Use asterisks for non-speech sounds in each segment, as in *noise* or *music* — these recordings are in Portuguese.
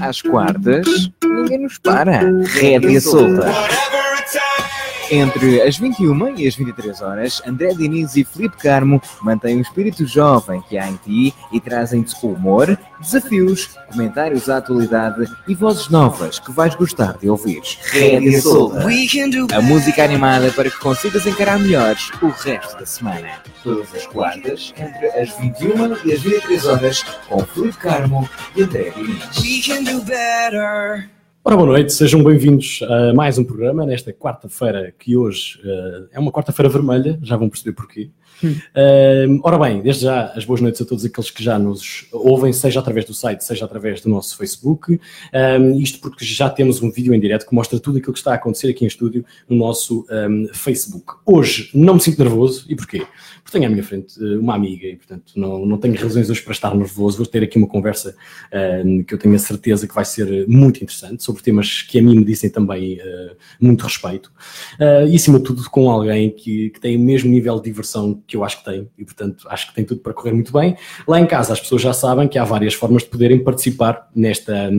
Às quartas, ninguém nos para. Rédea solta. Entre as 21 e as 23 horas, André Diniz e Felipe Carmo mantêm o espírito jovem que há em ti e trazem-te humor, desafios, comentários à atualidade e vozes novas que vais gostar de ouvir. Rédea Solta. A música animada para que consigas encarar melhores o resto da semana. Todas as quartas, entre as 21 e as 23 horas, com Felipe Carmo e André Diniz. Ora, boa noite, sejam bem-vindos a mais um programa nesta quarta-feira, que hoje uh, é uma quarta-feira vermelha, já vão perceber porquê. Uh, ora bem, desde já as boas noites a todos aqueles que já nos ouvem, seja através do site, seja através do nosso Facebook. Isto porque já temos um vídeo em direto que mostra tudo aquilo que está a acontecer aqui em estúdio no nosso um, Facebook. Hoje não me sinto nervoso, e porquê? Porque tenho à minha frente uh, uma amiga e, portanto, não, não tenho razões hoje para estar nervoso. Vou ter aqui uma conversa que eu tenho a certeza que vai ser muito interessante, sobre temas que a mim me dizem também uh, muito respeito. Uh, e, acima de tudo, com alguém que, que tem o mesmo nível de diversão que eu acho que tem e, portanto, acho que tem tudo para correr muito bem. Lá em casa, as pessoas já sabem que há várias formas de poderem participar nesta.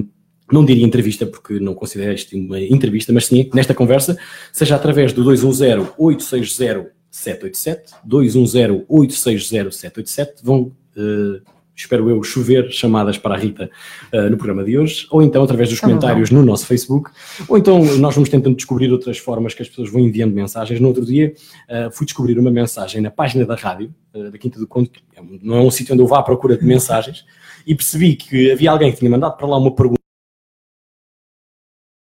Não diria entrevista, porque não considero isto uma entrevista, mas sim nesta conversa, seja através do 210-860-787, 210-860-787, vão uh, espero eu, chover chamadas para a Rita uh, no programa de hoje, ou então através dos comentários no nosso Facebook, ou então nós vamos tentando descobrir outras formas que as pessoas vão enviando mensagens. No outro dia uh, fui descobrir uma mensagem na página da rádio, uh, da Quinta do Conto, que não é um sítio onde eu vá à procura de mensagens, e percebi que havia alguém que tinha mandado para lá uma pergunta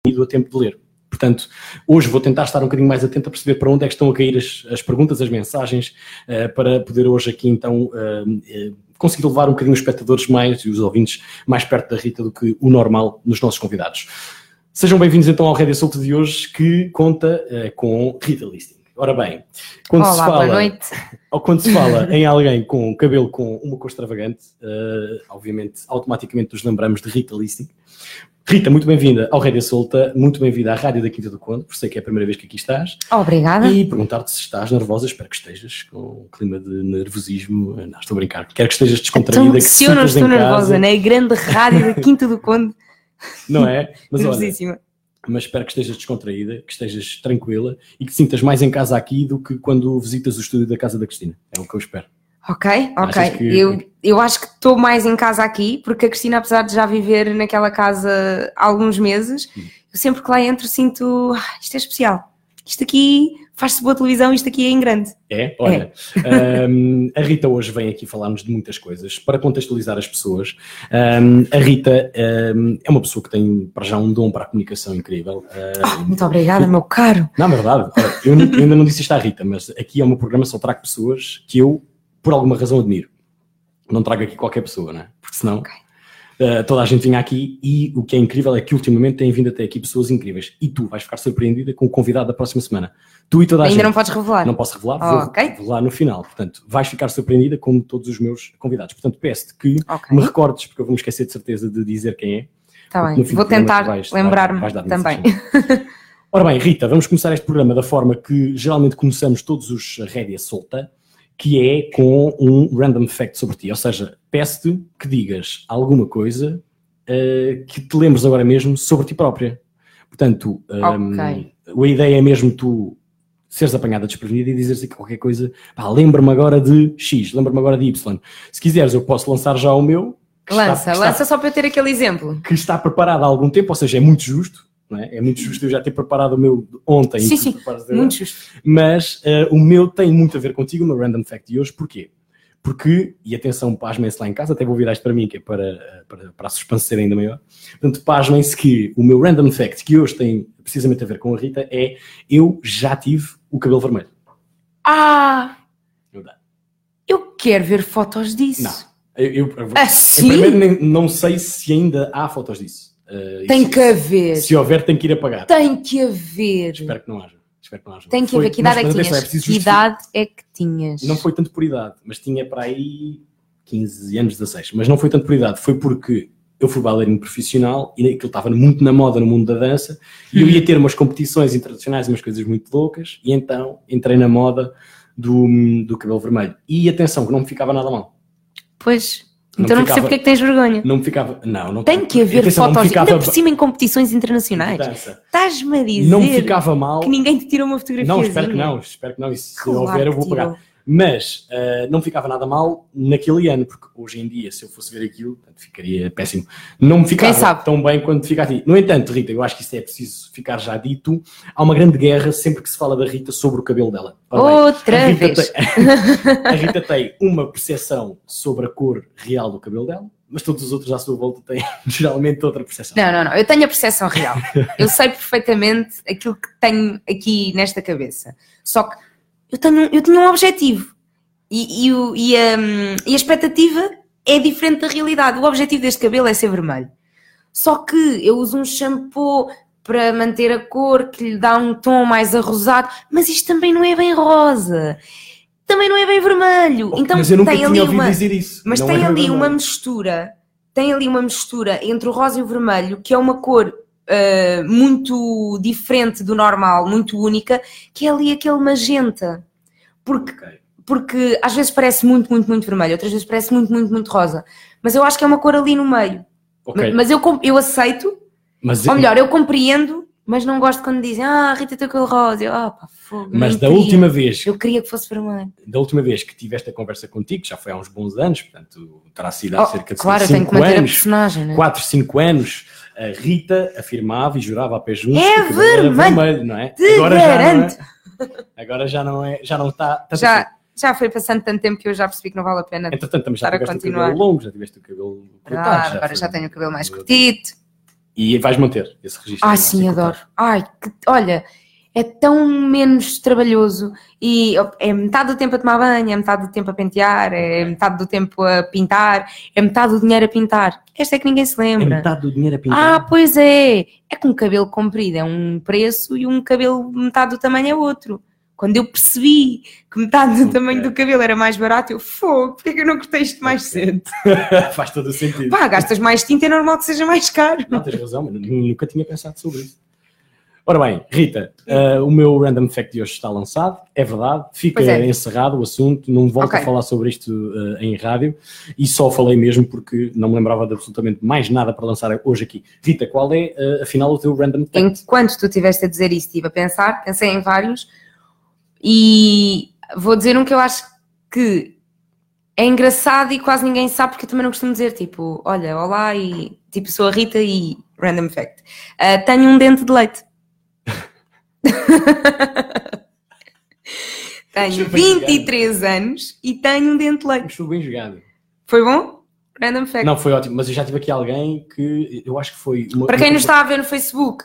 a tempo de ler. Portanto, hoje vou tentar estar um bocadinho mais atento a perceber para onde é que estão a cair as, as perguntas, as mensagens, para poder hoje aqui então conseguir levar um bocadinho os espectadores mais e os ouvintes mais perto da Rita do que o normal nos nossos convidados. Sejam bem-vindos então ao Rede Solto de hoje, que conta com Rita Listing. Ora bem, quando Olá, se fala, boa noite. *laughs* ou quando se fala *laughs* em alguém com cabelo com uma cor extravagante, obviamente automaticamente nos lembramos de Rita Listing. Rita, muito bem-vinda ao Rédia Solta, muito bem-vinda à Rádio da Quinta do Conde, por sei que é a primeira vez que aqui estás. Obrigada. E perguntar-te se estás nervosa, espero que estejas com um clima de nervosismo. Não, estou a brincar. Quero que estejas descontraída. Então, que se eu não estou nervosa, na grande rádio da Quinta do Conde, *laughs* Não é? Mas olha, nervosíssima. mas espero que estejas descontraída, que estejas tranquila e que te sintas mais em casa aqui do que quando visitas o estúdio da casa da Cristina. É o que eu espero. Ok, ok. Que- Eu, eu acho que estou mais em casa aqui, porque a Cristina, apesar de já viver naquela casa há alguns meses, Hum. eu sempre que lá entro sinto, "Ah, isto é especial. Isto aqui faz-se boa televisão, isto aqui é em grande. É? Olha, hum, a Rita hoje vem aqui falar-nos de muitas coisas para contextualizar as pessoas. Hum, a Rita hum, é uma pessoa que tem para já um dom para a comunicação incrível. Hum, muito obrigada, meu caro. Não, é verdade. Eu, eu ainda não disse isto à Rita, mas aqui é o meu programa, só trago pessoas que eu, por alguma razão, admiro. Não trago aqui qualquer pessoa, não é? Porque senão Ok. uh, toda a gente vinha aqui e o que é incrível é que ultimamente têm vindo até aqui pessoas incríveis. E tu vais ficar surpreendida com o convidado da próxima semana. Tu e toda a Ainda gente. não podes revelar. Não posso revelar, Oh, vou ok. revelar no final. Portanto, vais ficar surpreendida como todos os meus convidados. Portanto, peço-te que Ok, me recordes, porque eu vou me esquecer de certeza de dizer quem é. está no bem. Vou tentar lembrar-me também. *laughs* Ora bem, Rita, vamos começar este programa da forma que geralmente começamos todos os Rédia Solta, que é com um random fact sobre ti. Ou seja, peço-te que digas alguma coisa eh, que te lembres agora mesmo sobre ti própria. Portanto, ehm, Ok. a ideia é mesmo tu seres apanhada desprevenida e dizeres aqui qualquer coisa. Pá, lembra-me agora de X, lembra-me agora de Y. Se quiseres, eu posso lançar já o meu. que está- Lança, está lança só para eu ter aquele exemplo. que está preparado há algum tempo, ou seja, é muito justo, é? É muito justo eu já ter preparado o meu ontem. Sim, sim. Muito justo. Mas eh, o meu tem muito a ver contigo, o meu random fact de hoje, porquê? Porque, e atenção, pasmem-se lá em casa, até vou virar isto para mim, que é para, eh, para, para a suspense ser ainda maior. Portanto, pasmem-se que o meu random fact, que hoje tem precisamente a ver com a Rita, é eu já tive o cabelo vermelho. Ah, dá. eu quero ver fotos disso. Não. Eu, eu, eu- Assim? em primeiro, nem- não sei se ainda há fotos disso. Eh, Tem se- que haver. Se houver, tem que ir apagar. Tem que haver. Espero que não haja. Espero que não haja. Tem que Foi- haver. Que idade é que tinhas? preciso que idade é que tinhas? Não foi tanto por idade, mas tinha para aí 15 anos, 16. Mas não foi tanto por idade, foi porque eu fui bailarino profissional e aquilo estava muito na moda no mundo da dança e eu ia ter umas competições internacionais, umas coisas muito loucas e então entrei na moda do, do cabelo vermelho. E atenção, que não me ficava nada mal. Pois, Então não percebo ficava- porque é que tens vergonha. Não me ficava. Não, não Tem que haver Atenção, não fotos, ficava ainda por cima em competições internacionais. Estás-me a dizer Não ficava mal. que ninguém te tirou uma fotografia. Não, espero que não, espero que não. E se Claro houver, eu vou pagar. Mas ah, não ficava nada mal naquele ano, porque hoje em dia, se eu fosse ver aquilo, portanto, ficaria péssimo. Não me ficava tão bem quanto fica a ti. No entanto, Rita, eu acho que isso é preciso ficar já dito. Há uma grande guerra sempre que se fala da Rita sobre o cabelo dela. Ora bem, Outra a Rita vez. tem- *laughs* a Rita tem uma percepção sobre a cor real do cabelo dela, mas todos os outros à sua volta têm *laughs* geralmente outra percepção. Não, não, não. Eu tenho a percepção real. Eu sei perfeitamente aquilo que tenho aqui nesta cabeça. Só que eu tenho, eu tinha um objetivo. E, e, o- e a, e a expectativa é diferente da realidade. O objetivo deste cabelo é ser vermelho. Só que eu uso um shampoo para manter a cor que lhe dá um tom mais arrosado, mas isto também não é bem rosa. Também não é bem vermelho. Então mas eu nunca tem ali uma, dizer isso. mas Não tem é ali vermelho. uma mistura, tem ali uma mistura entre o rosa e o vermelho, que é uma cor ah, muito diferente do normal, muito única, que é ali aquele magenta. Porque, Ok. porque às vezes parece muito, muito, muito vermelho, outras vezes parece muito, muito, muito rosa. Mas eu acho que é uma cor ali no meio. Ok. Mas eu, eu aceito, Mas, ou melhor, eu compreendo, mas não gosto quando dizem, ah, Rita tem aquele rosa. Eu, ah, pá, fogo. mas da queria. última vez Eu queria que fosse vermelho. da última vez que tive esta conversa contigo, que já foi há uns bons anos, portanto, terá sido há Oh, cerca de claro, eu tenho que 5 manter a anos, personagem, né? 4, 5 anos, a Rita afirmava e jurava a pé juntos É que o era vermelho, não é? Agora já não é. Agora já não é, já não está. tanto assim. Já, já foi passando tanto tempo que eu já percebi que não vale a pena. Entretanto, também já tiveste o continuar. cabelo longo, já tiveste o cabelo cortado. Ah, agora foi- já tenho o cabelo mais curtido. E vais manter esse registro. É? sim, adoro. Ai, que- olha, é tão menos trabalhoso e é metade do tempo a tomar banho, é metade do tempo a pentear, é metade do tempo a pintar, é metade do dinheiro a pintar. Esta é que ninguém se É lembra. metade do dinheiro a pintar. Ah, pois é. É que um cabelo comprido é um preço e um cabelo metade do tamanho é outro. Quando eu percebi que metade do Ok. tamanho do cabelo era mais barato, eu fogo, porque é que eu não cortei isto mais cedo? *laughs* Faz todo o sentido. Pá, gastas mais tinta, é normal que seja mais caro. Não, tens razão, mas nunca tinha pensado sobre isso. Ora bem, Rita, uh, o meu Random Fact de hoje está lançado, é verdade, fica é. encerrado o assunto, não volto Ok. a falar sobre isto uh, em rádio e só falei mesmo porque não me lembrava de absolutamente mais nada para lançar hoje aqui. Rita, qual é, uh, afinal, o teu Random Fact? Enquanto tu estiveste a dizer isso, estive a pensar, pensei em vários e vou dizer um que eu acho que é engraçado e quase ninguém sabe porque eu também não costumo dizer, tipo, olha, olá e tipo, sou a Rita e random fact. Tenho um dente de leite. *laughs* tenho Deixa eu ver 23 anos e tenho um dente de leite. Estou bem jogado. Foi bom? Random fact. Não, foi ótimo, mas eu já tive aqui alguém que eu acho que foi... Uma, Para quem uma- nos está a ver no Facebook,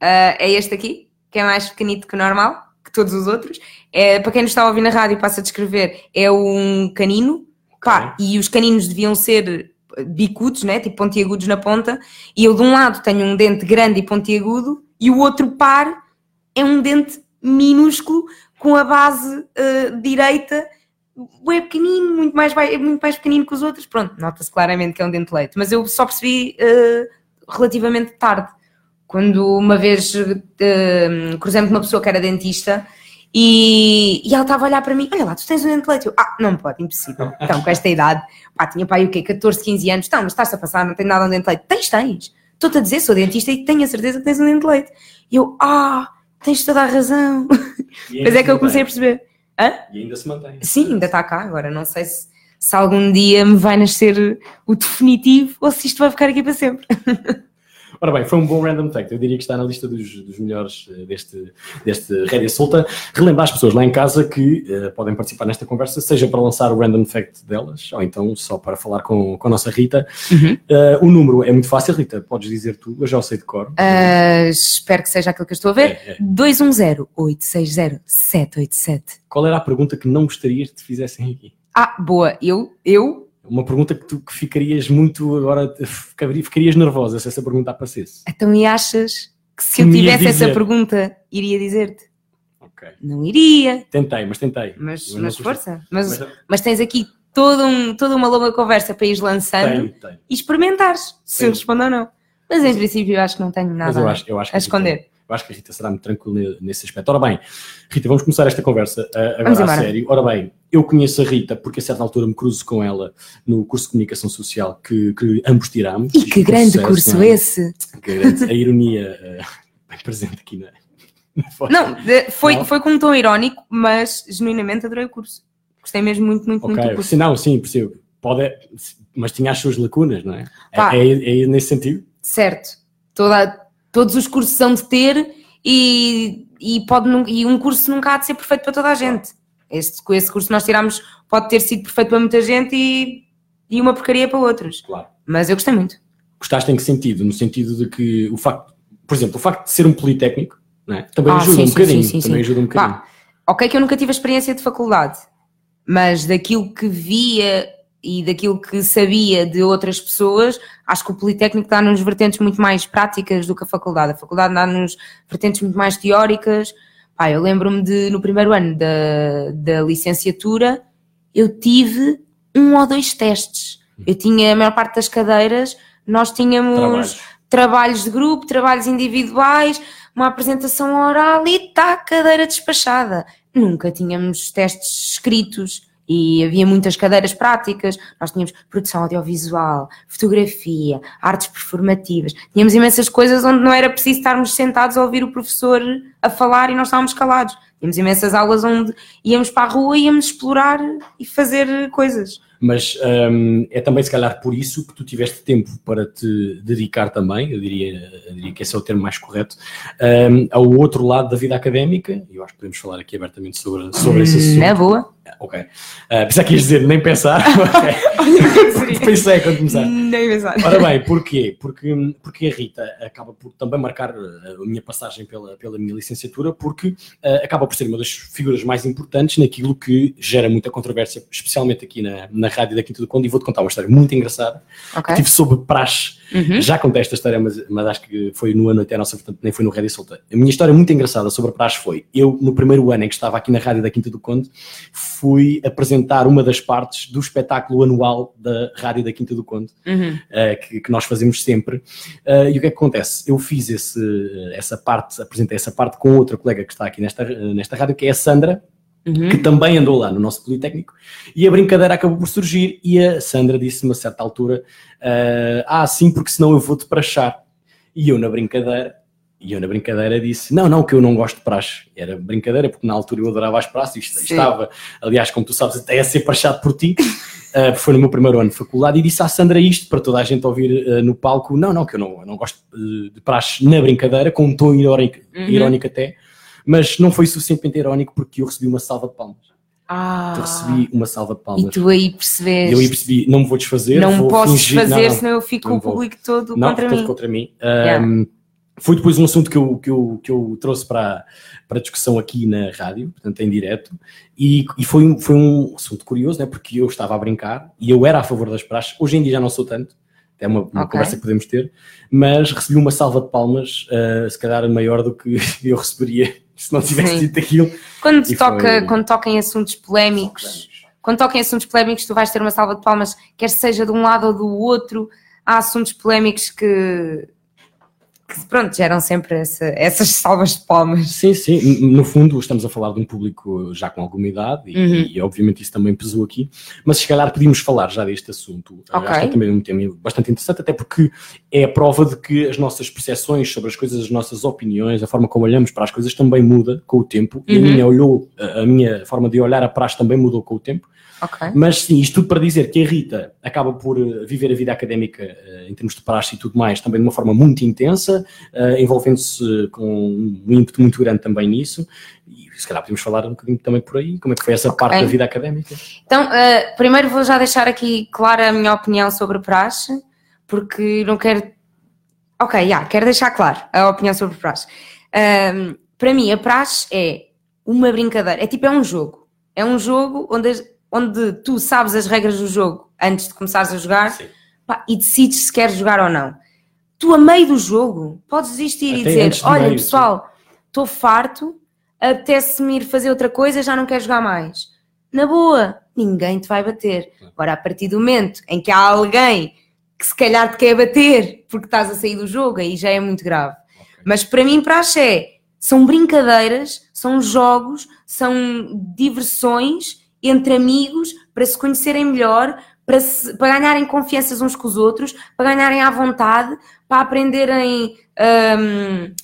ah, é este aqui, que é mais pequenito que o normal, que todos os outros. É, para quem nos está a ouvir na rádio, passa a descrever, é um canino, pá, e os caninos deviam ser bicudos, né? tipo pontiagudos na ponta, e eu de um lado tenho um dente grande e pontiagudo, e o outro par é um dente minúsculo com a base ah, direita é pequenino, muito mais, muito mais pequenino que os outros. Pronto, nota-se claramente que é um dente de leite, mas eu só percebi eh, relativamente tarde. Quando uma vez eh, cruzei-me com uma pessoa que era dentista e, e ela estava a olhar para mim: Olha lá, tu tens um dente de leite. Eu, ah, não pode, impossível. *laughs* Então, com esta idade, pá, tinha pai o quê? 14, 15 anos. Então, mas estás-te a passar, não tenho nada um dente de leite. Tens, tens. Estou-te a dizer, sou dentista e tenho a certeza que tens um dente de leite. E eu, ah, tens toda a razão. Mas *laughs* é que eu comecei a perceber. Hã? E ainda se mantém. Sim, ainda está cá agora. Não sei se, se algum dia me vai nascer o definitivo ou se isto vai ficar aqui para sempre. *laughs* Ora bem, foi um bom random fact. Eu diria que está na lista dos, dos melhores eh, deste, deste Rédia Solta. Relembrar as pessoas lá em casa que eh, podem participar nesta conversa, seja para lançar o random fact delas, ou então só para falar com, com a nossa Rita. Eh, o número é muito fácil, Rita, podes dizer tu, eu já o sei de cor. Ah, espero que seja aquilo que eu estou a ver. É, é. 210-860-787. Qual era a pergunta que não gostarias que te fizessem aqui? Ah, boa. Eu, eu, Uma pergunta que tu que ficarias muito agora, ficaria- ficarias nervosa se essa pergunta aparecesse. então e achas que se eu tivesse essa pergunta, iria dizer-te? Ok. Não iria. Tentei, mas tentei. Mas, mas consegui. força. Mas, Mas mas tens aqui todo um, toda uma longa conversa para ir lançando tenho, tenho. e experimentares se eu respondo ou não. Mas em princípio eu acho que não tenho Mas nada eu acho, eu acho a esconder. Eu acho que a Rita será muito tranquila nesse aspecto. Ora bem, Rita, vamos começar esta conversa uh, agora a sério. Ora bem, eu conheço a Rita porque a certa altura me cruzo com ela no curso de comunicação social que, que ambos tiramos. E que grande sucesso, curso é? esse! Que grande, a ironia uh, *laughs* bem presente aqui na. Não, foi, não? foi com um tom irónico, mas genuinamente adorei o curso. Gostei mesmo muito, muito, okay. muito do curso. Não, sim, percebo. Pode, mas tinha as suas lacunas, não é? É, é, é, nesse sentido? Certo. Toda, todos os cursos são de ter e, e, pode, e um curso nunca há de ser perfeito para toda a gente. Este, esse curso que nós tiramos pode ter sido perfeito para muita gente e, e uma porcaria para outros. Claro. Mas eu gostei muito. Gostaste em que sentido? No sentido de que o facto, por exemplo, o facto de ser um politécnico é? também ah, ajuda sim, um bocadinho. Sim, sim, também ajuda um bocadinho. Pá, ok que eu nunca tive a experiência de faculdade, mas daquilo que via e daquilo que sabia de outras pessoas, acho que o Politécnico dá-nos vertentes muito mais práticas do que a faculdade. A faculdade dá-nos vertentes muito mais teóricas. Pá, eu lembro-me de, no primeiro ano da, da licenciatura, eu tive um ou dois testes. Eu tinha a maior parte das cadeiras, nós tínhamos trabalhos, trabalhos de grupo, trabalhos individuais, uma apresentação oral e está a cadeira despachada. Nunca tínhamos testes escritos e havia muitas cadeiras práticas, nós tínhamos produção audiovisual, fotografia, artes performativas, tínhamos imensas coisas onde não era preciso estarmos sentados a ouvir o professor a falar e nós estávamos calados. Tínhamos imensas aulas onde íamos para a rua, íamos explorar e fazer coisas. Mas um, é também, se calhar, por isso que tu tiveste tempo para te dedicar também, eu diria, eu diria que esse é o termo mais correto, um, ao outro lado da vida académica, e eu acho que podemos falar aqui abertamente sobre, sobre esse assunto. É boa. Ok. Uh, pensar que ias dizer nem pensar. *laughs* Pensei quando começar. Nem pensar. Ora bem, porquê? Porque, porque a Rita acaba por também marcar ah, a minha passagem pela, pela minha licenciatura, porque uh, acaba por ser uma das figuras mais importantes naquilo que gera muita controvérsia, especialmente aqui na, na rádio da Quinta do Conde, e vou-te contar uma história muito engraçada. Okay. Que tive sobre praxe. Uhum. Já contei esta história, mas, mas acho que foi no ano até a nossa, portanto, nem foi no Rádio Solta. A minha história muito engraçada sobre a praxe foi: eu, no primeiro ano em que estava aqui na rádio da Quinta do Conde, fui apresentar uma das partes do espetáculo anual da Rádio da Quinta do Conde, uhum. uh, que, que, nós fazemos sempre. Uh, e o que é que acontece? Eu fiz esse, essa parte, apresentei essa parte com outra colega que está aqui nesta, nesta rádio, que é a Sandra, Uhum. que também andou lá no nosso Politécnico, e a brincadeira acabou por surgir, e a Sandra disse-me a certa altura, uh, ah, sim, porque senão eu vou-te prachar. E eu na brincadeira, e eu na brincadeira disse, não, não, que eu não gosto de praxe. Era brincadeira, porque na altura eu adorava as praças, e estava, aliás, como tu sabes, até a ser prachado por ti, uh, *laughs* foi no meu primeiro ano de faculdade, e disse à Sandra isto, para toda a gente ouvir uh, no palco, não, não, que eu não, não gosto de, de praxe na brincadeira, com um tom irónico, uhum. irónico até, mas não foi suficientemente irónico porque eu recebi uma salva de palmas. Ah, eu recebi uma salva de palmas. E tu aí percebes. Eu aí percebi, não me vou desfazer. Não vou posso fingir, desfazer, não, não, senão eu fico com o público todo não, contra todo mim. contra mim. Yeah. Um, foi depois um assunto que eu, que eu, que eu trouxe para, para discussão aqui na rádio, portanto em direto, e, e foi, um, foi um assunto curioso, né, porque eu estava a brincar e eu era a favor das praxes, hoje em dia já não sou tanto, é uma, uma okay. conversa que podemos ter, mas recebi uma salva de palmas, uh, se calhar maior do que *laughs* eu receberia se não tivesse dito aquilo. Quando, toca, foi... quando toca em assuntos polémicos, quando toca em assuntos polémicos, tu vais ter uma salva de palmas, quer seja de um lado ou do outro, há assuntos polémicos que que pronto, geram sempre essa, essas *laughs* salvas de palmas. Sim, sim, no fundo estamos a falar de um público já com alguma idade e, uhum. e obviamente isso também pesou aqui, mas se calhar podíamos falar já deste assunto, okay. acho que é também um tema bastante interessante, até porque é a prova de que as nossas percepções sobre as coisas, as nossas opiniões, a forma como olhamos para as coisas também muda com o tempo uhum. e a uhum. minha, olhou, a minha forma de olhar a praxe também mudou com o tempo Okay. Mas sim, isto tudo para dizer que a Rita acaba por eh, viver a vida académica uh, em termos de praxe e tudo mais também de uma forma muito intensa, uh, envolvendo-se com um ímpeto muito grande também nisso. E se calhar podemos falar um bocadinho também por aí, como é que foi essa okay. parte da vida académica. Então, uh, primeiro vou já deixar aqui clara a minha opinião sobre praxe, porque não quero. Ok, já, yeah, quero deixar claro a opinião sobre praxe. para mim, a praxe é uma brincadeira, é tipo, é um jogo. É um jogo onde onde tu sabes as regras do jogo antes de começares a jogar pá, e decides se queres jogar ou não. Tu, a meio do jogo, podes desistir Até e dizer: Olha, meio, pessoal, estou farto, apetece-me ir fazer outra coisa, já não quero jogar mais. Na boa, ninguém te vai bater. Agora, a partir do momento em que há alguém que se calhar te quer bater porque estás a sair do jogo, aí já é muito grave. Mas para mim, praxe é, são brincadeiras, são jogos, são diversões entre amigos para se conhecerem melhor, para, se, para ganharem confianças uns com os outros, para ganharem à vontade, para aprenderem um,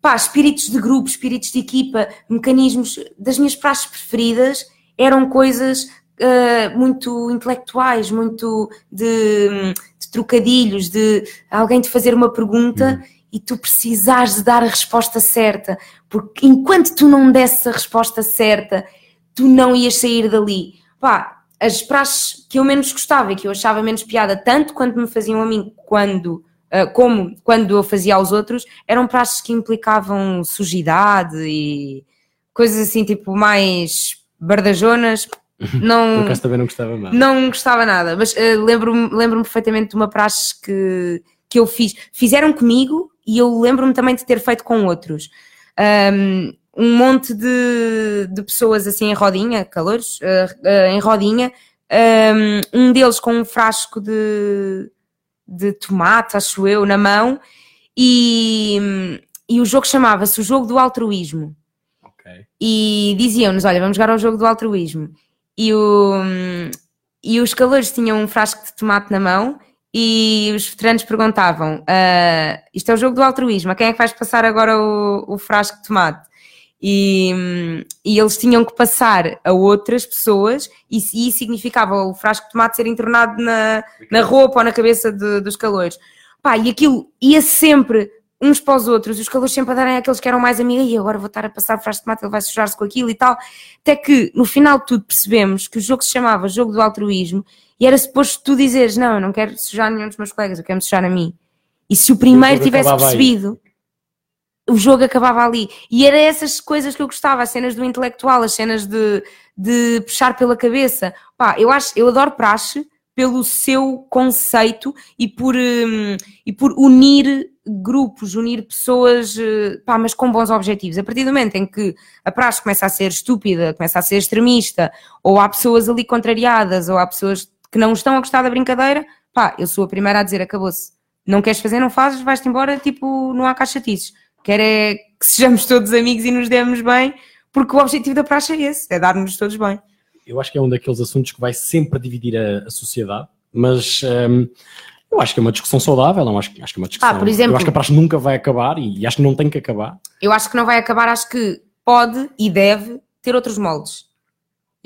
pá, espíritos de grupo, espíritos de equipa, mecanismos das minhas praxes preferidas eram coisas uh, muito intelectuais, muito de, de, trocadilhos, de alguém te fazer uma pergunta. Uhum e tu precisares de dar a resposta certa, porque enquanto tu não desse a resposta certa, tu não ias sair dali. Pá, as praxes que eu menos gostava e que eu achava menos piada, tanto quanto me faziam a mim, quando, uh, como quando eu fazia aos outros, eram praxes que implicavam sujidade e coisas assim, tipo, mais bardajonas. *laughs* Não, Por também não gostava nada. Não gostava nada, mas uh, lembro-me lembro perfeitamente de uma praxe que, que eu fiz. Fizeram comigo e eu lembro-me também de ter feito com outros. Um, um monte de, de pessoas assim em rodinha, calores, uh, uh, em rodinha, um, um, deles com um frasco de, de tomate, acho eu, na mão, e, e o jogo chamava-se o jogo do altruísmo. Okay. E diziam-nos: Olha, vamos jogar ao jogo do altruísmo. E, o, e os calores tinham um frasco de tomate na mão e os veteranos perguntavam: uh, Isto é o jogo do altruísmo, a quem é que vais passar agora o, o frasco de tomate? E, e, eles tinham que passar a outras pessoas e, e isso significava o frasco de tomate ser entornado na, na roupa ou na cabeça de, dos calores. Pá, e aquilo ia sempre uns para os outros, os calores sempre a darem aqueles que eram mais amigos, e agora vou estar a passar o frasco de tomate, ele vai sujar-se com aquilo e tal. Até que no final de tudo percebemos que o jogo se chamava Jogo do Altruísmo e era suposto tu dizeres: Não, eu não quero sujar nenhum dos meus colegas, eu quero me sujar a mim. E se o primeiro tivesse percebido. Aí o jogo acabava ali. E era essas coisas que eu gostava, as cenas do intelectual, as cenas de, de puxar pela cabeça. Pá, eu acho, eu adoro praxe pelo seu conceito e por, um, e por unir grupos, unir pessoas, eh, pá, mas com bons objetivos. A partir do momento em que a praxe começa a ser estúpida, começa a ser extremista, ou há pessoas ali contrariadas, ou há pessoas que não estão a gostar da brincadeira, pá, eu sou a primeira a dizer acabou-se. Não queres fazer, não fazes, vais-te embora, tipo, não há cachatices. Quer é que sejamos todos amigos e nos demos bem, porque o objetivo da praxe é esse, é dar-nos todos bem. Eu acho que é um daqueles assuntos que vai sempre dividir a, a sociedade, mas um, eu acho que é uma discussão saudável, não acho, acho que é uma discussão. Ah, por exemplo, eu acho que a praxe nunca vai acabar e, e acho que não tem que acabar. Eu acho que não vai acabar, acho que pode e deve ter outros moldes.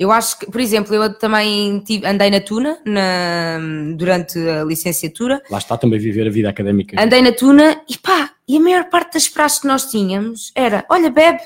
Eu acho que, por exemplo, eu também tive, andei na Tuna na, durante a licenciatura. Lá está também viver a vida académica. Andei na Tuna e pá, e a maior parte das praxes que nós tínhamos era: olha, bebe,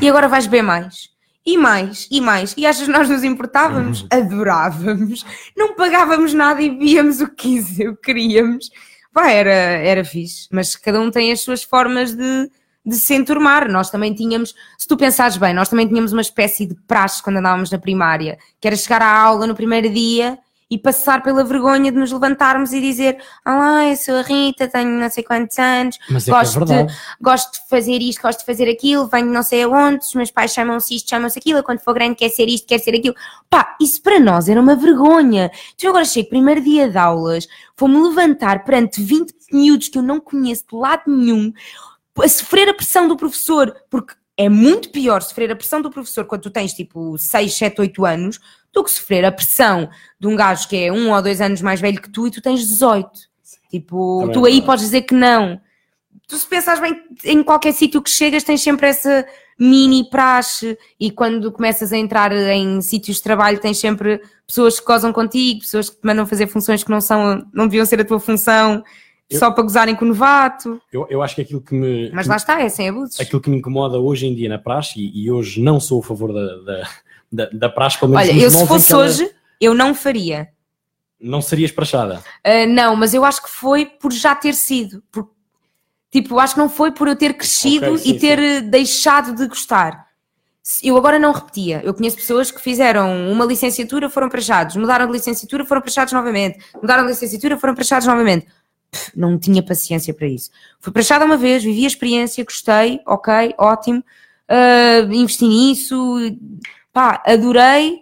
e agora vais beber mais. E mais, e mais. E achas que nós nos importávamos? Uhum. Adorávamos. Não pagávamos nada e víamos o que *laughs* queríamos. Pá, era, era fixe. Mas cada um tem as suas formas de, de se enturmar. Nós também tínhamos, se tu pensares bem, nós também tínhamos uma espécie de praxe quando andávamos na primária, que era chegar à aula no primeiro dia e passar pela vergonha de nos levantarmos e dizer: Olá, eu sou a Rita, tenho não sei quantos anos, é, é gosto, é de, gosto de fazer isto, gosto de fazer aquilo, venho não sei aonde, os meus pais chamam-se isto, chamam-se aquilo, quando for grande quer ser isto, quer ser aquilo. Pá, isso para nós era uma vergonha. Então agora chego, primeiro dia de aulas, vou-me levantar perante 20 miúdos que eu não conheço de lado nenhum a sofrer a pressão do professor, porque é muito pior sofrer a pressão do professor quando tu tens tipo 6, 7, 8 anos do que sofrer a pressão de um gajo que é um ou dois anos mais velho que tu e tu tens 18. Tipo, Também tu aí podes dizer que não. Tu se pensas bem, em qualquer sítio que chegas tens sempre essa mini praxe e quando começas a entrar em sítios de trabalho tens sempre pessoas que gozam contigo, pessoas que te mandam fazer funções que não são, não deviam ser a tua função eu, só para gozarem com o novato. Eu, eu acho que aquilo que me. Mas lá está, é sem abusos. Aquilo que me incomoda hoje em dia na praxe, e, e hoje não sou a favor da, da, da, da praxe, pelo menos. Olha, eu se fosse hoje, eu não faria. Não serias praxada? Uh, não, mas eu acho que foi por já ter sido. Por, tipo, acho que não foi por eu ter crescido okay, sim, e ter sim. Eh, deixado de gostar. Eu agora não repetia. Eu conheço pessoas que fizeram uma licenciatura, foram praxados, mudaram de licenciatura, foram praxados novamente, mudaram de licenciatura, foram praxados novamente não tinha paciência para isso. Fui prachada uma vez, vivi a experiência, gostei, ok, ótimo, uh, investi nisso, pá, adorei,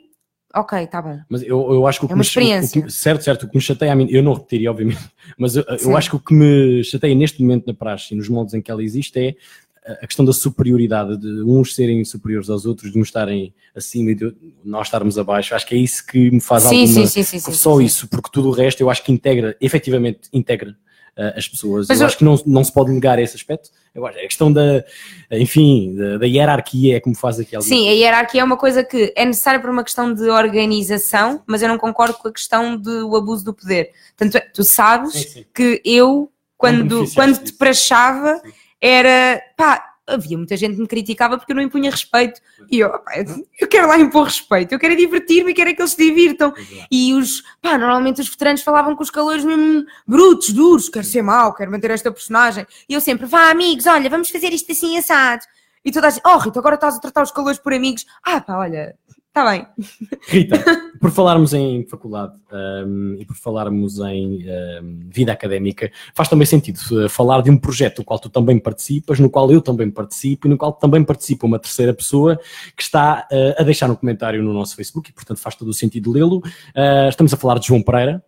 ok, tá bom. Mas eu, eu acho que o que É uma me cha- o que experiência. certo, certo, o que me chateia a mim, eu não repetiria, obviamente, *laughs* mas eu, eu acho que o que me chateia neste momento na praxe e nos moldes em que ela existe é a questão da superioridade, de uns serem superiores aos outros, de uns estarem acima e de nós estarmos abaixo. Acho que é isso que me faz Sim, alguma. sim, sim, sim, Só isso, porque tudo o resto eu acho que integra, efetivamente integra uh, as pessoas. Eu eu- acho que não, não se pode negar esse aspecto. Eu acho, a questão da, enfim, da, da hierarquia é como faz aqui alguma Sim, a hierarquia é uma coisa que é necessária por uma questão de organização, mas eu não concordo com a questão do abuso do poder. Tanto é, tu sabes que eu, quando, quando te prachava, Sim. Era pá. Havia muita gente que me criticava porque eu não impunha respeito. E eu, pá, eu- quero lá impor respeito, eu quero é divertir-me e quero é que eles se divirtam. E os, pá, normalmente os veteranos falavam com os calores mesmo brutos, duros, quero ser mau, quero manter esta personagem. E eu sempre, vá amigos, olha, vamos fazer isto assim assado. E toda a gente, oh Rita, agora estás a tratar os calores por amigos. Ah pá, olha, está bem. Rita, *laughs* por falarmos em faculdade hum, e por falarmos em hum, vida académica, faz também sentido uh, falar de um projeto no qual tu também participas, no qual eu também participo e no qual também participa uma terceira pessoa que está uh, a deixar um comentário no nosso Facebook e, portanto, faz todo o sentido lê-lo. Uh, estamos a falar de João Pereira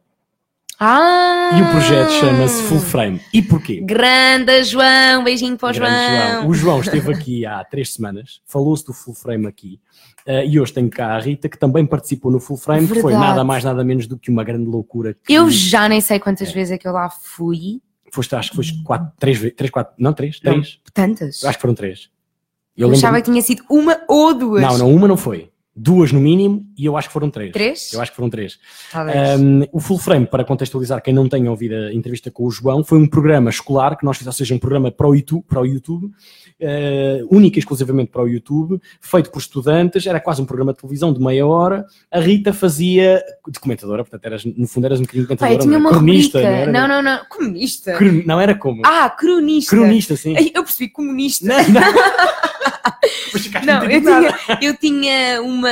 Ah! e o projeto chama-se Full Frame. E porquê? Grande João, beijinho para o Grande João. O João *laughs* esteve aqui há três semanas, falou-se do Full Frame aqui, eh, e hoje tenho cá a Rita, que também participou no Full Frame, que foi Verdade. nada mais, nada menos do que uma grande loucura. Que Eu já nem sei quantas vezes é que eu lá fui. Foste, acho que foste quatro, três, ve- três, quatro, não, três, Não. três, Tantas. acho que foram três. Eu lembro- achava que tinha sido uma ou duas. Não, não, uma não foi. Duas no mínimo, e eu acho que foram três. Três? Eu acho que foram três. Um, o Full Frame, para contextualizar quem não tenha ouvido a entrevista com o João, foi um programa escolar que nós fizemos, ou seja, um programa para o YouTube, para o YouTube uh, único e exclusivamente para o YouTube, feito por estudantes, era quase um programa de televisão de meia hora. A Rita fazia de comentadora, portanto, eras, no fundo eras um bocadinho comentadora, eu tinha não, uma é? cronista, não era? Não, não, não. Comunista. Cron- não era como? Ah, cronista. Cronista, sim. Eu percebi comunista. Não, não. *laughs* Não, eu tinha, eu tinha uma.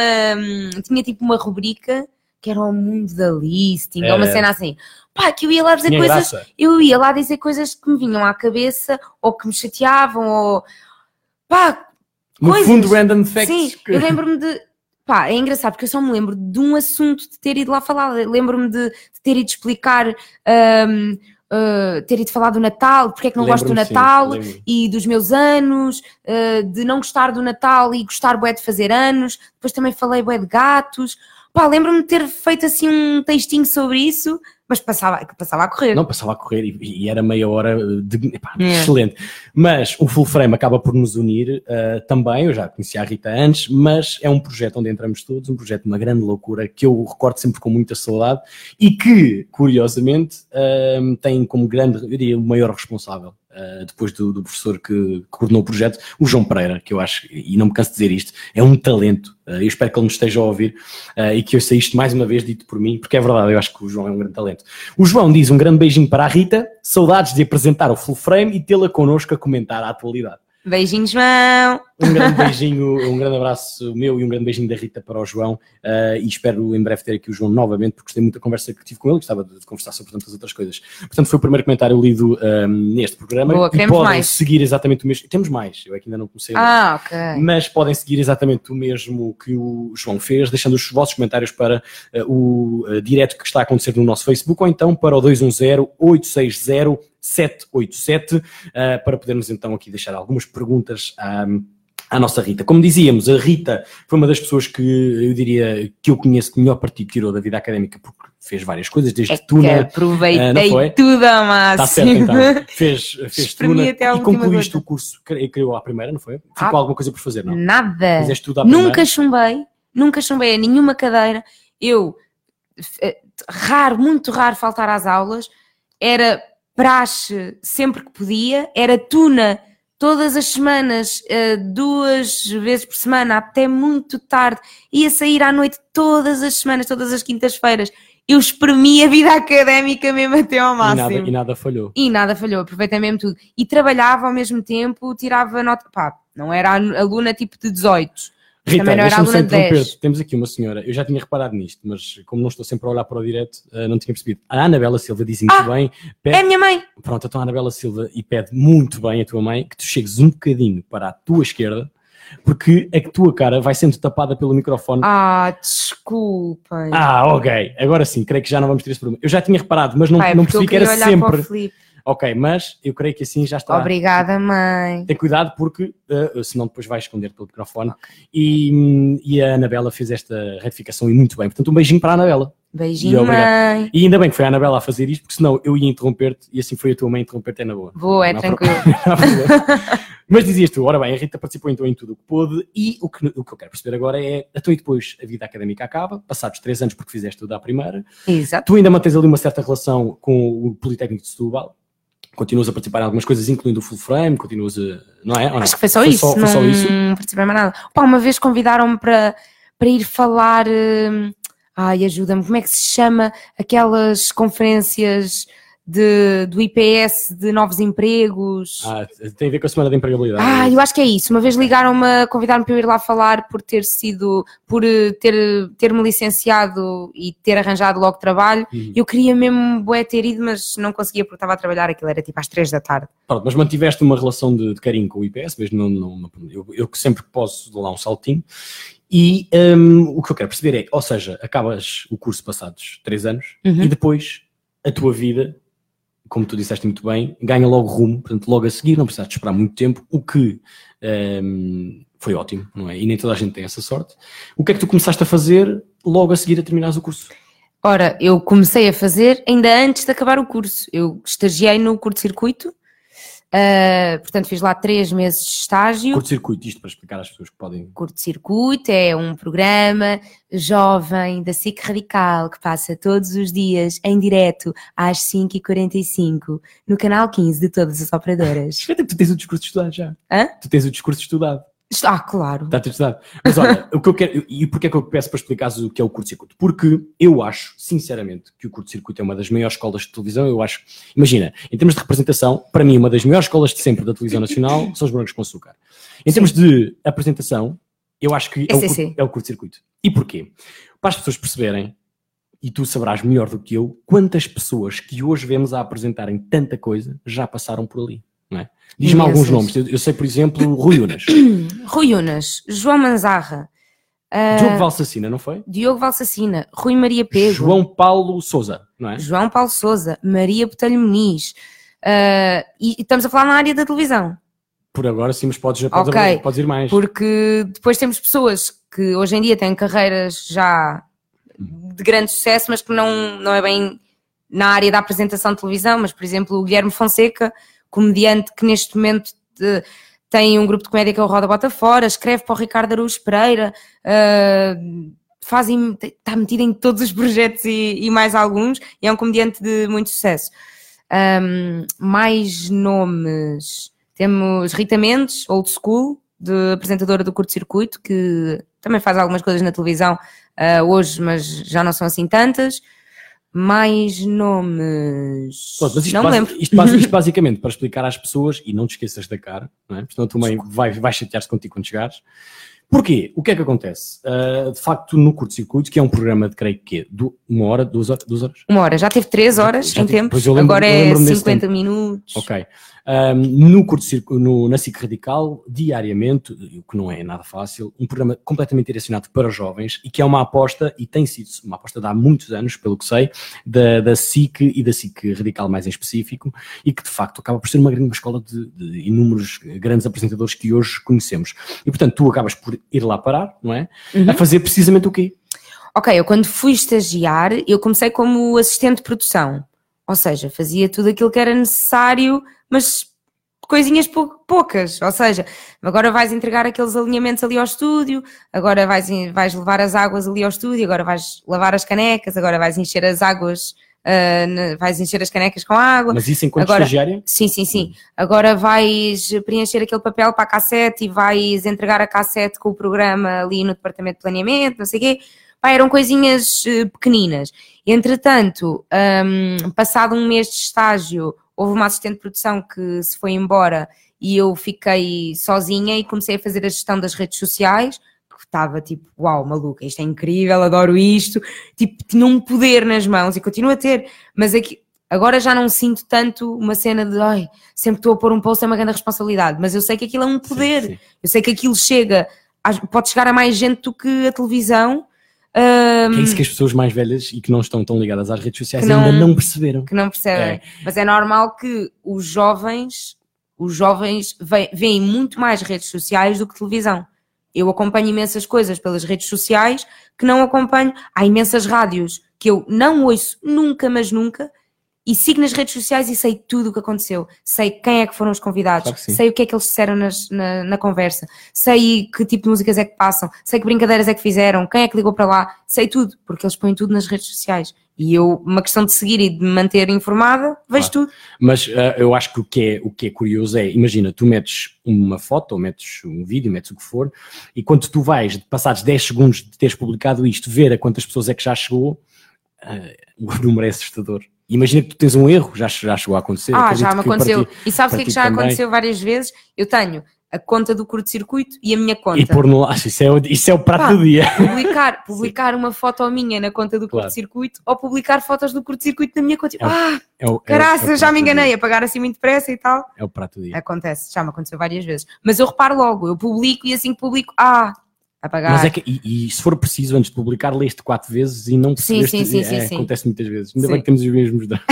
Tinha tipo uma rubrica que era o mundo da listing, ou uma cena assim. Pá, que eu ia lá dizer coisas. graça. Eu ia lá dizer coisas que me vinham à cabeça, ou que me chateavam, ou. Pá, No coisas. fundo, random facts. sim, que- eu lembro-me de. Pá, é engraçado porque eu só me lembro de um assunto de ter ido lá falar. Lembro-me de, de ter ido explicar, hum, uh, ter ido falar do Natal, porque é que não gosto do sim, Natal, lembro-me. e dos meus anos, uh, de não gostar do Natal e gostar bué de fazer anos. Depois também falei bué de gatos. Pá, lembro-me de ter feito assim um textinho sobre isso, mas passava, passava a correr. Não, passava a correr e, e era meia hora de, epá, É. excelente. Mas o Full Frame acaba por nos unir uh, também. Eu já conhecia a Rita antes, mas é um projeto onde entramos todos, um projeto de uma grande loucura que eu recordo sempre com muita saudade e que, curiosamente, um, tem como grande, eu diria, o maior responsável. Uh, depois do, do professor que coordenou o projeto, o João Pereira, que eu acho, e não me canso de dizer isto, é um talento. Uh, eu espero que ele nos esteja a ouvir uh, e que eu sei isto mais uma vez dito por mim, porque é verdade, eu acho que o João é um grande talento. O João diz um grande beijinho para a Rita, saudades de apresentar o Full Frame e tê-la connosco a comentar a atualidade. Beijinhos, João! Um grande beijinho, um grande abraço meu e um grande beijinho da Rita para o João uh, e espero em breve ter aqui o João novamente porque gostei muito da conversa que tive com ele e gostava de, de conversar sobre tantas outras coisas. Portanto, foi o primeiro comentário lido um, neste programa Boa, e podem mais. seguir exatamente o mesmo. Temos mais, eu é que ainda não comecei. Ah, ok. Mas podem seguir exatamente o mesmo que o João fez, deixando os vossos comentários para uh, o uh, direto que está a acontecer no nosso Facebook ou então para o 210-860-787 uh, para podermos então aqui deixar algumas perguntas à, à nossa Rita. Como dizíamos, a Rita foi uma das pessoas que eu diria que eu conheço que melhor partido tirou da vida académica porque fez várias coisas, desde É Tuna. aproveitei foi? tudo ao máximo. Está certo então. *laughs* Fez, fez Tuna e concluíste gota. o curso, criou à primeira, não foi? Ficou Ah. alguma coisa por fazer, não? Nada. Fizeste tudo à primeira? Nunca chumbei, nunca chumbei a nenhuma cadeira. Eu, eh, raro, muito raro faltar às aulas. Era praxe sempre que podia. Era tuna todas as semanas, eh, duas vezes por semana, até muito tarde. Ia sair à noite todas as semanas, todas as quintas-feiras. Eu espremi a vida académica mesmo até ao E máximo. nada, e nada falhou. E nada falhou, aproveitei mesmo tudo. E trabalhava ao mesmo tempo, tirava nota. Pá, não era aluna tipo de 18. Rita, não deixa-me só aluna de 10. interromper. Temos aqui uma senhora, eu já tinha reparado nisto, mas como não estou sempre a olhar para o direto, eh, não tinha percebido. A Anabela Silva diz muito Ah, bem. É Pede, a minha mãe. Pronto, então a Anabela Silva e pede muito bem a tua mãe que tu chegues um bocadinho para a tua esquerda porque a tua cara vai sendo tapada pelo microfone. Ah, desculpem. Ah, ok. Agora sim, creio que já não vamos ter esse problema. Eu já tinha reparado, mas não, Pai, não porque eu percebi que era sempre. Ok, mas eu creio que assim já está. Obrigada, mãe. Tem cuidado porque uh, senão depois vai esconder pelo microfone. E, hum, e a Anabela fez esta retificação e muito bem. Portanto, um beijinho para a Anabela. E Beijinho, obrigado. mãe. E ainda bem que foi a Anabela a fazer isto, porque senão eu ia interromper-te e assim foi a tua mãe interromper-te é na boa. Boa, é Não tranquilo. *laughs* Mas dizias tu, ora bem, a Rita participou então em tudo o que pôde e o que, o que eu quero perceber agora é, então e depois a vida académica acaba, passados três anos porque fizeste tudo à primeira, Exato. tu ainda mantens ali uma certa relação com o Politécnico de Setúbal, continuas a participar em algumas coisas, incluindo o Full Frame, continuas a, não é? Não? Acho que foi só isso. Só, foi não só isso? participei mais nada. Pá, uma vez convidaram-me para, para ir falar. hum, ai, ajuda-me, como é que se chama aquelas conferências de, do IPS de novos empregos? Ah, tem a ver com a semana de empregabilidade. Ah, eu acho que é isso. Uma vez ligaram-me a convidar-me para eu ir lá falar por ter sido, por eh, ter, ter-me licenciado e ter arranjado logo trabalho. Uhum. Eu queria mesmo bué ter ido, mas não conseguia porque estava a trabalhar, aquilo era tipo às três da tarde. Pronto, mas mantiveste uma relação de, de carinho com o IPS, mesmo não, não, não- eu, eu sempre posso dou lá um saltinho. E hum, o que eu quero perceber é, ou seja, acabas o curso passados três anos Uhum. e depois a tua vida, como tu disseste muito bem, ganha logo rumo, portanto, logo a seguir, não precisaste esperar muito tempo, o que hum, foi ótimo, não é? E nem toda a gente tem essa sorte. O que é que tu começaste a fazer logo a seguir a terminares o curso? Ora, eu comecei a fazer ainda antes de acabar o curso. Eu estagiei no curto-circuito, ah, portanto fiz lá três meses de estágio. Curto-circuito, isto para explicar às pessoas que podem. Curto-circuito é um programa jovem da SIC Radical que passa todos os dias em direto às 5h45 no canal 15 de todas as operadoras. Espera que tu tens o discurso estudado já. Hã? Tu tens o discurso estudado. Ah, claro. Está tudo estudado. Mas olha, o que eu quero, e porquê é que eu peço para explicares o que é o curto-circuito? Porque eu acho, sinceramente, que o curto-circuito é uma das maiores escolas de televisão. Eu acho, imagina, em termos de representação, para mim, uma das maiores escolas de sempre da televisão nacional *laughs* são os Morangos com Açúcar. Em termos de apresentação, eu acho que é o, é o curto-circuito. E porquê? Para as pessoas perceberem, e tu saberás melhor do que eu, quantas pessoas que hoje vemos a apresentarem tanta coisa já passaram por ali. É? Diz-me alguns nomes. Eu, eu sei, por exemplo, Rui Unas. *coughs* Rui Unas, João Manzarra, ah, Diogo Valsacina, não foi? Diogo Valsacina, Rui Maria Pego, João Paulo Souza, não é? João Paulo Souza, Maria Botelho Muniz. ah, e, e estamos a falar na área da televisão. Por agora sim, mas podes, podes, Ok. podes ir mais. Porque depois temos pessoas que hoje em dia têm carreiras já de grande sucesso, mas que não, não é bem na área da apresentação de televisão, mas por exemplo o Guilherme Fonseca, comediante que neste momento eh, tem um grupo de comédia que é o Roda Bota Fora, escreve para o Ricardo Araújo Pereira, eh, faz im- está metido em todos os projetos e, e mais alguns, e é um comediante de muito sucesso. Ahm, mais nomes. Temos Rita Mendes, old school, de apresentadora do curto-circuito, que também faz algumas coisas na televisão ah, hoje, mas já não são assim tantas. Mais nomes. Pronto, mas isto, não lembro. isto *laughs* isto basicamente para explicar às pessoas, e não te esqueças da cara, não é? Porque senão a tua mãe vai, vai chatear-se contigo quando chegares. Porquê? O que é que acontece? Ah, de facto, no curto-circuito, que é um programa de creio que é du- uma hora, duas horas, duas horas? Uma hora, já teve três horas Já em tive- pois eu lembro- agora é lembro-me desse 50 minutos. Ok. No curto no, na SIC Radical, diariamente, o que não é nada fácil, um programa completamente direcionado para jovens e que é uma aposta, e tem sido uma aposta de há muitos anos, pelo que sei, da, da SIC e da SIC Radical mais em específico, e que de facto acaba por ser uma grande escola de, de inúmeros grandes apresentadores que hoje conhecemos. E portanto, tu acabas por ir lá parar, não é? Uhum. A fazer precisamente o quê? Ok, eu quando fui estagiar, eu comecei como assistente de produção. Ou seja, fazia tudo aquilo que era necessário, mas coisinhas pou- poucas. Ou seja, agora vais entregar aqueles alinhamentos ali ao estúdio, agora vais, vais levar as águas ali ao estúdio, agora vais lavar as canecas, agora vais encher as águas, na- vais encher as canecas com água. Mas isso enquanto Agora- estagiária? Sim, sim, sim. Agora vais preencher aquele papel para a cassete e vais entregar a cassete com o programa ali no departamento de planeamento, não sei o quê. Pá, eram coisinhas eh, pequeninas. Entretanto, hum, passado um mês de estágio, houve uma assistente de produção que se foi embora e eu fiquei sozinha e comecei a fazer a gestão das redes sociais. que Estava tipo, uau, maluca, isto é incrível, adoro isto. Tipo, tinha um poder nas mãos e continuo a ter, mas aqui, Agora já não sinto tanto uma cena de ai, sempre estou a pôr um post é uma grande responsabilidade, mas eu sei que aquilo é um poder, Sim, sim. eu sei que aquilo chega, pode chegar a mais gente do que a televisão. Que é isso que as pessoas mais velhas e que não estão tão ligadas às redes sociais não- ainda não perceberam. que não percebem. Mas é normal que os jovens, os jovens ve- veem muito mais redes sociais do que televisão. Eu acompanho imensas coisas pelas redes sociais que não acompanho. Há imensas rádios que eu não ouço nunca, mas nunca. E sigo nas redes sociais e sei tudo o que aconteceu. Sei quem é que foram os convidados. Claro sei o que é que eles disseram nas- na, na conversa. Sei que tipo de músicas é que passam. Sei que brincadeiras é que fizeram. Quem é que ligou para lá. Sei tudo. Porque eles põem tudo nas redes sociais. E eu, uma questão de seguir e de me manter informada, vejo Claro. tudo. Mas ah, eu acho que o que, é, o que é curioso é, imagina, tu metes uma foto, ou metes um vídeo, metes o que for, e quando tu vais, passados 10 segundos de teres publicado isto, ver a quantas pessoas é que já chegou, ah, o número é assustador. Imagina que tu tens um erro, já, já chegou a acontecer. Ah, já me aconteceu. E sabes o que é que já também. aconteceu várias vezes? Eu tenho a conta do curto-circuito e a minha conta. E pôr no laço, *laughs* isso é, o- isso é o prato Pá, do dia. Publicar, *laughs* publicar uma foto minha na conta do Claro. curto-circuito ou publicar fotos do curto-circuito na minha conta. É o- ah, É o, é o- é o já me enganei a pagar assim muito depressa e tal. É o prato do dia. Acontece, já me aconteceu várias vezes. Mas eu reparo logo, eu publico e assim que publico, ah, apagar. Mas é que, e, e se for preciso, antes de publicar, leste quatro vezes e não percebeste. sim, sim, sim, é, sim. Acontece muitas vezes. Ainda bem que temos os mesmos dramas.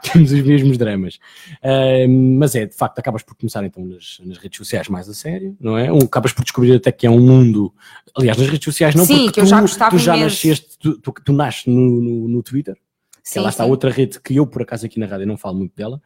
*laughs* temos os mesmos dramas. Ahm, mas é, de facto, acabas por começar então nas, nas redes sociais mais a sério, não é? Um, acabas por descobrir até que é um mundo. Aliás, nas redes sociais não, Sim, porque que eu tu, já gostava tu já imenso. nasceste, tu, tu, tu nasces no, no, no Twitter, que Sim, lá está sim. outra rede que eu, por acaso, aqui na rádio não falo muito dela.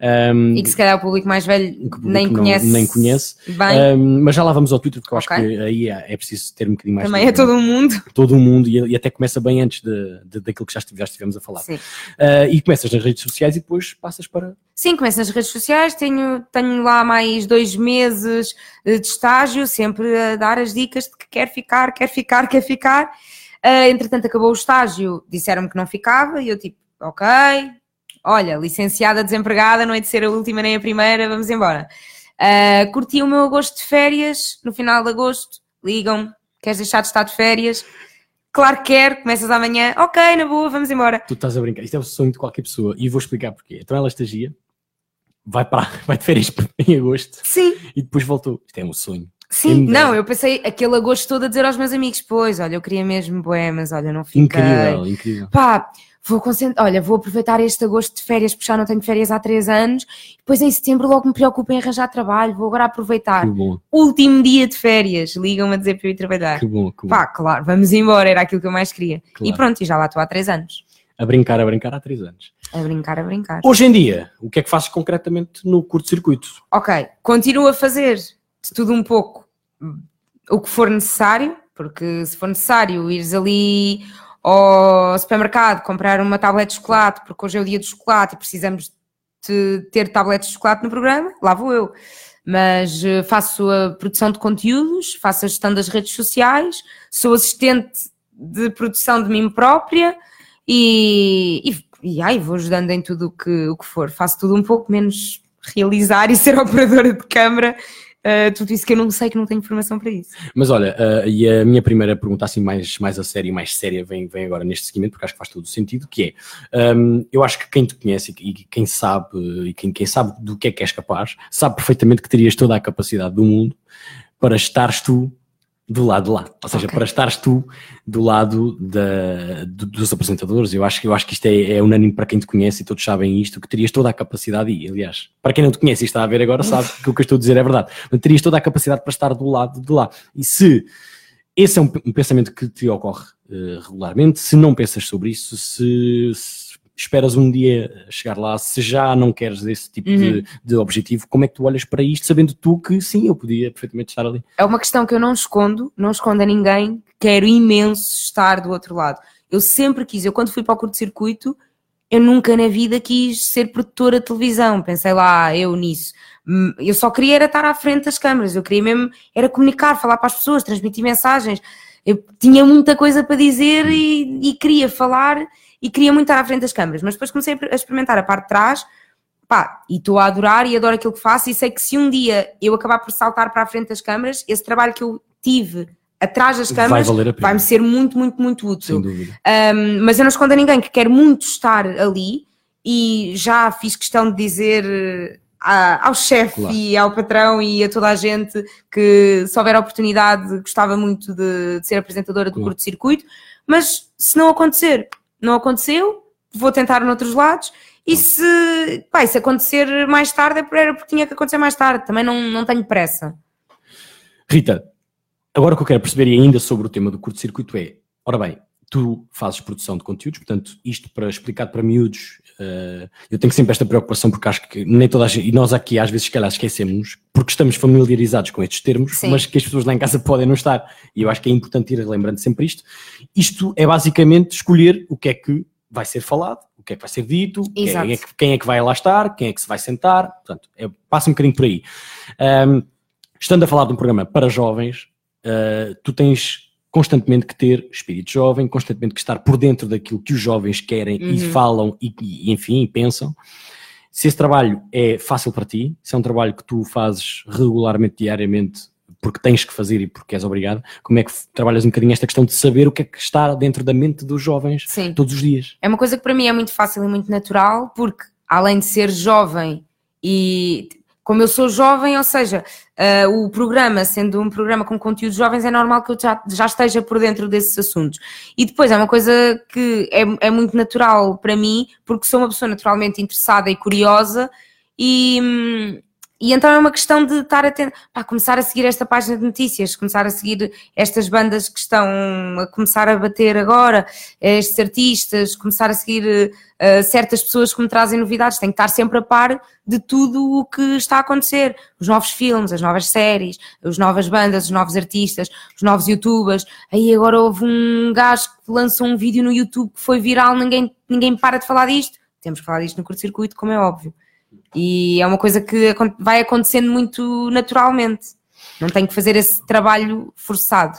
Ahm, E que se calhar o público mais velho que público nem não- conhece. nem conhece. Bem, Ahm, mas já lá vamos ao Twitter, porque eu Ok. acho que aí é, é preciso ter um bocadinho mais também de- é todo o mundo. *laughs* todo o mundo e, e até começa bem antes de, de- daquilo que já, estive- já estivemos a falar. Sim. Ah, e começas nas redes sociais e depois passas para. Sim, começo nas redes sociais, tenho, tenho lá mais dois meses eh, de estágio, sempre a dar as dicas de que quer ficar, quer ficar, quer ficar. Ah, entretanto, acabou o estágio, disseram-me que não ficava, e eu tipo, ok, olha, licenciada, desempregada, não é de ser a última nem a primeira, vamos embora. Ah, curti o meu agosto de férias, no final de agosto, ligam-me, queres deixar de estar de férias? Claro que quero, começas amanhã, ok, na boa, vamos embora. Tu estás a brincar. Isto é o sonho de qualquer pessoa e vou explicar porquê. Então ela estagia, vai, para, *laughs* vai de férias *laughs* em agosto Sim, e depois voltou. Isto é um sonho. Sim, não, eu pensei aquele agosto todo a dizer aos meus amigos, pois, olha, eu queria mesmo bué, mas olha, não fiquei. Incrível, incrível. Pá, vou concentrar, olha, vou aproveitar este agosto de férias, porque já não tenho férias há três anos, depois em setembro logo me preocupo em arranjar trabalho, vou agora aproveitar. Que bom, Último dia de férias, ligam-me a dizer para eu ir trabalhar. que bom, que bom. Pá, claro, vamos embora, era aquilo que eu mais queria. Claro. E pronto, e já lá estou há três anos. A brincar, a brincar há três anos. A brincar, a brincar. Hoje em dia, o que é que fazes concretamente no curto-circuito? Ok, continuo a fazer de tudo um pouco o que for necessário, porque se for necessário ires ali ao supermercado comprar uma tablete de chocolate, porque hoje é o dia do chocolate e precisamos de ter tabletes de chocolate no programa, lá vou eu. Mas eh, faço a produção de conteúdos, faço a gestão das redes sociais, sou assistente de produção de mim própria e, e, e ai, vou ajudando em tudo o que, o que for. Faço tudo um pouco menos realizar e ser *laughs* operadora de câmara, uh, tudo isso que eu não sei, que não tenho formação para isso. Mas olha, ah, e a minha primeira pergunta, assim, mais, mais a sério e mais séria, vem, vem agora neste seguimento, porque acho que faz todo o sentido, que é, hum, eu acho que quem te conhece e, e quem sabe, e quem, quem sabe do que é que és capaz, sabe perfeitamente que terias toda a capacidade do mundo para estares tu do lado de lá. Ou seja, Ok. para estares tu do lado da, do- dos apresentadores. Eu acho, que- eu acho que isto é, é unânime para quem te conhece e todos sabem isto, que terias toda a capacidade, e aliás, para quem não te conhece e está a ver agora, sabe que o que eu estou a dizer é verdade. Mas terias toda a capacidade para estar do lado de lá. E se esse é um, um pensamento que te ocorre eh, regularmente, se não pensas sobre isso, se, se esperas um dia chegar lá, se já não queres esse tipo de, de objetivo, como é que tu olhas para isto, sabendo tu que sim, eu podia perfeitamente estar ali? É uma questão que eu não escondo, não escondo a ninguém, quero imenso estar do outro lado. Eu sempre quis, eu quando fui para o curto-circuito, eu nunca na vida quis ser produtora de televisão, pensei lá, eu nisso. Hum, Eu só queria era estar à frente das câmaras, eu queria mesmo era comunicar, falar para as pessoas, transmitir mensagens. Eu tinha muita coisa para dizer e, e queria falar e queria muito estar à frente das câmaras, mas depois comecei a experimentar a parte de trás, pá, e estou a adorar e adoro aquilo que faço e sei que se um dia eu acabar por saltar para a frente das câmaras, esse trabalho que eu tive atrás das Vai câmaras pena. vai-me ser muito, muito, muito útil. Um, mas eu não escondo a ninguém que quer muito estar ali e já fiz questão de dizer eh, a, ao chefe Claro. e ao patrão e a toda a gente que se houver oportunidade gostava muito de, de ser apresentadora do Claro. curto-circuito, mas se não acontecer, não aconteceu, vou tentar noutros lados e se, pá, se acontecer mais tarde é era porque tinha que acontecer mais tarde, também não, não tenho pressa. Rita, agora o que eu quero perceber ainda sobre o tema do curto-circuito é, ora bem, tu fazes produção de conteúdos, portanto, isto para explicar para miúdos, eh, eu tenho sempre esta preocupação porque acho que nem toda a gente, e nós aqui às vezes se calhar esquecemos, porque estamos familiarizados com estes termos, Sim. mas que as pessoas lá em casa podem não estar, e eu acho que é importante ir lembrando sempre isto. Isto é basicamente escolher o que é que vai ser falado, o que é que vai ser dito, quem é, que, quem é que vai lá estar, quem é que se vai sentar, portanto, é, passa um bocadinho por aí. Ahm, estando a falar de um programa para jovens, uh, tu tens constantemente que ter espírito jovem, constantemente que estar por dentro daquilo que os jovens querem e Uhum. falam e, e, enfim, pensam. Se esse trabalho é fácil para ti, se é um trabalho que tu fazes regularmente, diariamente, porque tens que fazer e porque és obrigado, como é que trabalhas um bocadinho esta questão de saber o que é que está dentro da mente dos jovens Sim. todos os dias? É uma coisa que para mim é muito fácil e muito natural, porque além de ser jovem e como eu sou jovem, ou seja, ah, o programa, sendo um programa com conteúdos jovens, é normal que eu já, já esteja por dentro desses assuntos. E depois é uma coisa que é, é muito natural para mim, porque sou uma pessoa naturalmente interessada e curiosa, e, hum, e então é uma questão de estar atento, pá, começar a seguir esta página de notícias, começar a seguir estas bandas que estão a começar a bater agora, estes artistas, começar a seguir uh, certas pessoas que me trazem novidades, tenho que estar sempre a par de tudo o que está a acontecer, os novos filmes, as novas séries, as novas bandas, os novos artistas, os novos youtubers, aí agora houve um gajo que lançou um vídeo no YouTube que foi viral, ninguém, ninguém para de falar disto, temos que falar disto no curto-circuito, como é óbvio. E é uma coisa que vai acontecendo muito naturalmente. Não tenho que fazer esse trabalho forçado.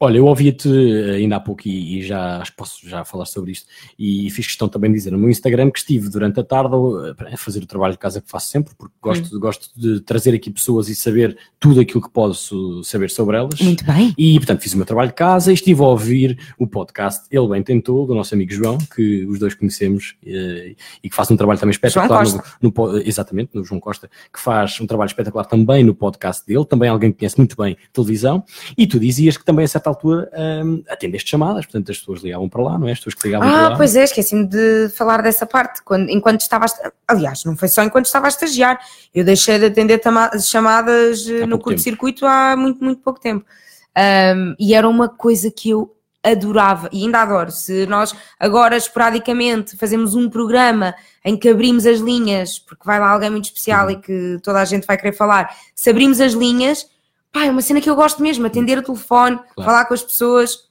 Olha, eu ouvia-te eh, ainda há pouco e, e já posso já falar sobre isto e fiz questão também de dizer no meu Instagram que estive durante a tarde eh, a fazer o trabalho de casa que faço sempre, porque gosto, gosto de trazer aqui pessoas e saber tudo aquilo que posso saber sobre elas. Muito bem. E, portanto, fiz o meu trabalho de casa e estive a ouvir o podcast Ele Bem Tentou, do nosso amigo João, que os dois conhecemos eh, e que faz um trabalho também espetacular. João no, no po- exatamente, no João Costa, que faz um trabalho espetacular também no podcast dele, também alguém que conhece muito bem televisão. E tu dizias que também a certa altura hum, atendeste chamadas, portanto, as pessoas ligavam para lá, não é? As pessoas que ligavam para Ah, lá. pois é, esqueci-me de falar dessa parte. Quando, enquanto estava a Aliás, não foi só enquanto estava a estagiar. Eu deixei de atender chamadas eh, Há no curto-circuito há muito, muito pouco tempo. Ahm, e era uma coisa que eu adorava e ainda adoro. Se nós agora esporadicamente fazemos um programa em que abrimos as linhas, porque vai lá alguém muito especial Uhum. e que toda a gente vai querer falar, se abrimos as linhas, pá, é uma cena que eu gosto mesmo, atender o telefone, falar com as pessoas.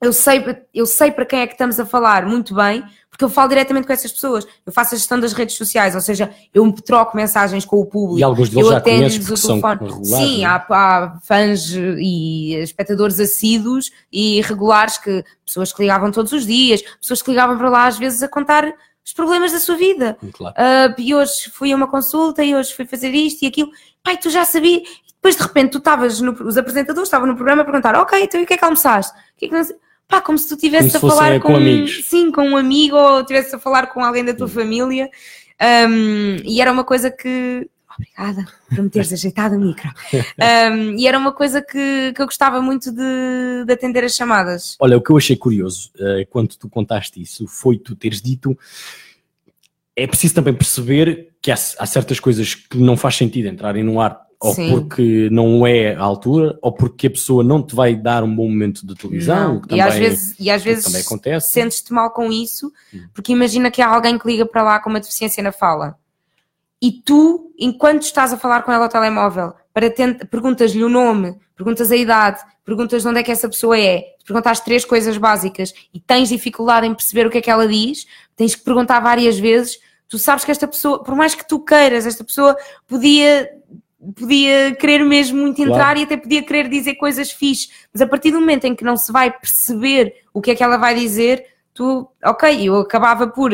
Eu sei, eu sei para quem é que estamos a falar muito bem, porque eu falo diretamente com essas pessoas. Eu faço a gestão das redes sociais, ou seja, eu troco mensagens com o público. E alguns deles eu já conheces porque são regulares, Sim, é? há, há fãs e espectadores assíduos e regulares, que pessoas que ligavam todos os dias, pessoas que ligavam para lá às vezes a contar os problemas da sua vida. Claro. Ah, e hoje fui a uma consulta e hoje fui fazer isto e aquilo. Pai, tu já sabias. Depois de repente tu estavas, no, os apresentadores estavam no programa a perguntar: Ok, então e o que é que almoçaste? O que é que não sei?" Pá, como se tu estivesse a falar eh, com amigos. Sim, com um amigo ou estivesse a falar com alguém da tua Hum. família. Um, e era uma coisa que. Obrigada por me teres *laughs* ajeitado o micro. Um, e era uma coisa que, que eu gostava muito de, de atender as chamadas. Olha, o que eu achei curioso eh, quando tu contaste isso foi tu teres dito. É preciso também perceber que há, há certas coisas que não faz sentido entrarem no ar, ou Sim. porque não é a altura, ou porque a pessoa não te vai dar um bom momento de televisão. Que E às também- vezes, e às vezes também acontece. sentes-te mal com isso, Hum. porque imagina que há alguém que liga para lá com uma deficiência na fala e tu, enquanto estás a falar com ela ao telemóvel, para perguntas-lhe o nome, perguntas a idade, perguntas de onde é que essa pessoa é, perguntaste três coisas básicas e tens dificuldade em perceber o que é que ela diz, tens que perguntar várias vezes. Tu sabes que esta pessoa, por mais que tu queiras, esta pessoa podia podia querer mesmo muito entrar Claro. e até podia querer dizer coisas fixe, mas a partir do momento em que não se vai perceber o que é que ela vai dizer, tu, ok, eu acabava por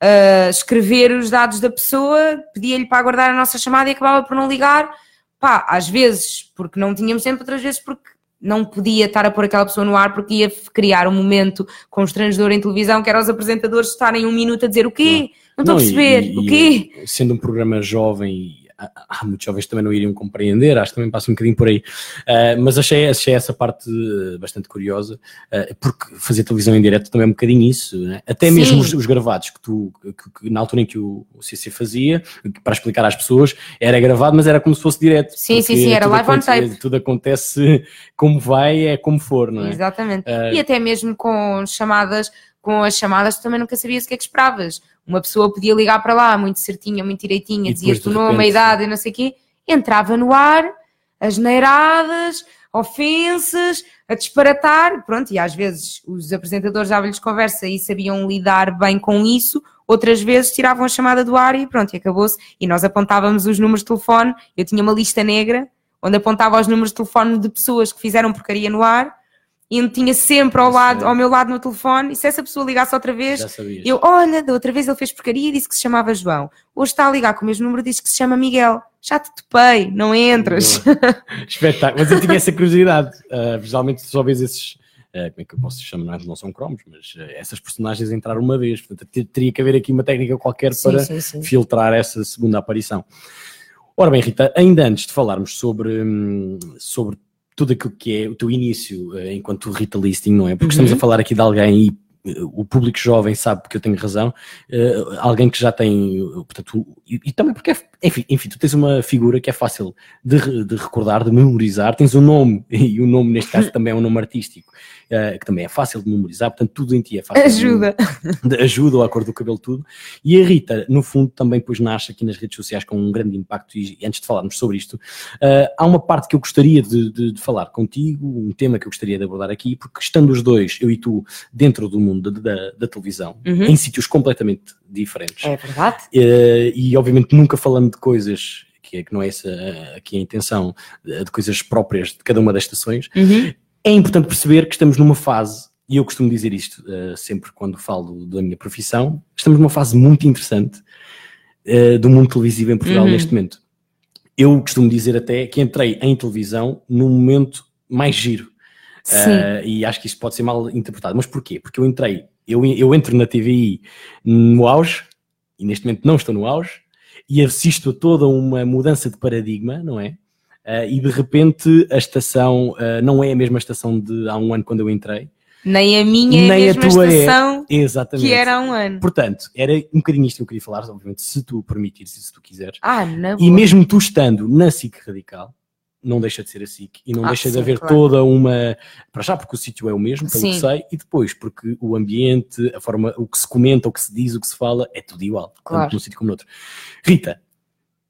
ah, escrever os dados da pessoa, pedia-lhe para aguardar a nossa chamada e acabava por não ligar, pá, às vezes porque não tínhamos tempo, outras vezes porque não podia estar a pôr aquela pessoa no ar porque ia criar um momento constrangedor em televisão que era os apresentadores estarem um minuto a dizer o quê? Não estou a perceber. e- o quê? Sendo um programa jovem, e há, há muitos jovens também não iriam compreender, acho que também passa um bocadinho por aí. Ah, mas achei, achei essa parte bastante curiosa, ah, porque fazer televisão em direto também é um bocadinho isso, né? até Sim. mesmo os, os gravados que tu, que, que na altura em que o, o CC fazia, para explicar às pessoas, era gravado, mas era como se fosse direto. Sim, sim, sim, era live on tape. Tudo acontece *laughs* como vai, é como for, não é? Exatamente. Ah, E até mesmo com chamadas, com as chamadas, tu também nunca sabias o que é que esperavas. Uma pessoa podia ligar para lá muito certinha, muito direitinha, o de nome, a idade e não sei o quê, entrava no ar, as neiradas, ofensas, a disparatar, pronto, e às vezes os apresentadores davam-lhes conversa e sabiam lidar bem com isso, outras vezes tiravam a chamada do ar e pronto, e acabou-se. E nós apontávamos os números de telefone, eu tinha uma lista negra, onde apontava os números de telefone de pessoas que fizeram porcaria no ar, e eu tinha sempre ao, lado, ao meu lado no telefone, e se essa pessoa ligasse outra vez, eu, olha, da outra vez ele fez porcaria e disse que se chamava João. Hoje está a ligar com o mesmo número e diz que se chama Miguel. Já te topei, não entras. *laughs* Espetáculo. Mas eu tinha essa curiosidade. Uh, geralmente só vês esses. uh, como é que eu posso chamar? Não, é- não são cromos, mas uh, essas personagens entraram uma vez. Portanto, te- teria que haver aqui uma técnica qualquer para sim, sim. filtrar essa segunda aparição. Ora bem, Rita, ainda antes de falarmos sobre, hum, sobre tudo aquilo que é o teu início eh, enquanto Rita Listing, não é? Porque estamos Uhum. a falar aqui de alguém e eh, o público jovem sabe que eu tenho razão, eh, alguém que já tem, portanto, e, e também porque, é, enfim, enfim, tu tens uma figura que é fácil de, de recordar, de memorizar, tens um nome, *laughs* e o nome neste caso também é um nome artístico, eh, que também é fácil de memorizar, portanto tudo em ti é fácil de- Ajuda. de *laughs* ajuda ou a cor do cabelo, tudo. E a Rita, no fundo, também depois nasce aqui nas redes sociais com um grande impacto. E antes de falarmos sobre isto, ah, há uma parte que eu gostaria de, de- de falar contigo, um tema que eu gostaria de abordar aqui, porque estando os dois, eu e tu, dentro do mundo da, da- televisão, Uhum. em sítios completamente diferentes, É verdade. eh, e obviamente nunca falando de coisas. Que, é, que não é essa aqui a intenção de coisas próprias de cada uma das estações, Uhum. é importante perceber que estamos numa fase, e eu costumo dizer isto eh, sempre quando falo da minha profissão, estamos numa fase muito interessante eh, do mundo televisivo em Portugal Uhum. neste momento. Eu costumo dizer até que entrei em televisão num momento mais giro. Eh, e acho que isto pode ser mal interpretado. Mas porquê? Porque eu entrei, eu, eu entro na TVI no auge, e neste momento não estou no auge, e assisto a toda uma mudança de paradigma, não é? Eh, e de repente a estação eh, não é a mesma estação de há um ano quando eu entrei. Nem a minha é Nem a a tua é. estação Exatamente. que era há um ano. Portanto, era um bocadinho isto que eu queria falar, obviamente, se tu permitires e se tu quiseres. Ah, na E mesmo tu estando na SIC Radical, não deixa de ser a SIC e não Ah, deixa de sim, haver claro. toda uma. Para já, porque o sítio é o mesmo, pelo Sim. que sei, e depois, porque o ambiente, a forma, o que se comenta, o que se diz, o que se fala, é tudo igual, Claro. tanto num sítio como no outro. Rita,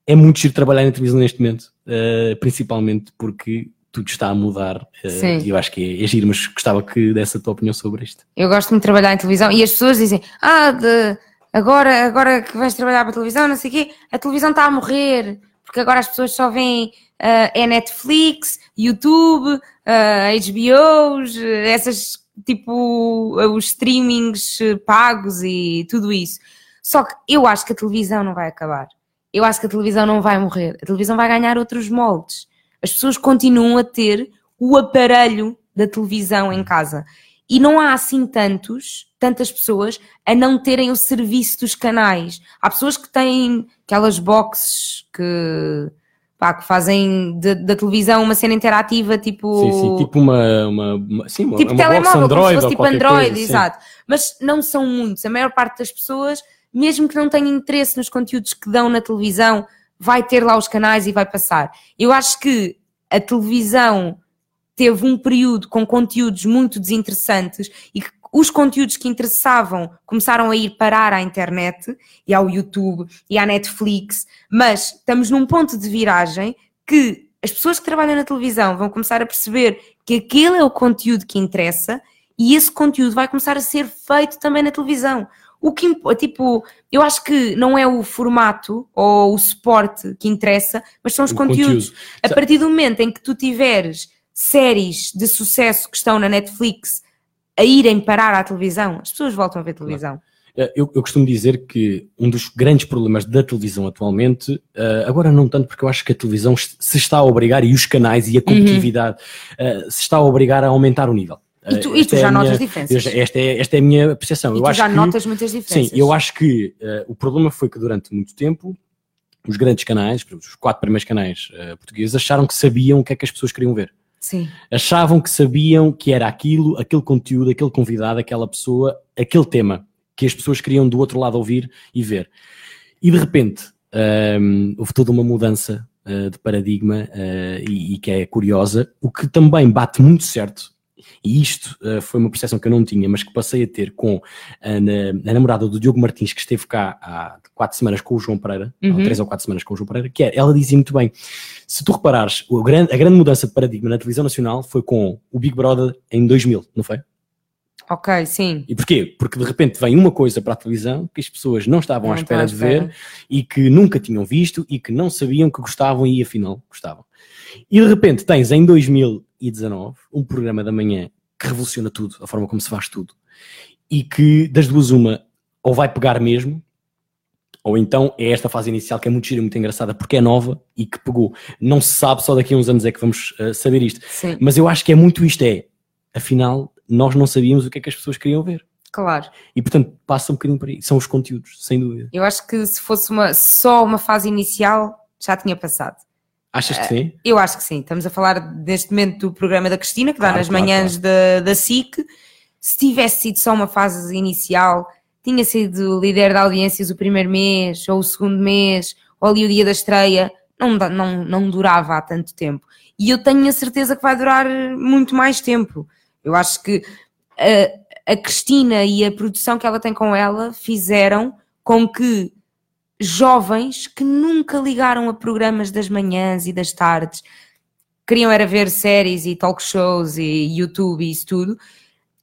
é muito giro trabalhar na televisão neste momento, eh, principalmente porque tudo está a mudar Sim. e eu acho que é, é giro, mas gostava que desse a tua opinião sobre isto. Eu gosto muito de trabalhar em televisão e as pessoas dizem: Ah, de- agora, agora que vais trabalhar para a televisão, não sei o quê, a televisão está a morrer, porque agora as pessoas só veem ah, é Netflix, YouTube, ah, HBOs, eh, essas tipo os streamings eh, pagos e tudo isso. Só que eu acho que a televisão não vai acabar. Eu acho que a televisão não vai morrer. A televisão vai ganhar outros moldes. As pessoas continuam a ter o aparelho da televisão em casa. E não há assim tantos, tantas pessoas a não terem o serviço dos canais. Há pessoas que têm aquelas boxes que, pá, que fazem de- da televisão uma cena interativa, tipo. Sim, sim, tipo uma, uma, sim, uma, tipo uma telemóvel, como se Android fosse tipo Android, coisa, exato. Mas não são muitos. A maior parte das pessoas, mesmo que não tenham interesse nos conteúdos que dão na televisão, vai ter lá os canais e vai passar. Eu acho que a televisão teve um período com conteúdos muito desinteressantes e que os conteúdos que interessavam começaram a ir parar à internet e ao YouTube e à Netflix, mas estamos num ponto de viragem que as pessoas que trabalham na televisão vão começar a perceber que aquele é o conteúdo que interessa e esse conteúdo vai começar a ser feito também na televisão. O que, tipo, eu acho que não é o formato ou o suporte que interessa, mas são os O conteúdos. conteúdo. A partir do momento em que tu tiveres séries de sucesso que estão na Netflix a irem parar à televisão, as pessoas voltam a ver televisão. Eh, Eu, eu costumo dizer que um dos grandes problemas da televisão atualmente, eh, agora não tanto porque eu acho que a televisão se está a obrigar, e os canais e a competitividade, eh, se está a obrigar a aumentar o nível. E tu, e tu já notas diferenças? Esta é, esta é a minha percepção. E eu tu já que, notas muitas diferenças? Sim, eu acho que uh, o problema foi que durante muito tempo os grandes canais, os quatro primeiros canais uh, portugueses, acharam que sabiam o que é que as pessoas queriam ver. Sim. Achavam que sabiam que era aquilo, aquele conteúdo, aquele convidado, aquela pessoa, aquele tema que as pessoas queriam do outro lado ouvir e ver. E de repente um, houve toda uma mudança uh, de paradigma uh, e, e, que é curiosa, o que também bate muito certo. E isto uh, foi uma percepção que eu não tinha, mas que passei a ter com a, a, namorada do Diogo Martins, que esteve cá há quatro semanas com o João Pereira, uhum. ou três ou quatro semanas com o João Pereira, que é, ela dizia muito bem: se tu reparares, a grande, a grande mudança de paradigma na televisão nacional foi com o Big Brother em 2000, não foi? Ok, sim. E porquê? Porque de repente vem uma coisa para a televisão que as pessoas não estavam não à espera de ver e que nunca tinham visto e que não sabiam que gostavam e afinal gostavam. E de repente tens em 2019 um programa da manhã que revoluciona tudo, a forma como se faz tudo. E que das duas uma ou vai pegar mesmo ou então é esta fase inicial que é muito gira, muito engraçada, porque é nova e que pegou. Não se sabe, só daqui a uns anos é que vamos uh, saber isto. Sim. Mas eu acho que é muito isto: é afinal, nós não sabíamos o que é que as pessoas queriam ver. Claro. E portanto passa um bocadinho por aí. São os conteúdos, sem dúvida. Eu acho que se fosse uma, só uma fase inicial, já tinha passado. Achas que sim? Eu acho que sim. Estamos a falar neste momento do programa da Cristina, que claro, dá nas claro, manhãs claro. Da, da SIC. Se tivesse sido só uma fase inicial, tinha sido líder de audiências o primeiro mês, ou o segundo mês, ou ali o dia da estreia, não, não, não durava há tanto tempo. E eu tenho a certeza que vai durar muito mais tempo. Eu acho que a, a Cristina e a produção que ela tem com ela fizeram com que jovens que nunca ligaram a programas das manhãs e das tardes, queriam era ver séries e talk shows e YouTube e isso tudo,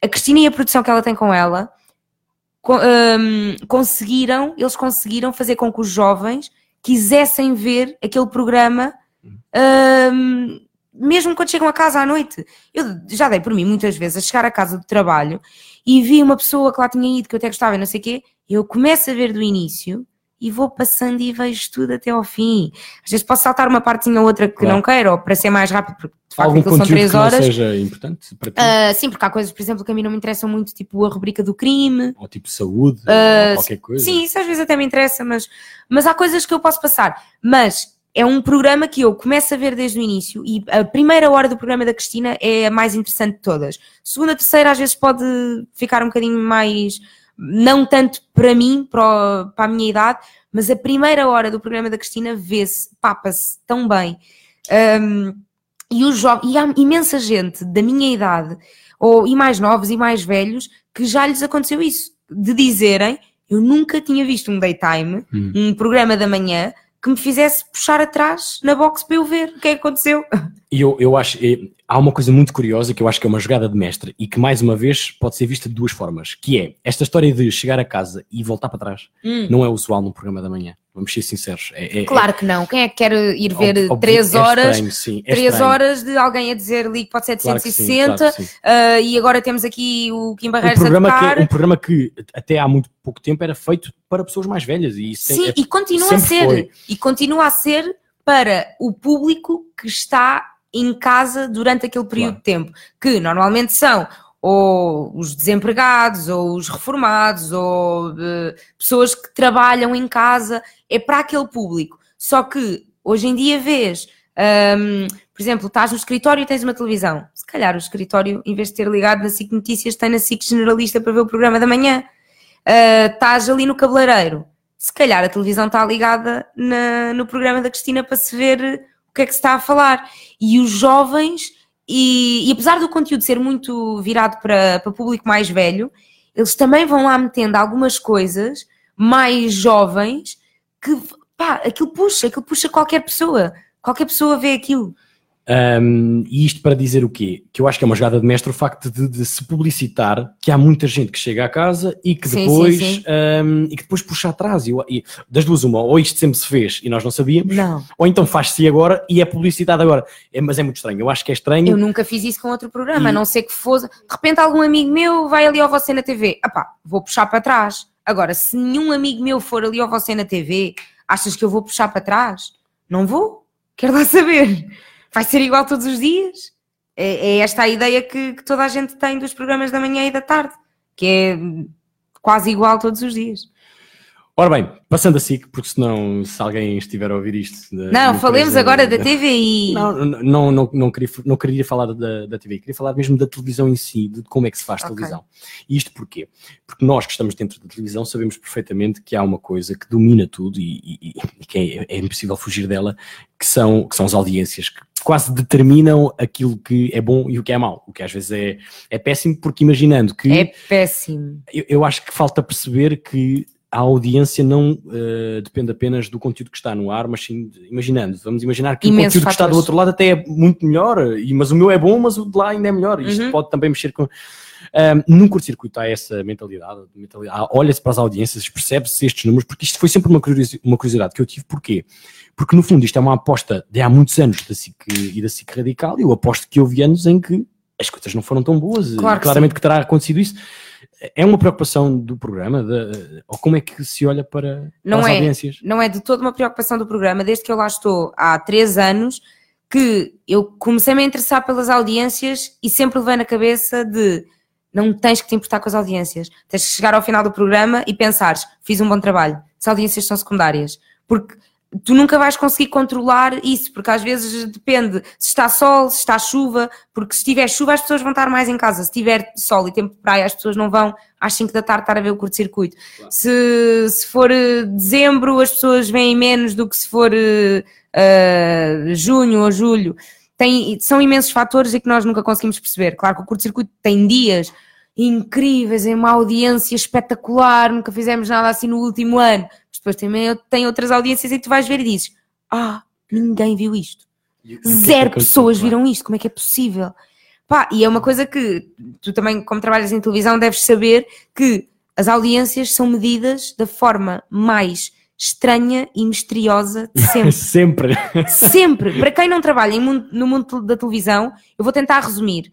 a Cristina e a produção que ela tem com ela um, conseguiram, eles conseguiram fazer com que os jovens quisessem ver aquele programa um, mesmo quando chegam a casa à noite. Eu já dei por mim muitas vezes a chegar a casa do trabalho e vi uma pessoa que lá tinha ido, que eu até gostava e não sei o quê, eu começo a ver do início e vou passando e vejo tudo até ao fim. Às vezes posso saltar uma partezinha ou outra que Claro. não quero, ou para ser mais rápido, porque de facto Algum aquilo são conteúdo 3 que não horas. seja importante para ti? Ah, sim, porque há coisas, por exemplo, que a mim não me interessam muito, tipo a rubrica do crime. ou tipo saúde, ah, ou qualquer coisa? Sim, isso às vezes até me interessa, mas, mas há coisas que eu posso passar. Mas é um programa que eu começo a ver desde o início e a primeira hora do programa da Cristina é a mais interessante de todas. Segunda, terceira, às vezes pode ficar um bocadinho mais. Não tanto para mim, para, o- para a minha idade, mas a primeira hora do programa da Cristina vê-se, papa-se tão bem. Um, e, os e há imensa gente da minha idade, ou, e mais novos e mais velhos, que já lhes aconteceu isso, de dizerem eu nunca tinha visto um daytime, Hum. um programa da manhã, que me fizesse puxar atrás na box para eu ver o que é que aconteceu. *laughs* E eu, eu acho, eh, há uma coisa muito curiosa que eu acho que é uma jogada de mestre e que mais uma vez pode ser vista de duas formas, que é esta história de chegar a casa e voltar para trás, não é usual num programa da manhã, vamos ser sinceros. É, é- Claro que não. Quem é que quer ir é- ver óbvio- três é horas, estranho, sim, é três horas de alguém a dizer Claro que sim, 760 claro que sim. ah, e agora temos aqui o Kim um Barreiros a programa, tocar. que, um programa que até há muito pouco tempo era feito para pessoas mais velhas e isso Sim, é- e continua a ser. foi. E continua a ser para o público que está em casa durante aquele período Claro. de tempo, que normalmente são ou os desempregados, ou os reformados, ou eh, pessoas que trabalham em casa, é para aquele público. Só que hoje em dia vês, hum, por exemplo, estás no escritório e tens uma televisão. Se calhar o escritório, em vez de ter ligado na SIC Notícias, tem na SIC Generalista para ver o programa da manhã. Uh, estás ali no cabeleireiro. Se calhar a televisão está ligada na- no programa da Cristina para se ver que é que se está a falar. E os jovens, e, e apesar do conteúdo ser muito virado para, para público mais velho, eles também vão lá metendo algumas coisas mais jovens que, pá, aquilo puxa, aquilo puxa qualquer pessoa. Qualquer pessoa vê aquilo. Um, e isto para dizer o quê? Que eu acho que é uma jogada de mestre o facto de, de se publicitar que há muita gente que chega à casa e que Sim, depois, sim, sim. um, e que depois puxa atrás. E, e das duas, uma, ou isto sempre se fez e nós não sabíamos, Não. ou então faz-se agora e é publicidade agora. É, mas é muito estranho. Eu acho que é estranho. Eu nunca fiz isso com outro programa, E- a não ser que fosse. De repente, algum amigo meu vai ali ao você na TV. Epá, vou puxar para trás. Agora, se nenhum amigo meu for ali ao você na TV, achas que eu vou puxar para trás? Não vou. Quero lá saber. Vai ser igual todos os dias? É, é esta a ideia que, que toda a gente tem dos programas da manhã e da tarde, que é quase igual todos os dias. Ora bem, passando a SIC, porque senão, se alguém estiver a ouvir isto. da- Não, falemos empresa- agora da TVI. *laughs* Não, não, não, não, queria, não queria falar da, da TV, queria falar mesmo da televisão em si, de como é que se faz Ok. televisão. E isto porquê? Porque nós que estamos dentro da televisão sabemos perfeitamente que há uma coisa que domina tudo e, e- e que é, é impossível fugir dela, que são, que são as audiências, que quase determinam aquilo que é bom e o que é mau, o que às vezes é, é péssimo, porque imaginando que É péssimo. eu, eu acho que falta perceber que a audiência não eh, depende apenas do conteúdo que está no ar, mas sim, imaginando, vamos imaginar que Imensos o conteúdo que está do outro lado até é muito melhor, e, mas o meu é bom, mas o de lá ainda é melhor. Isto Uhum. pode também mexer com. Ahm, num curto-circuito há essa mentalidade, mentalidade olha-se para as audiências, percebe-se estes números, porque isto foi sempre uma curiosi- uma curiosidade que eu tive. Porquê? Porque no fundo isto é uma aposta de há muitos anos da SIC e da SIC Radical, e eu aposto que houve anos em que as coisas não foram tão boas. Claro que Claramente que terá acontecido isso. É uma preocupação do programa? De- ou como é que se olha para, Não para as é. audiências? Não é de toda uma preocupação do programa, desde que eu lá estou há três anos, que eu comecei-me a interessar pelas audiências e sempre levei na cabeça de não tens que te importar com as audiências. Tens que chegar ao final do programa e pensares, fiz um bom trabalho. As audiências são secundárias. Porque tu nunca vais conseguir controlar isso, porque às vezes depende se está sol, se está chuva, porque se tiver chuva as pessoas vão estar mais em casa, se tiver sol e tempo de praia as pessoas não vão às 5 da tarde estar a ver o curto-circuito. Se, se for eh, dezembro as pessoas vêm menos do que se for eh, junho ou julho. Tem, são imensos fatores e que nós nunca conseguimos perceber. Claro que o curto-circuito tem dias incríveis, em uma audiência espetacular, nunca fizemos nada assim no último ano. Depois também tem outras audiências que tu vais ver e dizes: Ah, ninguém viu isto. E é Zero pessoas viram isto, como é que é possível? Pá, e é uma coisa que tu também, como trabalhas em televisão, deves saber que as audiências são medidas da forma mais estranha e misteriosa de *laughs* sempre. Sempre. *laughs* Sempre. Para quem não trabalha mundo- no mundo da televisão, eu vou tentar resumir.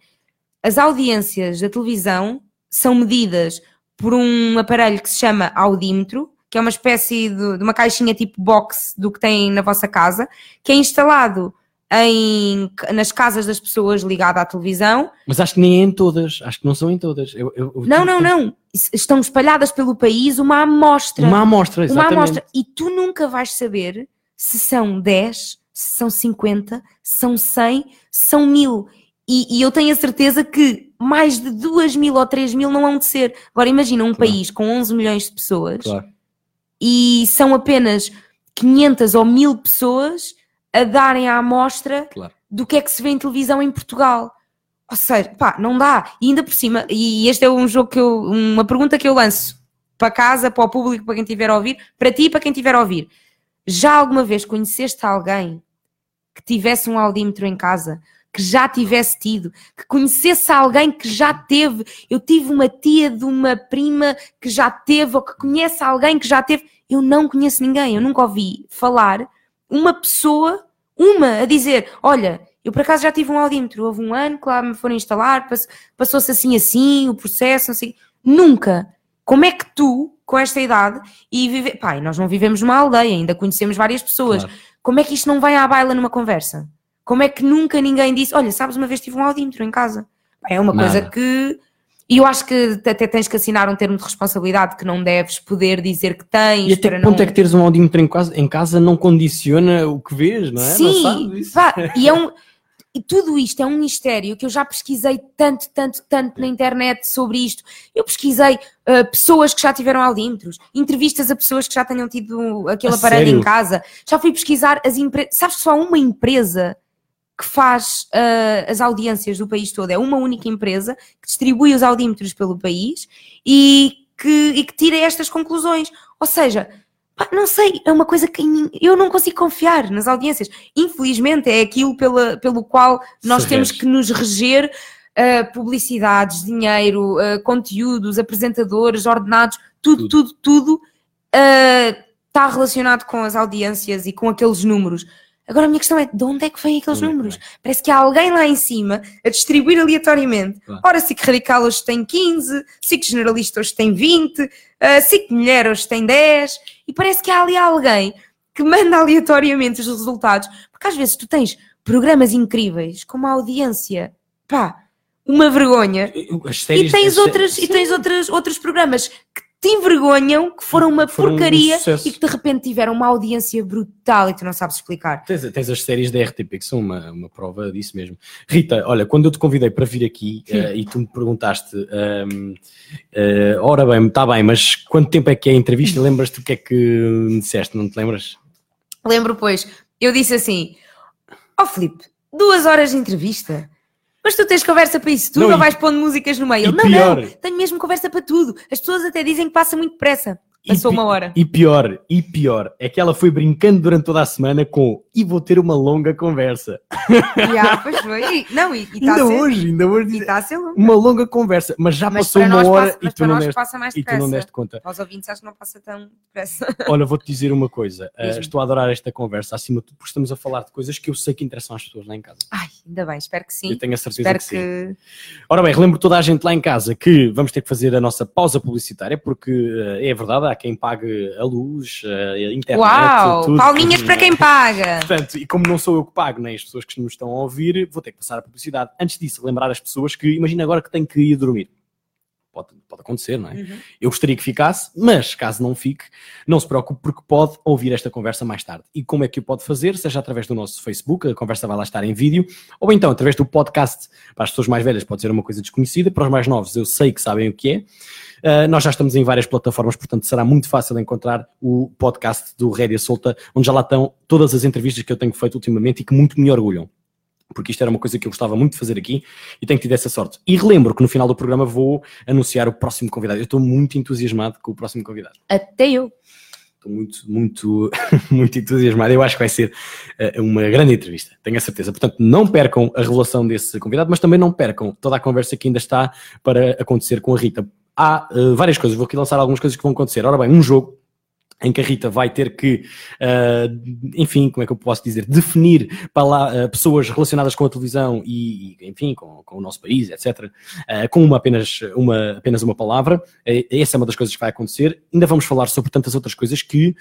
As audiências da televisão são medidas por um aparelho que se chama audímetro, que é uma espécie de, de uma caixinha tipo box do que tem na vossa casa, que é instalado em, nas casas das pessoas ligado à televisão. Mas acho que nem é em todas. Acho que não são em todas. Eu- eu- eu Não, não, não. Estão espalhadas pelo país uma amostra. Uma amostra, uma exatamente. amostra. E tu nunca vais saber se são 10, se são 50, se são 100, se são 1000. E, e eu tenho a certeza que mais de 2 mil ou 3 mil não hão de ser. Agora imagina um Claro. país com 11 milhões de pessoas Claro. E são apenas 500 ou 1000 pessoas a darem a amostra Claro. do que é que se vê em televisão em Portugal. Ou seja, pá, não dá. E ainda por cima, e este é um jogo que eu, uma pergunta que eu lanço para casa, para o público, para quem estiver a ouvir, para ti e para quem estiver a ouvir. Já alguma vez conheceste alguém que tivesse um audímetro em casa, que já tivesse tido, que conhecesse alguém que já teve? Eu tive uma tia de uma prima que já teve, ou que conhece alguém que já teve. Eu não conheço ninguém, eu nunca ouvi falar uma pessoa, uma, a dizer: Olha, eu por acaso já tive um audímetro, houve um ano que lá me foram instalar, pass- passou-se assim assim, o processo, não sei. Nunca. Como é que tu, com esta idade, e vive... pai, nós não vivemos numa aldeia, ainda conhecemos várias pessoas. Claro. Como é que isto não vai à baila numa conversa? Como é que nunca ninguém disse: Olha, sabes, uma vez tive um audímetro em casa? É uma Nada. coisa que. E eu acho que até tens que assinar um termo de responsabilidade que não deves poder dizer que tens. E até que ponto não... é que teres um audímetro em casa, em casa não condiciona o que vês, não é? não Sim, isso? pá, *laughs* e, é um, e tudo isto é um mistério que eu já pesquisei tanto, tanto, tanto na internet sobre isto. Eu pesquisei uh, pessoas que já tiveram audímetros, entrevistas a pessoas que já tenham tido aquele A aparelho sério? em casa. Já fui pesquisar as empresas. Sabes que só uma empresa que faz uh, as audiências do país todo. É uma única empresa que distribui os audímetros pelo país e que, e que tira estas conclusões. Ou seja, pá, não sei, é uma coisa que eu não consigo confiar nas audiências. Infelizmente, é aquilo pela, pelo qual nós temos que nos reger. uh, publicidades, dinheiro, uh, conteúdos, apresentadores, ordenados, tudo, tudo, tudo está relacionado com as audiências e com aqueles números. Agora a minha questão é de onde é que vêm aqueles números? Parece que há alguém lá em cima a distribuir aleatoriamente. Ora, SIC Radical hoje tem 15, SIC Generalista hoje tem 20, uh, SIC Mulher hoje tem 10, e parece que há ali alguém que manda aleatoriamente os resultados, porque às vezes tu tens programas incríveis com uma audiência pá, uma vergonha. Séries, e tens, outras, e tens outras, outros programas que te envergonham, que foram uma Foram um porcaria sucesso. e que de repente tiveram uma audiência brutal e tu não sabes explicar. Tens, tens as séries da RTP que são uma, uma prova disso mesmo. Rita, olha, quando eu te convidei para vir aqui eh, e tu me perguntaste, ehm, eh, ora bem, está bem, mas quanto tempo é que é a entrevista? *laughs* Lembras-te o que é que me disseste? Não te lembras? Lembro, pois, eu disse assim: Ó oh, Filipe, duas horas de entrevista. Mas tu tens conversa para isso tudo Não, ou e- vais pondo músicas no meio? não, pior- não, tenho mesmo conversa para tudo. As pessoas até dizem que passa muito depressa. Passou uma hora. E pior, e pior, é que ela foi brincando durante toda a semana com e vou ter uma longa conversa. *laughs* Já, pois foi. E- não, e está a ainda hoje, ainda hoje. E está a ser longo. Uma longa conversa, mas já Mas passou uma hora passa, e tu para não nós deste passa mais e tu não deste conta. Aos ouvintes acho que não passa tão depressa. *laughs* Olha, vou-te dizer uma coisa. Uh, estou a adorar esta conversa, acima de tudo, porque estamos a falar de coisas que eu sei que interessam às pessoas lá em casa. Ai, ainda bem, espero que sim. Eu tenho a certeza Espero que sim. que. Ora bem, relembro toda a gente lá em casa que vamos ter que fazer a nossa pausa publicitária, porque uh, é verdade, há quem pague a luz, a internet, Uau! tudo. Palminhas para quem paga! Portanto, e como não sou eu que pago, nem as pessoas que nos estão a ouvir, vou ter que passar a publicidade. Antes disso, lembrar as pessoas que, imagina agora que tenho que ir dormir. Pode, pode acontecer, não é? Uhum. Eu gostaria que ficasse, mas caso não fique, não se preocupe, porque pode ouvir esta conversa mais tarde. E como é que o pode fazer? Seja através do nosso Facebook, a conversa vai lá estar em vídeo, ou então através do podcast. Para as pessoas mais velhas pode ser uma coisa desconhecida, para os mais novos eu sei que sabem o que é. Uh, nós já estamos em várias plataformas, portanto será muito fácil encontrar o podcast do Rédia Solta, onde já lá estão todas as entrevistas que eu tenho feito ultimamente e que muito me orgulham. Porque isto era uma coisa que eu gostava muito de fazer aqui e tenho tido essa sorte. E relembro que no final do programa vou anunciar o próximo convidado. Eu estou muito entusiasmado com o próximo convidado. Até eu. Estou muito, muito, *laughs* muito entusiasmado. Eu acho que vai ser uh, uma grande entrevista, tenho a certeza. Portanto, não percam a revelação desse convidado, mas também não percam toda a conversa que ainda está para acontecer com a Rita. Há uh, várias coisas, vou aqui lançar algumas coisas que vão acontecer. Ora bem, um jogo em que a Rita vai ter que, uh, enfim, como é que eu posso dizer, definir para lá, uh, pessoas relacionadas com a televisão e, e enfim, com, com, o nosso país, etc., uh, com uma apenas, uma, apenas uma palavra. essa é uma das coisas que vai acontecer. Ainda vamos falar sobre tantas outras coisas que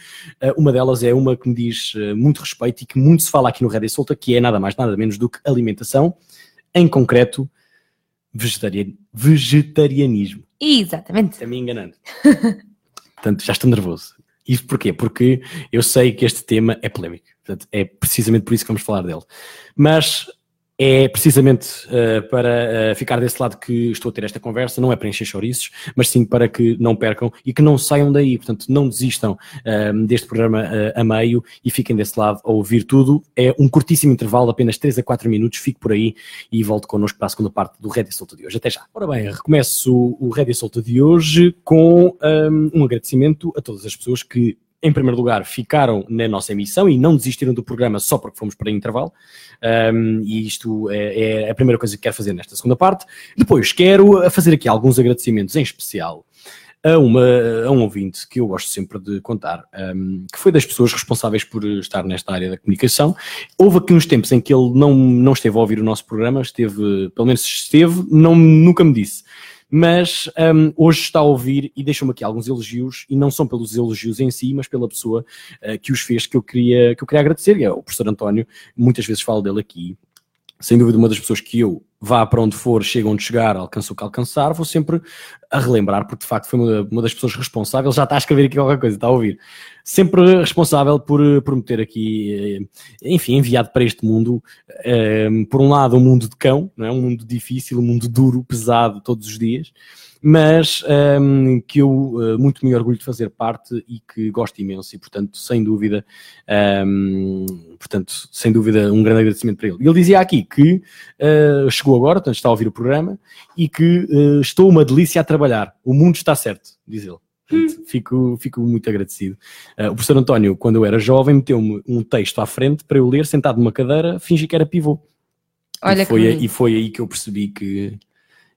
uma delas é uma que me diz muito respeito e que muito se fala aqui no Rede Solta, que é nada mais, nada menos do que alimentação, em concreto, vegetarian, vegetarianismo. Exatamente. Está me enganando. *laughs* Portanto, já estou nervoso. Isto porquê? Porque eu sei que este tema é polémico. Portanto, é precisamente por isso que vamos falar dele. Mas é precisamente uh, para uh, ficar desse lado que estou a ter esta conversa, não é para encher chouriços, mas sim para que não percam e que não saiam daí. Portanto, não desistam uh, deste programa a meio e fiquem desse lado a ouvir tudo. É um curtíssimo intervalo, apenas 3 a 4 minutos. Fique por aí e volto connosco para a segunda parte do Red Solta de hoje. Até já. Ora bem, recomeço o Red Solta de hoje com um, um agradecimento a todas as pessoas que em primeiro lugar, ficaram na nossa emissão e não desistiram do programa só porque fomos para intervalo. Um, e isto é, é, a primeira coisa que quero fazer nesta segunda parte. Depois, quero fazer aqui alguns agradecimentos, em especial a, uma, a um ouvinte que eu gosto sempre de contar, um, que foi das pessoas responsáveis por estar nesta área da comunicação. Houve aqui uns tempos em que ele não, não esteve a ouvir o nosso programa, esteve, pelo menos esteve, não, nunca me disse mas um, hoje está a ouvir e deixou-me aqui alguns elogios, e não são pelos elogios em si, mas pela pessoa uh, que os fez, que eu queria, que eu queria agradecer, é o professor António, muitas vezes falo dele aqui, sem dúvida uma das pessoas que eu vá para onde for, chega onde chegar, alcança o que alcançar, vou sempre a relembrar, porque de facto foi uma, das pessoas responsáveis, já está a escrever aqui qualquer coisa, está a ouvir, sempre responsável por, por me ter aqui, enfim, enviado para este mundo, um, por um lado um mundo de cão, não é? um mundo difícil, um mundo duro, pesado todos os dias, mas um, que eu uh, muito me orgulho de fazer parte e que gosto imenso e portanto, sem dúvida, um, portanto, sem dúvida, um grande agradecimento para ele. Ele dizia aqui que uh, chegou agora, portanto está a ouvir o programa e que uh, estou uma delícia a trabalhar. O mundo está certo, diz ele. Portanto, fico, fico muito agradecido. Uh, o professor António, quando eu era jovem, meteu-me um texto à frente para eu ler, sentado numa cadeira, fingi que era pivô. Olha e, foi, que e foi aí que eu percebi que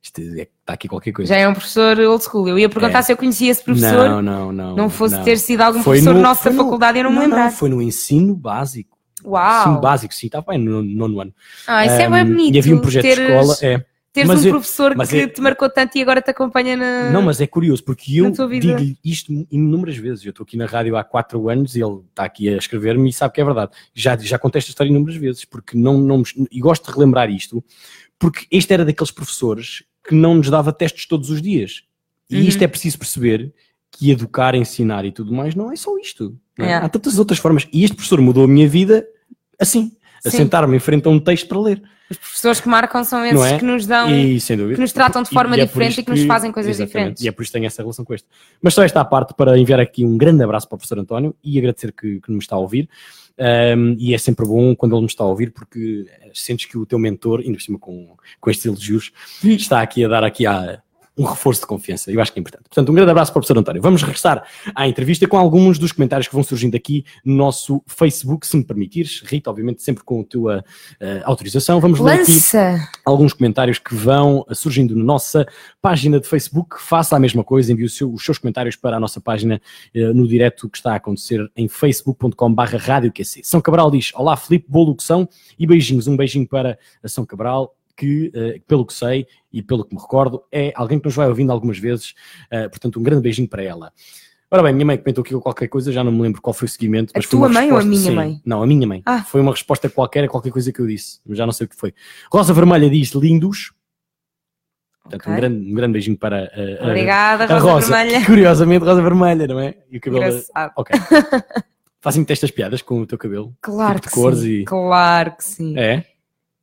isto é, está aqui qualquer coisa. Já é um professor old school. Eu ia perguntar É. se eu conhecia esse professor. Não, não, não. Não fosse não. ter sido algum Foi professor no- nosso foi da no- faculdade eu não me Não, lembrar. foi no ensino básico. Ensino Uau! básico, sim, estava bem no nono ano. Ah, isso é Um, bem bonito. E havia um projeto teres, de escola, é, teres Mas um eu- professor que é- te marcou tanto e agora te acompanha na. Não, mas é curioso, porque eu na tua vida. digo isto inúmeras vezes. Eu estou aqui na rádio há quatro anos e ele está aqui a escrever-me e sabe que é verdade. Já, já contei esta história inúmeras vezes, porque não, não me- e gosto de relembrar isto, porque este era daqueles professores que não nos dava testes todos os dias. E Uhum. isto é preciso perceber que educar, ensinar e tudo mais não é só isto. é? É. Há tantas outras formas. E este professor mudou a minha vida assim, a sentar-me em frente a um texto para ler. Os professores que marcam são esses é? que nos dão. E, que nos tratam de E- forma e é por diferente e que nos fazem coisas exatamente, diferentes. E é por isso que tenho essa relação com este. Mas só esta à parte para enviar aqui um grande abraço para o professor António e agradecer que, que nos está a ouvir. Um, e é sempre bom quando ele nos está a ouvir porque sentes que o teu mentor, ainda por cima com, com estes elogios, está aqui a dar aqui a, um reforço de confiança. Eu acho que é importante. Portanto, um grande abraço para o professor António. Vamos regressar à entrevista com alguns dos comentários que vão surgindo aqui no nosso Facebook, se me permitires. Rita, obviamente, sempre com a tua eh, autorização. Vamos ler aqui Lança! alguns comentários que vão surgindo na nossa página de Facebook. Faça a mesma coisa, envie seu- os seus comentários para a nossa página eh, no direto que está a acontecer em facebook.com.br radioQC. São Cabral diz, olá Filipe, boa locução e beijinhos. Um beijinho para a São Cabral, que eh, pelo que sei e pelo que me recordo, é alguém que nos vai ouvindo algumas vezes, eh, portanto um grande beijinho para ela. Ora bem, minha mãe comentou aqui qualquer coisa, já não me lembro qual foi o seguimento. A mas uma tua mãe ou a resposta- minha sim. mãe? Não, a minha mãe. Ah. Foi uma resposta qualquer a qualquer coisa que eu disse, já não sei o que foi. Rosa Vermelha diz lindos. Portanto, Ok. um, grande, um grande beijinho para a, a- Obrigada, a Rosa, Rosa. Vermelha. *laughs* Curiosamente, Rosa Vermelha, não é? E o cabelo. Engraçado. Ok. *laughs* Fazem-me estas piadas com o teu cabelo? Claro Tipo de que cores sim. e- Claro que sim. É?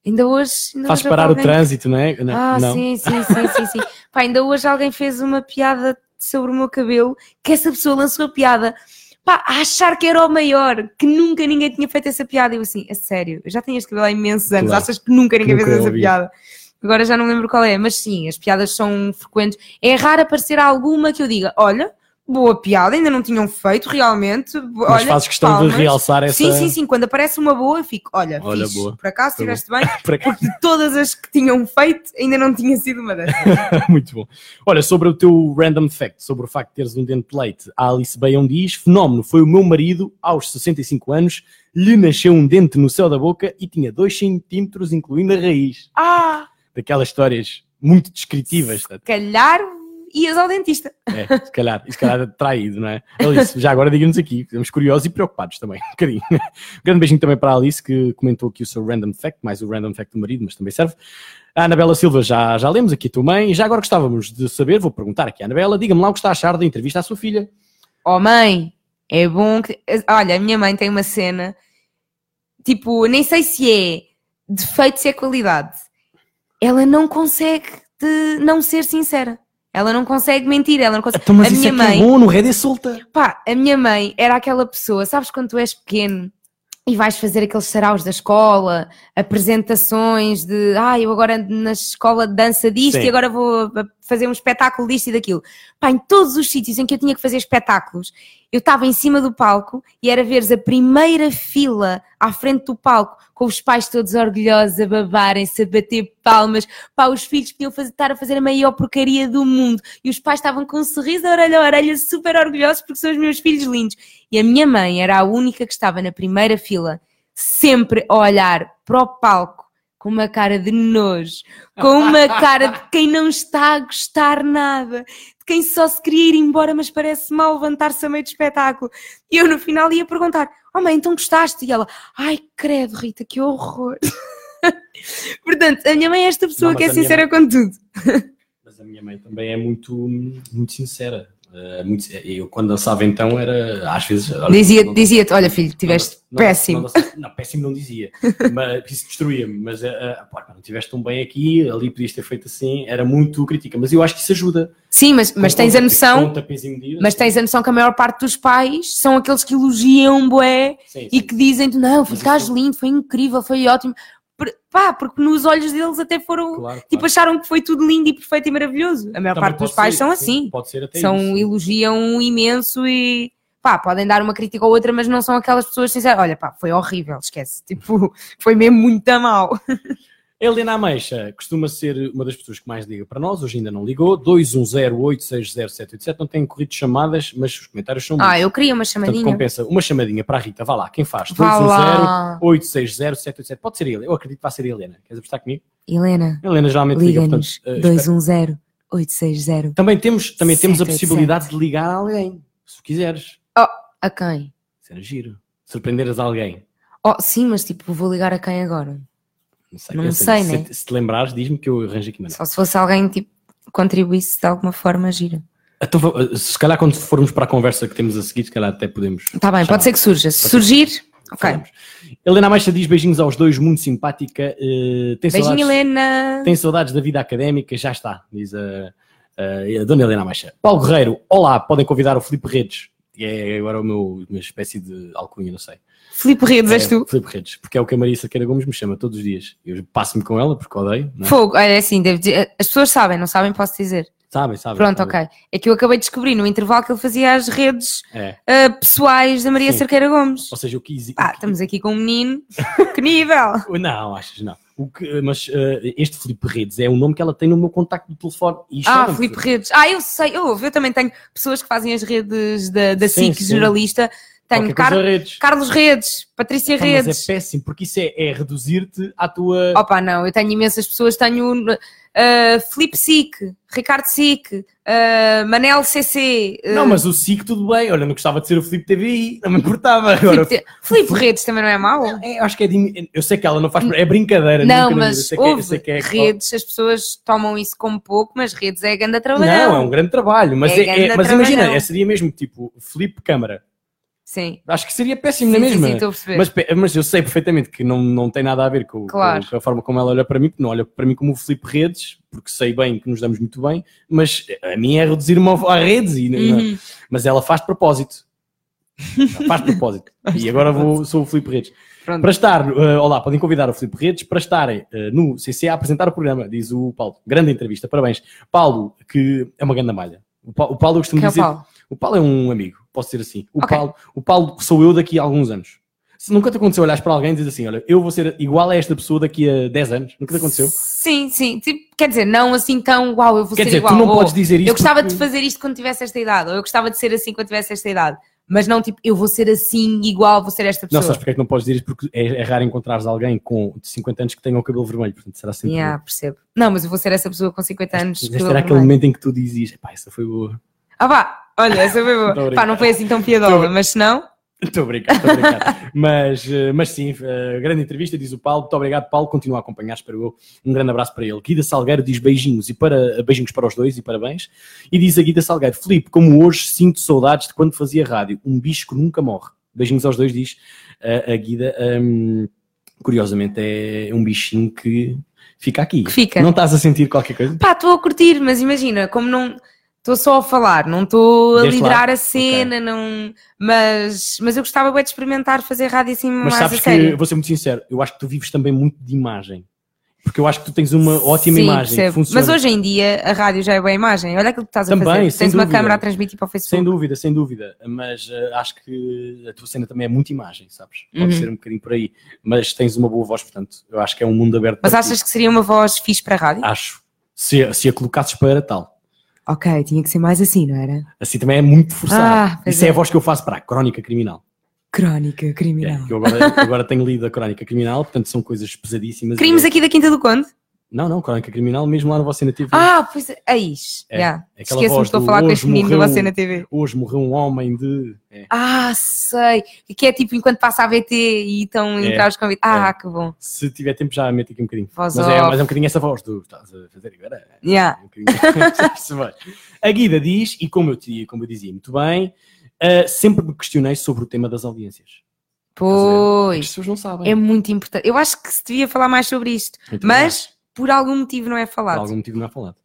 Ainda hoje. ainda Faz hoje parar o alguém- trânsito, não é? Não. Ah, não. sim, sim, sim, sim, sim. *laughs* Pá, ainda hoje alguém fez uma piada sobre o meu cabelo, que essa pessoa lançou a piada. Pá, a achar que era o maior, que nunca ninguém tinha feito essa piada. E eu assim, a sério, eu já tenho este cabelo há imensos anos, Claro. achas que nunca ninguém Nunca fez essa ouvi. piada? Agora já não lembro qual é, mas sim, as piadas são frequentes. É raro aparecer alguma que eu diga, olha, boa piada, ainda não tinham feito realmente. Mas olha, fazes questão palmas. de realçar essa. Sim, sim, sim. Quando aparece uma boa, eu fico, olha, Olha, fixe, boa. por acaso estiveste bem, porque de todas as que tinham feito, ainda não tinha sido uma dessas. *laughs* Muito bom. Olha, sobre o teu random fact, sobre o facto de teres um dente de leite, a Alice Baião diz: fenómeno, foi o meu marido, aos 65 anos, lhe nasceu um dente no céu da boca e tinha 2 centímetros, incluindo a raiz. Ah, Daquelas histórias muito descritivas. tá? calhar ias ao dentista. É, se calhar, se calhar traído, não é? Alice, já agora diga-nos aqui, estamos curiosos e preocupados também, um bocadinho. Um grande beijinho também para a Alice, que comentou aqui o seu random fact, mais o random fact do marido, mas também serve. A Anabela Silva, já, já lemos aqui a tua mãe, e já agora gostávamos de saber, vou perguntar aqui à Anabela, diga-me lá o que está a achar da entrevista à sua filha. Oh mãe, é bom que. Olha, a minha mãe tem uma cena, tipo, nem sei se é defeito, se é qualidade. Ela não consegue de não ser sincera. Ela não consegue mentir, ela não consegue. Então, mas a isso minha é que mãe, é bom, no Red é solta. pá, a minha mãe era aquela pessoa, sabes quando tu és pequeno e vais fazer aqueles saraus da escola, apresentações de, ah, eu agora ando na escola de dança disto Sim. e agora vou a- fazer um espetáculo disto e daquilo. Pá, em todos os sítios em que eu tinha que fazer espetáculos, eu estava em cima do palco e era veres a primeira fila à frente do palco, com os pais todos orgulhosos a babarem-se, a bater palmas. Pá, os filhos podiam fazer- estar a fazer a maior porcaria do mundo e os pais estavam com um sorriso a orelha a orelha, super orgulhosos porque são os meus filhos lindos. E a minha mãe era a única que estava na primeira fila, sempre a olhar para o palco com uma cara de nojo, com uma cara de quem não está a gostar nada, de quem só se queria ir embora, mas parece mal levantar-se a meio do espetáculo. E eu no final ia perguntar: Oh mãe, então gostaste? E ela: Ai, credo, Rita, que horror. *laughs* Portanto, a minha mãe é esta pessoa Não, que é sincera com tudo. Mas a minha mãe também é muito, muito sincera. Eh, muito- eu quando dançava então era, às vezes... olha, Dizia- não- Dizia-te: Olha, filho, tiveste Não, péssimo. Não, não, péssimo não dizia. *laughs* mas isso destruía-me. Mas eh, eh, pá, não estiveste tão bem aqui, ali podias ter feito assim, era muito crítica. Mas eu acho que isso ajuda. Sim, mas, mas tens a noção. e. Mas tens a noção que a maior parte dos pais são aqueles que elogiam bué Sim, e sim. que dizem não, ficaste lindo, foi incrível, foi ótimo. Pá, porque nos olhos deles até foram, Claro, tipo, claro. acharam que foi tudo lindo e perfeito e maravilhoso. A maior Também parte dos pais ser, são sim, assim. Pode ser até São, isso. elogiam imenso e pá, podem dar uma crítica ou outra, mas não são aquelas pessoas sinceras. Olha, pá, foi horrível, esquece. Tipo, *laughs* foi mesmo muito mal. *laughs* Helena Ameixa costuma ser uma das pessoas que mais liga para nós, hoje ainda não ligou. 210860787. Não tem corrido chamadas, mas os comentários são Ah, muitos. eu queria uma Portanto, chamadinha. compensa uma chamadinha para a Rita. Vá lá, quem faz? Vá lá. 210-860-787. Pode ser ele. Eu acredito que vai ser a Helena. Queres apostar comigo? Helena, Helena geralmente liga, portanto, espero- 210 860. Também temos, também temos a 787. possibilidade de ligar a alguém, se quiseres. A quem? Era giro. Surpreenderes alguém. Oh, sim, mas tipo, vou ligar a quem agora? Não sei, Não sei, nisso. né? se, se te lembrares, diz-me que eu arranjo aqui maneira. Só se fosse alguém tipo contribuísse de alguma forma gira. Então, va- se calhar quando formos para a conversa que temos a seguir, se calhar até podemos. Tá bem, pode ser que surja. Se surgir, ok. Falamos. Helena Maixa diz beijinhos aos dois, muito simpática. eh, tem Beijinho, saudades, Helena. Tem saudades da vida académica, já está, diz a, a, a dona Helena Maixa. Paulo Guerreiro, olá, podem convidar o Filipe Redes, que é agora o meu, uma espécie de alcunha, não sei. Filipe Redes, és É, tu? Filipe Redes, porque é o que a Maria Saqueira Gomes me chama todos os dias. Eu passo-me com ela, porque odeio. É? Fogo, é assim, devo dizer, as pessoas sabem, não sabem, posso dizer. Sabem, sabem. Pronto, sabem. ok. É que eu acabei de descobrir no intervalo que ele fazia as redes É. ah, pessoais da Maria Sim. Cerqueira Gomes. Ou seja, eu quis. Pá, estamos aqui com um menino. que nível! *laughs* Não, achas não. O que, mas eh, este Filipe Redes é o nome que ela tem no meu contacto de telefone. Ah, Filipe Redes. Ah, eu sei, eu, eu também tenho pessoas que fazem as redes da, da Sim, SIC, sim. jornalista. Tenho Car- Redes. Carlos Redes, Patrícia Pá, mas é Redes. péssimo, porque isso é, é reduzir-te à tua. Opa, não, eu tenho imensas pessoas. Tenho uh, Filipe Sic, Ricardo Sic, uh, Manel CC. uh, Não, mas o SIC tudo bem. Olha, não gostava de ser o Filipe TVI, não me importava. Agora, Filipe Redes também não é mau? é, eu acho que é de, Eu sei que ela não faz. É brincadeira. Não, mas Eu que é- houve sei que é- redes, as pessoas tomam isso como pouco, mas redes é grande trabalhar. Não, é um grande trabalho. Mas, É é, é- mas imagina, é, seria mesmo tipo Filipe Câmara. Sim. Acho que seria péssimo Sim, na sim, mesma. sim, estou a perceber. Mas, mas eu sei perfeitamente que não, não tem nada a ver com, Claro. com- a forma como ela olha para mim, porque não olha para mim como o Filipe Redes, porque sei bem que nos damos muito bem, mas a mim é reduzir-me à redes, e, Uhum. mas ela faz de propósito. faz de propósito. *laughs* e agora vou, sou o Filipe Redes. Pronto. Para estar, eh, olá, podem convidar o Filipe Redes para estarem eh, no CC a apresentar o programa, diz o Paulo. Grande entrevista, parabéns. Paulo, que é uma grande malha. O Pa- o Paulo, eu costumo Que é dizer. Paulo? O Paulo é um amigo, posso dizer assim. O, Ok. Paulo, o Paulo sou eu daqui a alguns anos. Se nunca te aconteceu olhares para alguém e dizer assim, olha, eu vou ser igual a esta pessoa daqui a 10 anos, nunca te aconteceu? Sim, sim. Tipo, quer dizer, não assim tão, uau, eu vou Quer ser dizer, igual. tu não ou, podes dizer isto Eu gostava porque- de fazer isto quando tivesse esta idade, ou eu gostava de ser assim quando tivesse esta idade. Mas não tipo, eu vou ser assim, igual, vou ser esta Não, pessoa. sabes porque é que não podes dizer isto? Porque é, é raro encontrares alguém com 50 anos que tenha o cabelo vermelho, portanto será sempre... Yeah, percebo. Não, mas eu vou ser essa pessoa com 50 anos. Mas era aquele momento em que tu dizias, pá, essa foi boa. Ah vá, olha, essa foi boa. Pá, não foi assim tão piadola, mas se não, Estou a brincar, estou a brincar. *laughs* mas, eh, mas sim, eh, grande entrevista, diz o Paulo. Muito obrigado, Paulo. Continua a acompanhar, espero eu. Um grande abraço para ele. Guida Salgueiro diz beijinhos e para, beijinhos para os dois e parabéns. E diz a Guida Salgueiro: Filipe, como hoje sinto saudades de quando fazia rádio. Um bicho que nunca morre. Beijinhos aos dois, diz eh, a Guida. Hum, curiosamente, é um bichinho que fica aqui. Que fica. Não estás a sentir qualquer coisa? pá, estou a curtir, mas imagina, como não. Estou só a falar, não estou a liderar a cena, não. Mas, mas eu gostava bem de experimentar fazer rádio assim Mas mais a sabes que, sério. vou ser muito sincero, eu acho que tu vives também muito de imagem. Porque eu acho que tu tens uma ótima Sim, imagem. Mas hoje em dia a rádio já é boa imagem. Olha aquilo que estás a Também, fazer. sem Tens uma dúvida. câmera a transmitir para o Facebook. Sem dúvida, sem dúvida. Mas eh, acho que a tua cena também é muito imagem, sabes? Pode Uhum. ser um bocadinho por aí. Mas tens uma boa voz, portanto, eu acho que é um mundo aberto Mas achas ti. que seria uma voz fixe para a rádio? Acho. Se, se a colocasses para tal. Ok, tinha que ser mais assim, não era? Assim também é muito forçado. Ah, Isso é. é. a voz que eu faço para a Crónica Criminal. Crónica É, criminal. que eu agora, agora tenho lido a Crónica Criminal, portanto são coisas pesadíssimas. Crimes É- aqui da Quinta do Conde? Não, não, Crónica Criminal, mesmo lá no Você na TV. Ah, pois é. Eis. É, Yeah. Esqueço-me que estou a falar com este menino morreu- Você na TV. Hoje morreu um homem de. É. Ah, sei. Que é tipo enquanto passa a VT e estão É, entrar os convites. Ah, que bom. Se tiver tempo já meto aqui um bocadinho. Voz mas, é, mas é um bocadinho essa voz do. Estás a fazer agora? Yeah. Um. *laughs* Se vai. a Guida diz, e como eu, te- como eu dizia muito bem, ah, sempre me questionei sobre o tema das audiências. As Pois. pessoas não sabem. É muito importante. Eu acho que se devia falar mais sobre isto. Muito bem. Por algum motivo não é Por falado. algum motivo não é falado.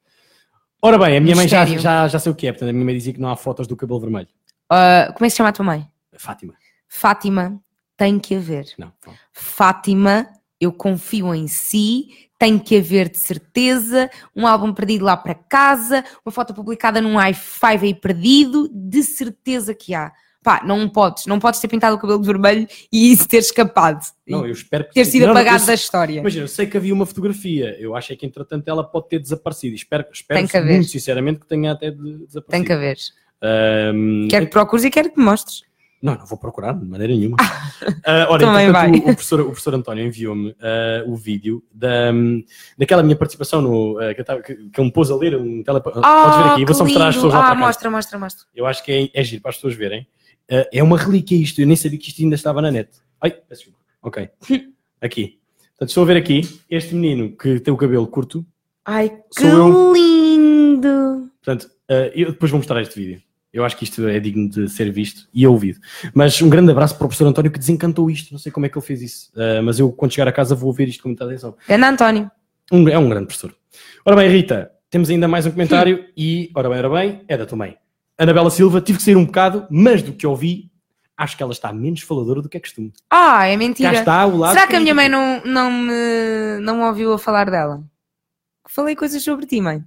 Ora bem, a minha mãe já, Mistério. já, já sei o que é, portanto a minha mãe dizia que não há fotos do cabelo vermelho. Ah, como é que se chama a tua mãe? Fátima. Fátima, tem que haver. Não. não. Fátima, eu confio em si, tem que haver de certeza, um álbum perdido lá para casa, uma foto publicada num i5 aí perdido, de certeza que há. Pá, não podes, não podes ter pintado o cabelo de vermelho e isso ter escapado. Não, eu espero que ter sido Não, apagado eu da história. Imagina, eu sei que havia uma fotografia, eu acho é que entretanto ela pode ter desaparecido. Espero, espero que haver. muito sinceramente que tenha até de- desaparecido. Tem que haver. Ahm, Quero que procures e quero que me mostres. Não, não vou procurar de maneira nenhuma. uh, *laughs* ora, Também vai. o, o professor, o professor António enviou-me uh, o vídeo da, um, daquela minha participação no, uh, que, eu tava, que, que eu me pôs a ler um tele... Podes ver aqui, vou só mostrar às pessoas lá Ah, cá. mostra, mostra, mostra. Eu acho que é, é giro para as pessoas verem. Uh, é uma relíquia isto, eu nem sabia que isto ainda estava na net. Ai, peço desculpa. Ok. *laughs* Aqui. Portanto, estou a ver aqui este menino que tem o cabelo curto. Ai, que eu. lindo! Portanto, uh, eu depois vou mostrar este vídeo. Eu acho que isto é digno de ser visto e ouvido. Mas um grande abraço para o professor António que desencantou isto. Não sei como é que ele fez isso. Uh, mas eu, quando chegar a casa, vou ouvir isto com muita atenção. Ana António. Um- é um grande professor. Ora bem, Rita, temos ainda mais um comentário e, ora bem, ora bem, é da tua mãe. Anabela Silva, tive que sair um bocado, mas do que ouvi, acho que ela está menos faladora do que é costume. Ah, é mentira. está o lado. Será que a minha mãe não, não, me, não me ouviu a falar dela? Falei coisas sobre ti, mãe.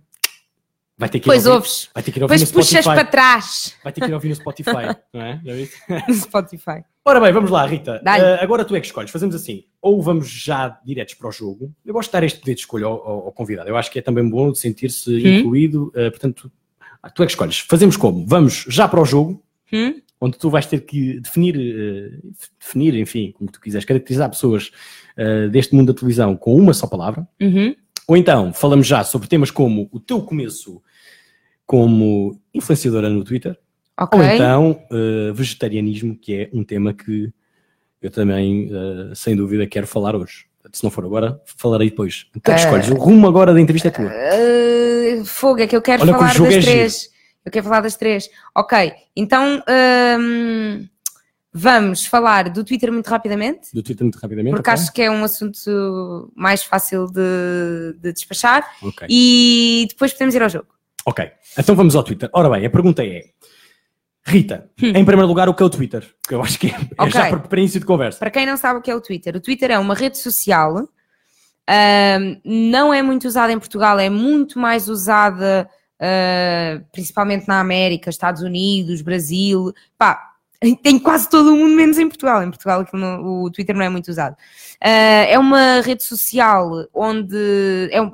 Vai ter que Pois ouvir, ouves. Vai ter que ir ouvir Depois no puxas para trás Vai ter que ir ouvir no Spotify, *laughs* não é? Já viste? no Spotify. Ora bem, vamos lá, Rita. Uh, agora tu é que escolhes. Fazemos assim. Ou vamos já diretos para o jogo. Eu gosto de dar este poder de escolha ao, ao- ao convidado. Eu acho que é também bom de sentir-se incluído. uh, portanto, tu é que escolhes. Fazemos como? Vamos já para o jogo, Hum? onde tu vais ter que definir, uh, definir, enfim, como tu quiseres, caracterizar pessoas uh, deste mundo da televisão com uma só palavra. Uhum. Ou então, falamos já sobre temas como o teu começo como influenciadora no Twitter. Ok. Ou então, uh, vegetarianismo, que é um tema que eu também, sem dúvida, quero falar hoje. Se não for agora, falarei depois. Então, Eh, escolhes. O rumo agora da entrevista é tua. Uh, fogo, é que eu quero Olha que falar jogo das é giro. três. Eu quero falar das três. Ok, então hum, vamos falar do Twitter muito rapidamente, Do Twitter muito rapidamente. porque ok? acho que é um assunto mais fácil de, de despachar Ok. e depois podemos ir ao jogo. Ok. Então vamos ao Twitter. Ora bem, a pergunta é: Rita, Hum. em primeiro lugar, o que é o Twitter? Que eu acho que é, é Ok. já para, para início de conversa. Para quem não sabe o que é o Twitter, o Twitter é uma rede social, hum, não é muito usada em Portugal, é muito mais usada uh, principalmente na América, Estados Unidos, Brasil, pá, tem quase todo o mundo menos em Portugal. Em Portugal o Twitter não é muito usado. Uh, é uma rede social onde é um-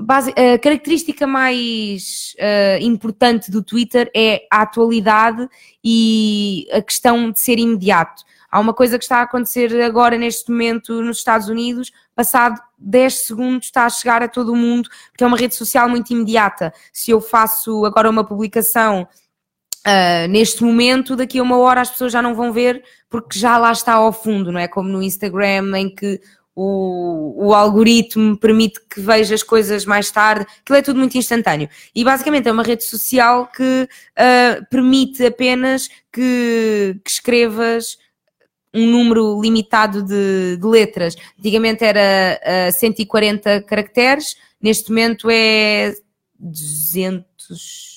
base- a característica mais uh, importante do Twitter é a atualidade e a questão de ser imediato. Há uma coisa que está a acontecer agora, neste momento, nos Estados Unidos, passado 10 segundos está a chegar a todo o mundo, porque é uma rede social muito imediata. Se eu faço agora uma publicação ah, neste momento, daqui a uma hora as pessoas já não vão ver, porque já lá está ao fundo, não é? Como no Instagram, em que o, o algoritmo permite que veja as coisas mais tarde, aquilo é tudo muito instantâneo. E basicamente é uma rede social que ah, permite apenas que, que escrevas um número limitado de, de letras. Antigamente era ah, 140 caracteres, neste momento é 200,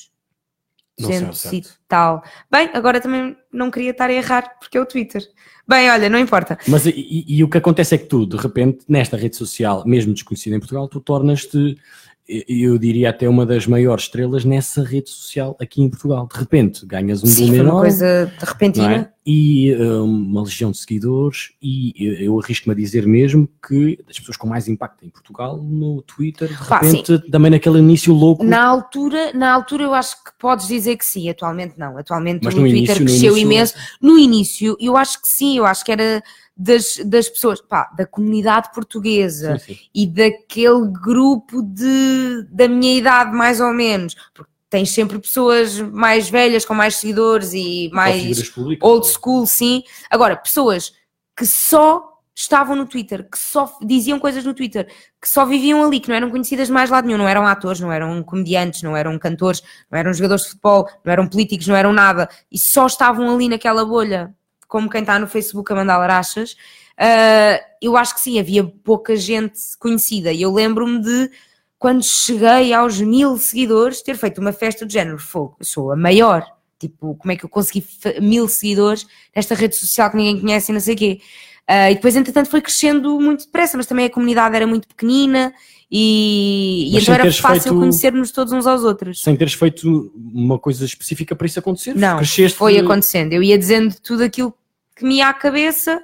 Não 200 e tal. Bem, agora também não queria estar a errar, porque é o Twitter. Bem, olha, não importa. Mas e, e- e o que acontece é que tu, de repente, nesta rede social, mesmo desconhecida em Portugal, tu tornas-te, eu diria até uma das maiores estrelas nessa rede social aqui em Portugal. De repente, ganhas um Sim, foi uma coisa de repentina. é? E uh, uma legião de seguidores, e eu, eu arrisco-me a dizer mesmo que das pessoas com mais impacto em Portugal, no Twitter, de Pá, repente, também naquele início louco. Na altura, na altura eu acho que podes dizer que sim, atualmente não. Atualmente Mas o no Twitter início- no cresceu início- imenso. No início, eu acho que sim, eu acho que era das, das pessoas, pá, da comunidade portuguesa Sim, sim. e daquele grupo de, da minha idade, mais ou menos. Porque tens sempre pessoas mais velhas, com mais seguidores e mais públicas, old ou- school, sim. Agora, pessoas que só estavam no Twitter, que só diziam coisas no Twitter, que só viviam ali, que não eram conhecidas mais lado nenhum, não eram atores, não eram comediantes, não eram cantores, não eram jogadores de futebol, não eram políticos, não eram nada, e só estavam ali naquela bolha, como quem está no Facebook a mandar larachas. Ah, eu acho que sim, havia pouca gente conhecida, e eu lembro-me de quando cheguei aos mil seguidores, ter feito uma festa de género, fogo, sou a maior. Tipo, como é que eu consegui mil seguidores nesta rede social que ninguém conhece e não sei o quê. Ah, e depois, entretanto, foi crescendo muito depressa, mas também a comunidade era muito pequenina e, e então era fácil feito- conhecermos todos uns aos outros. Sem teres feito uma coisa específica para isso acontecer. Não, Cresceste foi acontecendo. Eu ia dizendo tudo aquilo que me ia à cabeça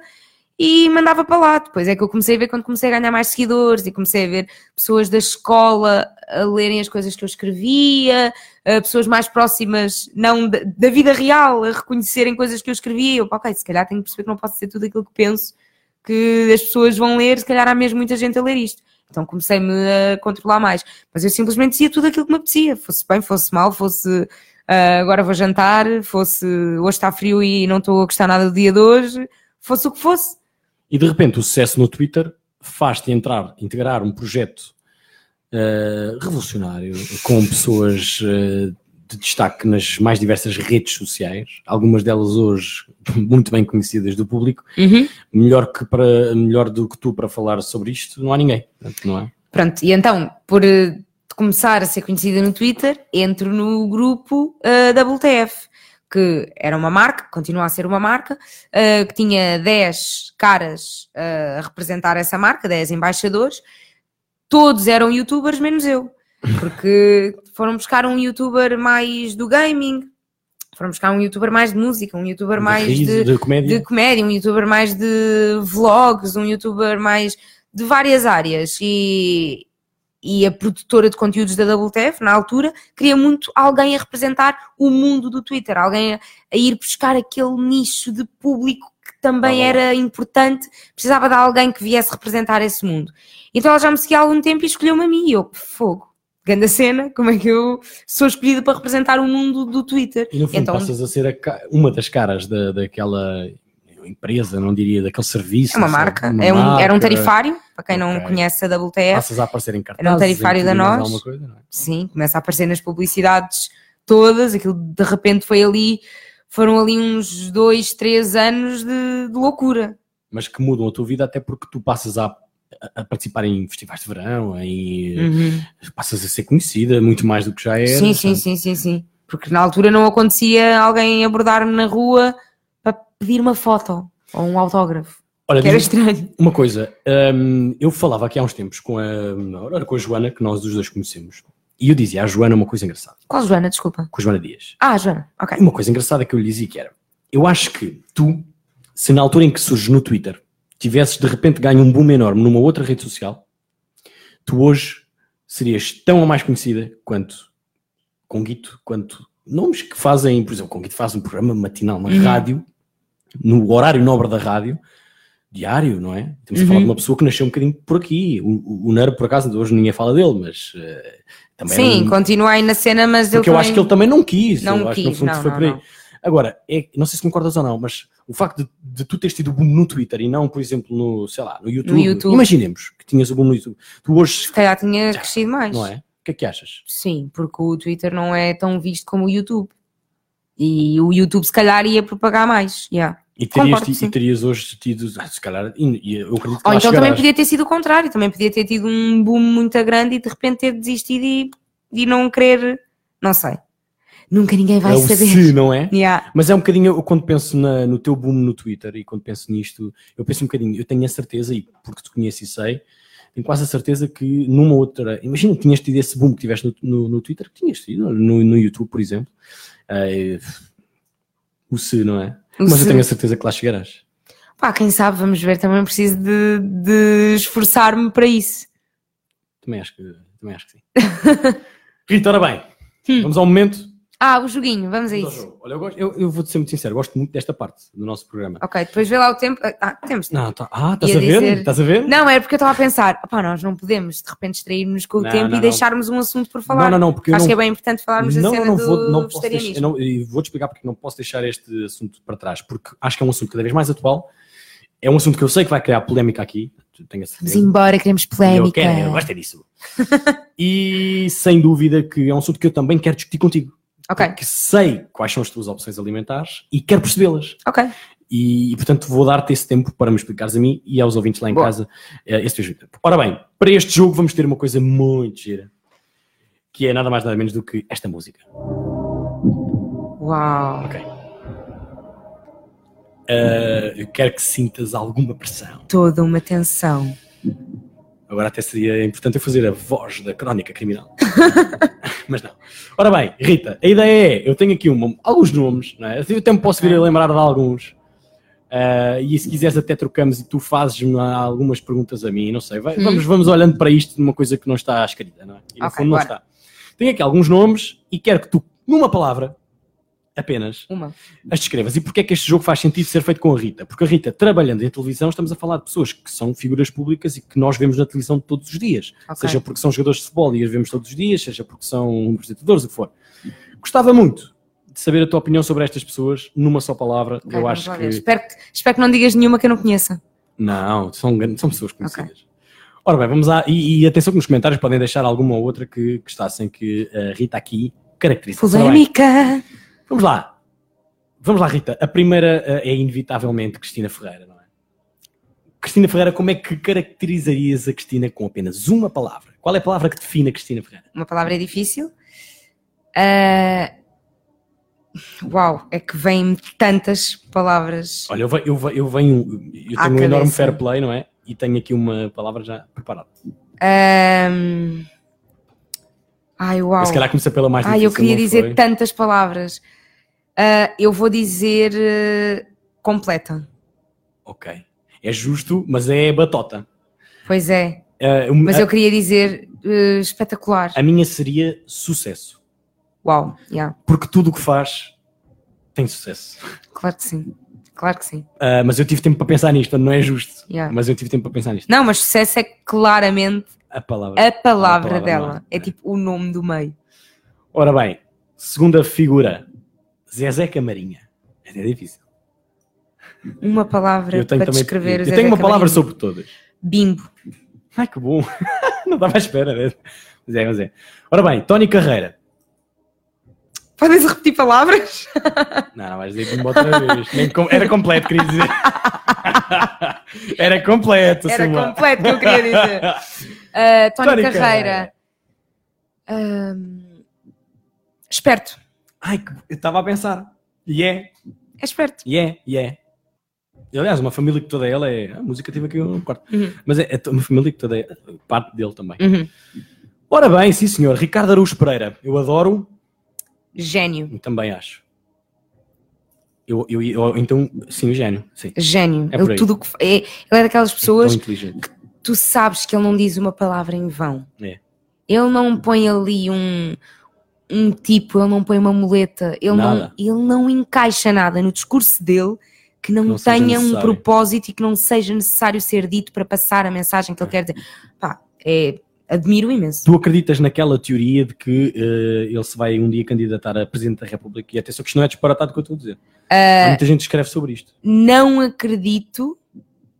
e mandava para lá. Depois é que eu comecei a ver quando comecei a ganhar mais seguidores e comecei a ver pessoas da escola a lerem as coisas que eu escrevia, pessoas mais próximas, não da, da, vida real, a reconhecerem coisas que eu escrevia. Eu, ok, se calhar tenho que perceber que não posso ser tudo aquilo que penso que as pessoas vão ler, se calhar há mesmo muita gente a ler isto. Então comecei-me a controlar mais. Mas eu simplesmente dizia tudo aquilo que me apetecia, fosse bem, fosse mal, fosse uh, agora vou jantar, fosse hoje está frio e não estou a gostar nada do dia de hoje, fosse o que fosse. E de repente o sucesso no Twitter faz-te entrar, integrar um projeto uh, revolucionário com pessoas uh, de destaque nas mais diversas redes sociais, algumas delas hoje *laughs* muito bem conhecidas do público. Uhum. Melhor, que para, melhor do que tu para falar sobre isto, não há ninguém, não é? Pronto, e então, por começar a ser conhecida no Twitter, entro no grupo uh, WTF, que era uma marca, continua a ser uma marca, uh, que tinha 10 caras uh, a representar essa marca, 10 embaixadores, todos eram youtubers, menos eu porque *laughs* foram buscar um youtuber mais do gaming, foram buscar um youtuber mais de música, um youtuber de mais riso, de, de, comédia. de comédia, um youtuber mais de vlogs, um youtuber mais de várias áreas e, e a produtora de conteúdos da WTF, na altura, queria muito alguém a representar o mundo do Twitter, alguém a, a ir buscar aquele nicho de público que também ah, era importante, precisava de alguém que viesse representar esse mundo. Então ela já me seguia há algum tempo e escolheu-me a mim e eu, fogo grande cena, como é que eu sou escolhida para representar o mundo do Twitter. E no fundo então, passas a ser a, uma das caras da, daquela empresa, não diria, daquele serviço. É uma marca, uma é um, marca. era um tarifário, para quem okay. não conhece a WTF. Passas a aparecer em cartazes. Era um tarifário da nós. Coisa, é? Sim, começa a aparecer nas publicidades todas, aquilo de repente foi ali, foram ali uns dois, três anos de, de loucura. Mas que mudam a tua vida até porque tu passas a a participar em festivais de verão, em, uhum. passas a ser conhecida muito mais do que já era. Sim, sim, sim, sim, sim. Porque na altura não acontecia alguém abordar-me na rua pedir uma foto ou um autógrafo. Olha, que era estranho. Uma coisa, um, eu falava aqui há uns tempos com a, com a Joana, que nós os dois conhecemos, e eu dizia à Joana uma coisa engraçada. Qual Joana, desculpa? Com a Joana Dias. Ah, Joana, ok. Uma coisa engraçada que eu lhe dizia que era, eu acho que tu, se na altura em que surges no Twitter, tivesses de repente ganho um boom enorme numa outra rede social, tu hoje serias tão ou mais conhecida quanto Conguito, quanto nomes que fazem, por exemplo, Conguito faz um programa matinal na uhum. rádio, no horário nobre da rádio, diário, não é? Temos uhum. a falar de uma pessoa que nasceu um bocadinho por aqui. O, o, Nero, por acaso, hoje ninguém fala dele, mas uh, também. Sim, um... continua aí na cena, mas Porque eu também... acho que ele também não quis. Não quis, acho que não, foi não, por aí. Não. Agora, é, não sei se concordas ou não, mas o facto de, de, tu teres tido o boom no Twitter e não, por exemplo, no, sei lá, no YouTube, no YouTube. imaginemos que tinhas o boom no YouTube. Tu hoje. Se calhar tinha crescido mais. Não é? O que é que achas? Sim, porque o Twitter não é tão visto como o YouTube. E o YouTube, se calhar, ia propagar mais. Yeah. E terias, Concordo, e terias hoje tido, ah, se calhar, e, eu acredito que Ou então chegarás. também podia ter sido o contrário, também podia ter tido um boom muito grande e de repente ter desistido e, e não querer, não sei. Nunca ninguém vai é saber. Se, não é? Yeah. Mas é um bocadinho, eu, quando penso na, no teu boom no Twitter e quando penso nisto, eu penso um bocadinho, eu tenho a certeza, e porque te conheço e sei, tenho quase a certeza que numa outra. Imagina que tinhas tido esse boom que tiveste no, no, no Twitter, que tinhas tido no, no YouTube, por exemplo. Uh, o se, não é? O Mas se. eu tenho a certeza que lá chegarás. Pá, quem sabe, vamos ver. Também preciso de, de esforçar-me para isso. Também acho que, também acho que sim. *laughs* Rita, ora bem, hum. vamos ao momento ah, o joguinho, vamos a isso. Olha, eu, gosto, eu, eu vou-te ser muito sincero, gosto muito desta parte do nosso programa. Ok, depois vê lá o tempo. Ah, temos. Não, tá, ah, estás a, ver? Estás a ver? Não, era porque eu estava a pensar, opá, nós não podemos de repente distrair-nos com o não, tempo não, e deixarmos um assunto por falar. Não, não, não, porque Acho que é bem importante falarmos não, da cena não, do vou, não posso deixar, não, Vou-te explicar porque não posso deixar este assunto para trás, porque acho que é um assunto cada vez mais atual. É um assunto que eu sei que vai criar polémica aqui. Tenho Vamos embora, queremos polémica. Eu quero, eu gosto é disso. *laughs* e sem dúvida que é um assunto que eu também quero discutir contigo. Ok. Porque sei quais são as tuas opções alimentares e quero percebê-las. Ok. E, e, portanto vou dar-te esse tempo para me explicares a mim e aos ouvintes lá em Boa. casa eh, esse teu tempo. Ora bem, para este jogo vamos ter uma coisa muito gira, que é nada mais nada menos do que esta música. Uau! Ok. Uh, eu quero que sintas alguma pressão. Toda uma tensão. Agora até seria importante eu fazer a voz da crónica criminal. *laughs* Mas não. Ora bem, Rita, a ideia é, eu tenho aqui uma, alguns nomes, não é? eu até me posso vir a lembrar de alguns. Uh, e se quiseres até trocamos e tu fazes algumas perguntas a mim, não sei. Vai, Hum. vamos, vamos olhando para isto de uma coisa que não está escrita, não é? E no Ok, fundo não bora. está. Tenho aqui alguns nomes e quero que tu, numa palavra, apenas, Uma. as descrevas. E porquê é que este jogo faz sentido ser feito com a Rita? Porque a Rita, trabalhando em televisão, estamos a falar de pessoas que são figuras públicas e que nós vemos na televisão todos os dias. Ok. Seja porque são jogadores de futebol e as vemos todos os dias, seja porque são apresentadores, o que for. Gostava muito de saber a tua opinião sobre estas pessoas numa só palavra. Ok, Eu acho que. Espero, que, espero que não digas nenhuma que eu não conheça. Não, são, são pessoas conhecidas. Ora bem, vamos lá. E, e atenção que nos comentários podem deixar alguma ou outra que gostassem que a Rita aqui caracteriza. Polémica! Vamos lá. Vamos lá, Rita. A primeira eh, é inevitavelmente Cristina Ferreira, não é? Cristina Ferreira, como é que caracterizarias a Cristina com apenas uma palavra? Qual é a palavra que define a Cristina Ferreira? Uma palavra é difícil. Ah, Uau, é que vêm tantas palavras. Olha, eu, ve- eu, ve- eu venho, eu tenho um enorme fair play, não é? E tenho aqui uma palavra já preparada. Ahm, Ai, uau. Eu, se calhar comecei pela mais Ai, difícil. eu queria dizer tantas palavras. Ah, eu vou dizer eh, completa. Ok. É justo, mas é batota. Pois é. Um- Mas a, eu queria dizer espetacular. a minha seria sucesso. Uau, yeah, Porque tudo o que faz tem sucesso. claro que sim. Claro que sim. Ah, mas eu tive tempo para pensar nisto, não é justo. Yeah. Mas eu tive tempo para pensar nisto. Não, mas sucesso é claramente A palavra. a palavra, palavra, dela. não? É tipo o nome do meio. Ora bem, segunda figura, Zezé Camarinha. É difícil. Uma palavra para também. descrever eu tenho uma palavra Camarinha. sobre todas. Bimbo. Ai que bom. *laughs* não estava à espera. Né? Mas é, mas é. Ora bem, Tony Carreira. Podem repetir palavras? *laughs* Não, não vais dizer me outra vez. Com- Era completo, queria dizer. *laughs* Era completo, Era Silma. completo que eu queria dizer. Ah, Tony, Tony Carreira. Ahm, esperto. Ai, que- eu estava a pensar. E é, É esperto. e é, e é. Aliás, uma família que toda ela é. A música teve aqui um quarto. Uhum. Mas é, é uma família que toda é parte dele também. Uhum. Ora bem, sim senhor. Ricardo Araújo Pereira. Eu adoro Gênio. também acho. Eu, eu, eu- então, sim, o gênio. Sim. Gênio. É ele, tudo que é, ele é daquelas pessoas Tão inteligente. tu sabes que ele não diz uma palavra em vão. É. Ele não põe ali um, um tipo, ele não põe uma muleta, ele não, ele não encaixa nada no discurso dele que não, não tenha um propósito e que não seja necessário ser dito para passar a mensagem que ele quer dizer. Pá, é, admiro imenso. Tu acreditas naquela teoria de que eh, ele se vai um dia candidatar a Presidente da República? E atenção que isto não é disparatado o que eu estou a dizer. Ah, Há muita gente que escreve sobre isto. Não acredito,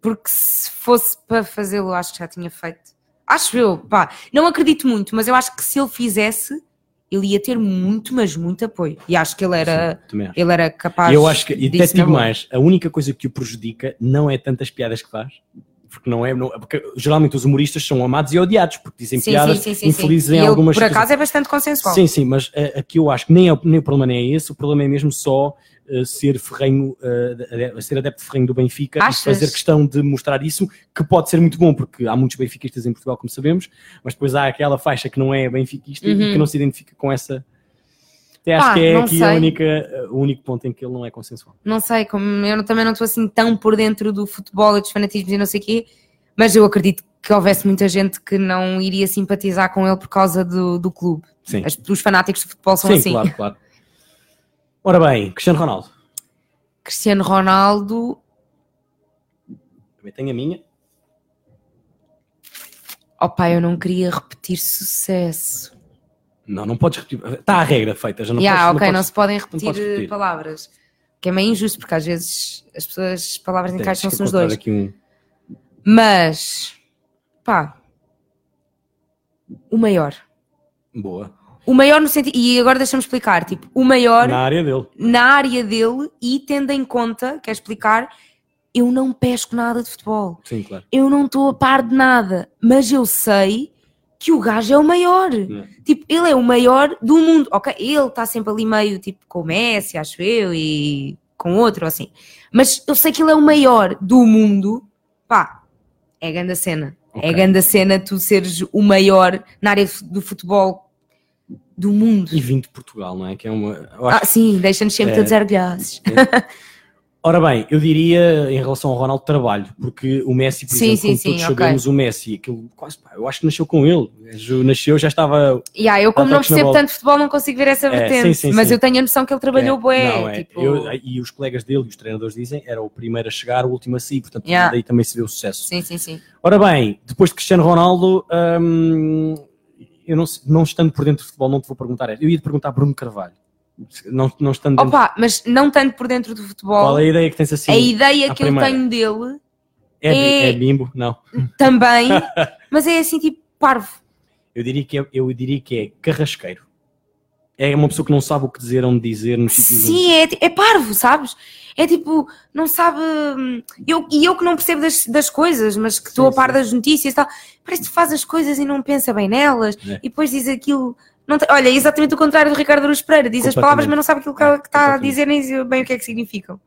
porque se fosse para fazê-lo, acho que já tinha feito. Acho eu, pá, não acredito muito, mas eu acho que se ele fizesse, ele ia ter muito, mas muito apoio. E acho que ele era, Sim, ele era capaz. Eu acho que, e até digo mais, a única coisa que o prejudica não é tantas piadas que faz, porque não é, não- porque geralmente os humoristas são amados e odiados, porque dizem Sim, piadas sim, sim, infelizes sim. em E algumas por acaso, é bastante consensual. Sim, sim, mas eh, aqui eu acho que nem, é, nem o problema é esse, o problema é mesmo só ser ferrenho, ser adepto ferrenho do Benfica Achas? e fazer questão de mostrar isso, que pode ser muito bom, porque há muitos benfiquistas em Portugal, como sabemos, mas depois há aquela faixa que não é benfiquista e Uhum. que não se identifica com essa. Até acho Pá, que é aqui a única, o único ponto em que ele não é consensual. Não sei, como eu também não estou assim tão por dentro do futebol e dos fanatismos e não sei o quê, mas eu acredito que houvesse muita gente que não iria simpatizar com ele por causa do, do clube. Sim, As- os fanáticos de futebol são sim assim. claro, claro. *laughs* Ora bem, Cristiano Ronaldo. Cristiano Ronaldo, Também tenho a minha. opá, eu não queria repetir sucesso. Não, não podes repetir. Está a regra feita, já não Yeah, podes, ok, não não, podes- se podem repetir, repetir. eh, palavras. Que é meio injusto, porque às vezes as pessoas, as palavras encaixam-se nos dois. Um... Mas, pá, o maior. Boa. O maior no sentido, e agora deixa-me explicar, tipo, o maior Na área dele. na área dele e tendo em conta, quer explicar, eu não pesco nada de futebol. Sim, claro. Eu não estou a par de nada, mas eu sei que o gajo é o maior. Não. Tipo, ele é o maior do mundo. Ok, ele está sempre ali meio tipo com o Messi, acho eu, e com outro, assim. Mas eu sei que ele é o maior do mundo. Pá, é grande a cena. É Ok. grande a cena tu seres o maior na área do futebol do mundo. E vindo de Portugal, não é? Que é uma. Ah, sim, deixa-nos sempre É. todos orgulhosos. Ora bem, eu diria em relação ao Ronaldo trabalho, porque o Messi, por Sim, exemplo, sim, como sim, todos ok. sabemos, o Messi, aquilo quase, pá, eu acho que nasceu com ele. Nasceu, já estava. Yeah, eu, como não percebo tanto futebol, não consigo ver essa É, vertente. sim, sim, mas eu tenho a noção que ele trabalhou é, bué. não, é, tipo, eu- e os colegas dele e os treinadores dizem, era o primeiro a chegar, o último a sair, portanto, Yeah. daí também se vê o sucesso. Sim, sim, sim. Ora bem, depois de Cristiano Ronaldo, hum, eu não, não estando por dentro do futebol, não te vou perguntar. esta. Eu ia te perguntar Bruno Carvalho. Não, não estando dentro. Opa, mas não tanto por dentro do futebol. Qual é a ideia que tens assim? a ideia que eu primeira? tenho dele É, é- é bimbo? Não. também, *laughs* mas é assim tipo parvo. Eu diria que é, eu diria que é carrasqueiro. É uma pessoa que não sabe o que dizer, onde dizer, nos sítios. Sim, é, é parvo, sabes? É tipo, não sabe. hum, Eu, e eu que não percebo das, das coisas, mas que estou a par sim. das notícias e tal, parece que faz as coisas e não pensa bem nelas É. e depois diz aquilo. Não tem- olha, é exatamente o contrário do Ricardo Aruz Pereira. Diz as palavras, mas não sabe aquilo que, É, que está a dizer nem bem o que é que significam.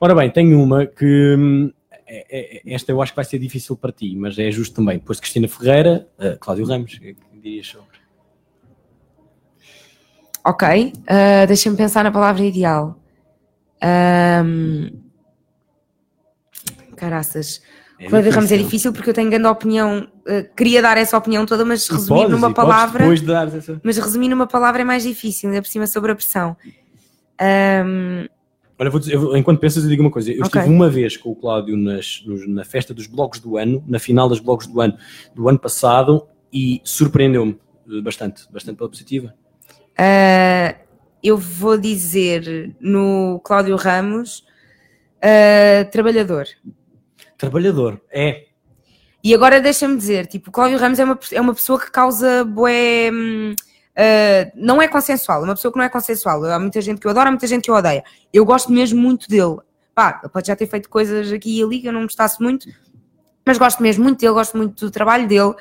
Ora bem, tenho uma que. hum, é- é- esta eu acho que vai ser difícil para ti, mas é justo também. Depois de Cristina Ferreira, uh, Cláudio Ramos, é que dirias sobre? Ok, ah, deixa-me pensar na palavra ideal. Ahm, Caraças. É Cláudio Ramos é difícil. porque eu tenho grande opinião. ah, queria dar essa opinião toda, mas resumir numa palavra. Depois de dares essa... Mas resumir numa palavra é mais difícil, ainda por cima sobre a pressão. Ahm, Olha, vou dizer- eu- enquanto pensas, eu digo uma coisa. Eu Ok. estive uma vez com o Cláudio nas- nos- na festa dos blogs do ano, na final das blogs do ano do ano passado, e surpreendeu-me eh, bastante, bastante pela positiva. Ah, eu vou dizer no Cláudio Ramos ah, trabalhador. Trabalhador, é. E agora deixa-me dizer, tipo, o Cláudio Ramos é uma, é uma pessoa que causa bué. ah, não é consensual, é uma pessoa que não é consensual. Há muita gente que eu adoro, há muita gente que eu odeia. Eu gosto mesmo muito dele. Pá, ele pode já ter feito coisas aqui e ali que eu não gostasse muito, mas gosto mesmo muito dele, gosto muito do trabalho dele.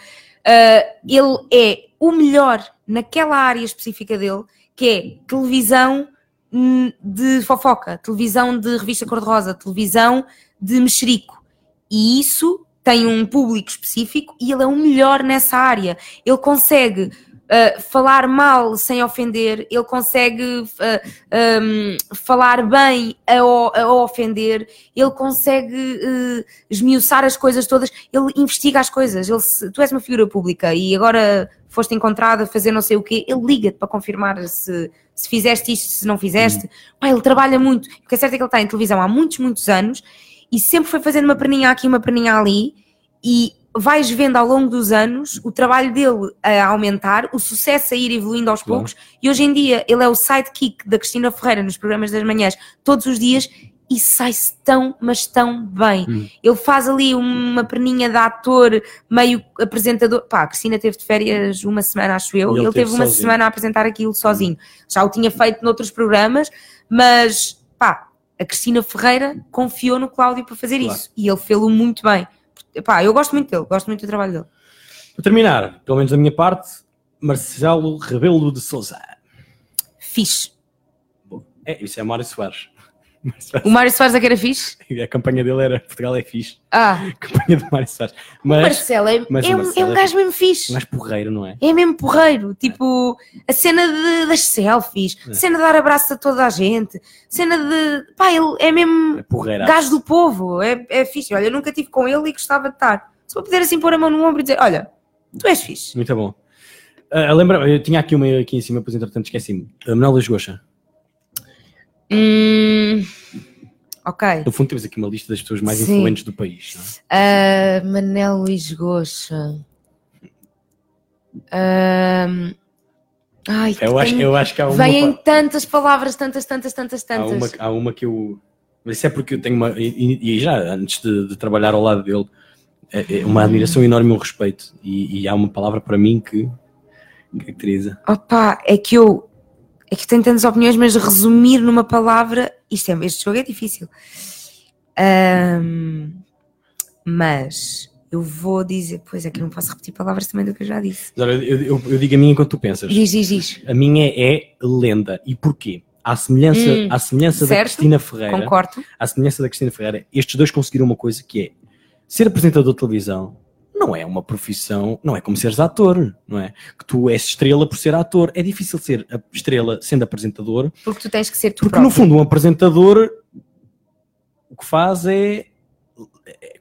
Ah, ele é o melhor naquela área específica dele, que é televisão hum, de fofoca, televisão de revista cor-de-rosa, televisão de mexerico. E isso tem um público específico e ele é o melhor nessa área. Ele consegue uh, falar mal sem ofender, ele consegue uh, um, falar bem a, ofender, ele consegue uh, esmiuçar as coisas todas, ele investiga as coisas. Ele se- tu és uma figura pública e agora foste encontrada a fazer não sei o quê, ele liga-te para confirmar se, se fizeste isto, se não fizeste. Pá, ele trabalha muito. O que é certo é que ele está em televisão há muitos, muitos anos e sempre foi fazendo uma perninha aqui, uma perninha ali, e vais vendo ao longo dos anos o trabalho dele a aumentar, o sucesso a ir evoluindo aos Claro. poucos, e hoje em dia ele é o sidekick da Cristina Ferreira nos programas das manhãs, todos os dias, e sai-se tão, mas tão bem. Hum. Ele faz ali uma perninha de ator, meio apresentador. Pá, a Cristina teve de férias uma semana, acho eu, E ele ele teve teve uma semana a apresentar aquilo sozinho. Já o tinha feito noutros programas, mas pá, a Cristina Ferreira confiou no Cláudio para fazer Claro. isso e ele fez-o muito bem. Eu gosto muito dele, gosto muito do trabalho dele. Para terminar, pelo menos da minha parte, Marcelo Rebelo de Souza. Fixe. É, isso é Mário Soares. O Mário Soares é que era fixe? A campanha dele era Portugal é fixe. Ah, *laughs* A campanha de Mário Soares. o Mas Marcelo é, mas o é um- Marcelo é um é gajo mesmo fixe. mais porreiro, não é? É mesmo porreiro, tipo, a cena de- das selfies, É. cena de dar abraço a toda a gente, cena de. pá, ele é mesmo É porreiro. gajo do povo, é, é fixe. Olha, eu nunca estive com ele e gostava de estar. Só poder assim pôr a mão no ombro e dizer: Olha, tu és fixe. Muito bom. Ah, lembra, eu tinha aqui uma aqui em cima, depois entretanto esqueci-me. A Manuel Luís Goxa. Hum, ok. No fundo temos aqui uma lista das pessoas mais Sim. influentes do país. é? Ah, Manel Luís Goxa. Ahm, ai, Eu acho, tenho- eu acho que há uma, Vêm tantas palavras, tantas, tantas, tantas, há tantas. uma, há uma que eu. Mas isso é porque eu tenho uma. E, e já antes de, de trabalhar ao lado dele, é, é uma admiração enorme e um respeito. E, e há uma palavra para mim que caracteriza. Opa, é que eu é que tenho tantas opiniões, mas resumir numa palavra, isto é, este jogo é difícil. Ahm, mas eu vou dizer, pois é que eu não posso repetir palavras também do que eu já disse. Olha, Eu, eu, eu digo a minha enquanto tu pensas. Diz, diz, diz. A minha é lenda. E porquê? À semelhança, Hum, à semelhança da certo. Cristina Ferreira, Concordo. à semelhança da Cristina Ferreira, estes dois conseguiram uma coisa que é ser apresentador de televisão não é uma profissão, não é como seres ator, não é? Que tu és estrela por ser ator. É difícil ser estrela sendo apresentador, Porque tu tens que ser tu porque próprio. no fundo um apresentador o que faz é,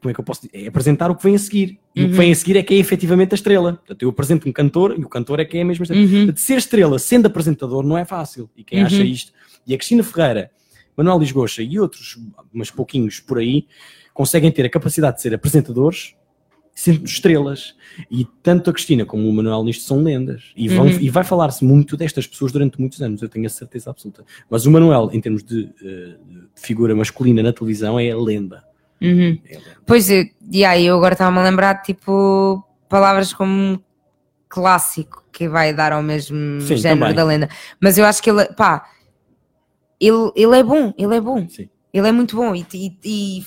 como é que eu posso dizer? É apresentar o que vem a seguir. E o que Uhum. vem a seguir é que é efetivamente a estrela. Portanto, eu apresento um cantor e o cantor é que é a mesma estrela. Uhum. Portanto, ser estrela sendo apresentador não é fácil. E quem Uhum. acha isto, e a Cristina Ferreira, Manuel Lisgocha e outros, mas pouquinhos por aí, conseguem ter a capacidade de ser apresentadores sendo estrelas. E tanto a Cristina como o Manuel nisto são lendas. E, vão, Uhum. e vai falar-se muito destas pessoas durante muitos anos, eu tenho a certeza absoluta. Mas o Manuel, em termos de, eh, de figura masculina na televisão, é a lenda. Uhum. É a lenda. Pois, é, e aí eu agora estava-me a lembrar, tipo, palavras como clássico, que vai dar ao mesmo Sim, género também. da lenda. Mas eu acho que ele, pá, ele, ele é bom, ele é bom, Sim. ele é muito bom. E, e, e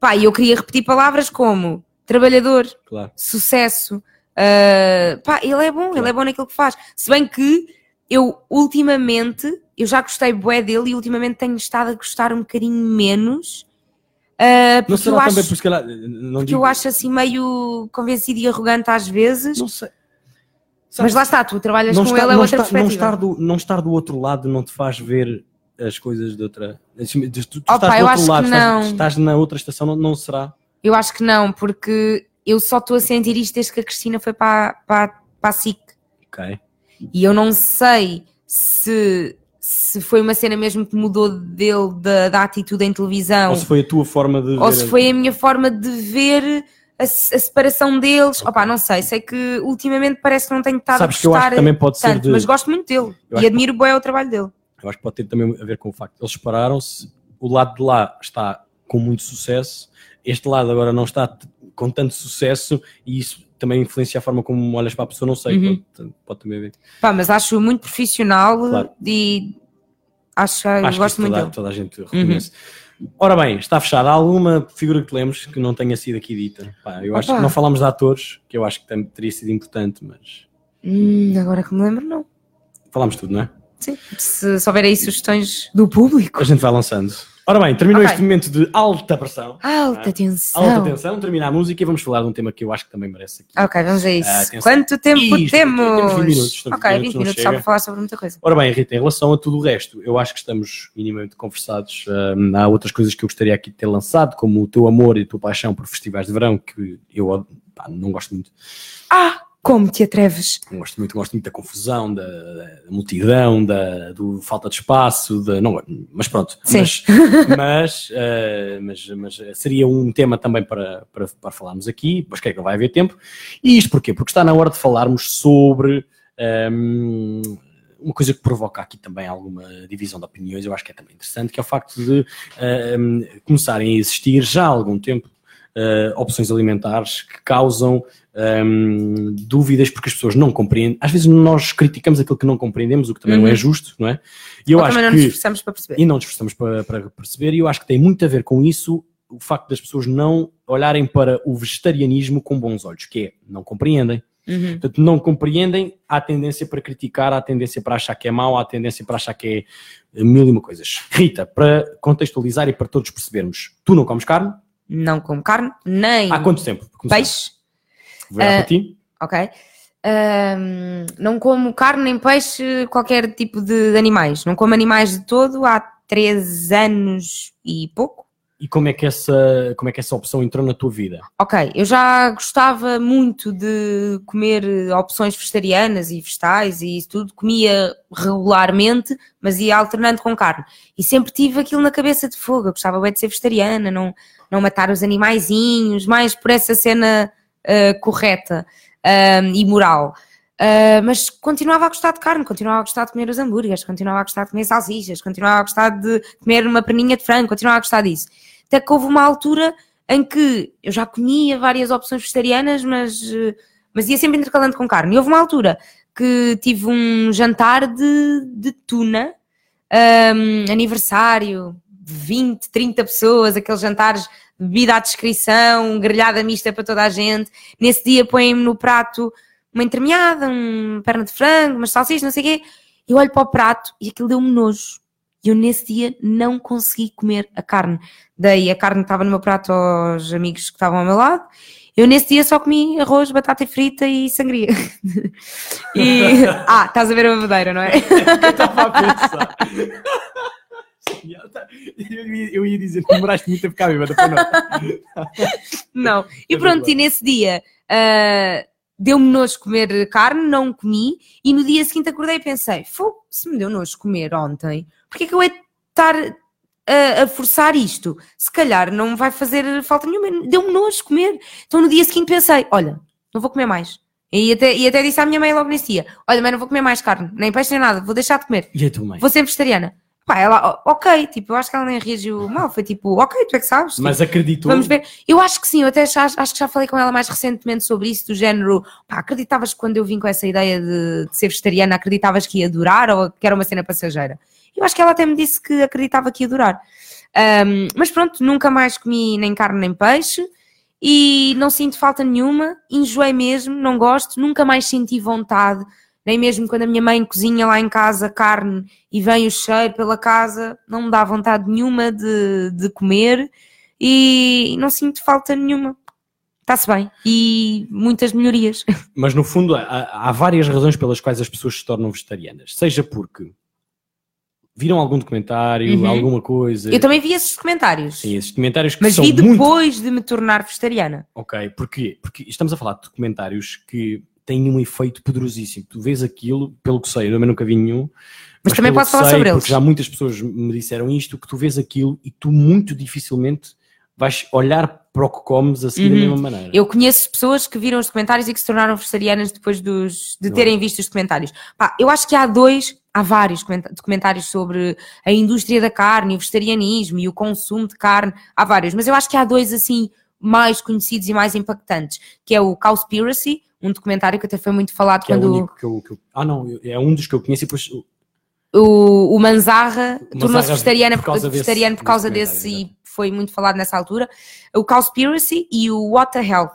pá, eu queria repetir palavras como trabalhador, Claro. sucesso, ah, pá, ele é bom, ele é bom naquilo que faz. Se bem que eu ultimamente, eu já gostei bué dele e ultimamente tenho estado a gostar um bocadinho menos. Não porque eu será também acho, por se calhar, não porque digo, eu acho assim meio convencido e arrogante às vezes, não sei. mas lá está, tu trabalhas não com estar, ele é não, outra estar, não, estar do, não estar do outro lado não te faz ver as coisas de outra. Tu, tu Opa, estás do eu outro lado, estás, não. estás na outra estação, não, não será? Eu acho que não, porque eu só estou a sentir isto desde que a Cristina foi para, para, para a SIC. Ok. E eu não sei se, se foi uma cena mesmo que mudou dele da, da atitude em televisão Ou se foi a tua forma de ou se foi a minha forma de ver a, a separação deles. Opa, não sei, sei que ultimamente parece que não tenho estado Sabes a que eu acho gostar que também pode ser tanto, de. mas gosto muito dele Eu e admiro bem o trabalho dele. Eu acho que pode ter também a ver com o facto de eles separaram-se, o lado de lá está com muito sucesso, este lado agora não está com tanto sucesso e isso também influencia a forma como olhas para a pessoa, não sei, Uhum. pode, pode também ver. Pá, mas acho muito profissional Claro. e acho, Acho que gosto muito toda, dele. Uhum. toda a gente reconhece. Ora bem, está fechada. Há alguma figura que te lembres que não tenha sido aqui dita? Pá, eu acho Opa. que não falámos de atores, que eu acho que teria sido importante, mas Hum, agora que me lembro, não. falámos tudo, não é? Sim. Se, se houver aí sugestões do público. A gente vai lançando. Ora bem, terminou Ok. este momento de alta pressão. Alta Ah. tensão. Alta tensão, termina a música e vamos falar de um tema que eu acho que também merece aqui. Ok, vamos a isso. Ah, atenção. Quanto tempo Isto, temos? temos 20 minutos, ok, 20 20 minutos, só para falar sobre muita coisa. Ora bem, Rita, em relação a tudo o resto, eu acho que estamos minimamente conversados. Hum, há outras coisas que eu gostaria aqui de ter lançado, como o teu amor e a tua paixão por festivais de verão, que eu pá, não gosto muito. Ah, como te atreves? Gosto muito, gosto muito da confusão, da, da multidão, da do falta de espaço, da, não, mas pronto. Sim. Mas, *laughs* mas, eh, mas, mas seria um tema também para, para, para falarmos aqui, mas que é que não vai haver tempo. E isto porquê? Porque está na hora de falarmos sobre hum, uma coisa que provoca aqui também alguma divisão de opiniões, eu acho que é também interessante, que é o facto de hum, começarem a existir já há algum tempo eh, opções alimentares que causam hum, dúvidas porque as pessoas não compreendem. Às vezes nós criticamos aquilo que não compreendemos, o que também não é Uhum. justo, não é? E eu Ou acho também não que nos esforçamos para perceber. e não nos esforçamos para, para perceber, e eu acho que tem muito a ver com isso o facto das pessoas não olharem para o vegetarianismo com bons olhos, que é não compreendem. Uhum. Portanto, não compreendem, há tendência para criticar, há tendência para achar que é mau, há tendência para achar que é mil e uma coisas. Rita, para contextualizar e para todos percebermos, tu não comes carne? Não como carne, nem Há quanto tempo? Peixe, Para ti. ok? Ahm, não como carne nem peixe, qualquer tipo de, animais. Não como animais de todo há 3 anos e pouco. E como é, que essa, como é que essa opção entrou na tua vida? Ok, eu já gostava muito de comer opções vegetarianas e vegetais e isso tudo, comia regularmente, mas ia alternando com carne. E sempre tive aquilo na cabeça de fogo, eu gostava bem de ser vegetariana, não, não matar os animaizinhos, mais por essa cena eh, correta ahm, e moral. Ah, mas continuava a gostar de carne, continuava a gostar de comer os hambúrgueres, continuava a gostar de comer salsichas, continuava a gostar de comer uma perninha de frango, continuava a gostar disso. Até que houve uma altura em que eu já comia várias opções vegetarianas, mas, eh, mas ia sempre intercalando com carne. E houve uma altura que tive um jantar de, de tuna, ahm, aniversário, 20, 30 pessoas, aqueles jantares bebida à descrição, grelhada mista para toda a gente. Nesse dia põem-me no prato uma entremeada, uma perna de frango, umas salsichas, não sei o quê. Eu olho para o prato e aquilo deu-me nojo. E eu nesse dia não consegui comer a carne. Dei a carne estava no meu prato aos amigos que estavam ao meu lado. Eu nesse dia só comi arroz, batata frita e sangria. *laughs* e... *laughs* Ah, estás a ver a babadeira, não é? Eu estava a pensar. *laughs* Eu ia, ia dizer, demoraste muito a ficar bêbada, foi não. Não. E É pronto, e nesse dia ah, deu-me nojo comer carne, não comi, e no dia seguinte acordei e pensei: Fogo, se me deu nojo comer ontem, porque é que eu de estar a, a forçar isto? Se calhar não vai fazer falta nenhuma, deu-me nojo comer. Então no dia seguinte pensei: Olha, não vou comer mais. E até, e até disse à minha mãe logo nesse dia: Olha, mãe, não vou comer mais carne, nem peixe nem nada, vou deixar de comer. E a tua mãe? Vou ser vegetariana. Pá, ela, "O- ok, tipo, eu acho que ela nem reagiu mal, foi tipo, ok, tu é que sabes. Mas acreditou. Vamos ver. Eu acho que sim, eu até já, acho que já falei com ela mais recentemente sobre isso, do género, pá, acreditavas que quando eu vim com essa ideia de, de ser vegetariana, acreditavas que ia durar ou que era uma cena passageira? Eu acho que ela até me disse que acreditava que ia durar. Ahm, mas pronto, nunca mais comi nem carne nem peixe e não sinto falta nenhuma, enjoei mesmo, não gosto, nunca mais senti vontade, nem mesmo quando a minha mãe cozinha lá em casa carne e vem o cheiro pela casa, não me dá vontade nenhuma de, de comer e não sinto falta nenhuma. Está-se bem. E muitas melhorias. *laughs* Mas no fundo há, há várias razões pelas quais as pessoas se tornam vegetarianas. Seja porque viram algum documentário, Uhum. alguma coisa. Eu também vi esses comentários. Sim, esses documentários que mas são vi muito depois de me tornar vegetariana. Ok, porquê? Porque estamos a falar de documentários que têm um efeito poderosíssimo. Tu vês aquilo, pelo que sei, eu também nunca vi nenhum. Mas também pelo posso falar sei, sobre porque eles. já muitas pessoas me disseram isto, que tu vês aquilo e tu muito dificilmente vais olhar para o que comes a seguir da Uhum. mesma maneira. Eu conheço pessoas que viram os documentários e que se tornaram vegetarianas depois dos, de Não. terem visto os documentários. Pá, eu acho que há dois, há vários documentários sobre a indústria da carne, o vegetarianismo e o consumo de carne. Há vários, mas eu acho que há dois assim mais conhecidos e mais impactantes, que é o Cowspiracy, um documentário que até foi muito falado que é o quando único que eu, que eu- Ah, não, é um dos que eu conheço e depois. o, o Manzarra tornou-se vegetariano por causa desse- vegetariano por causa desse desse, e foi muito falado nessa altura. O Cowspiracy e o What the Health.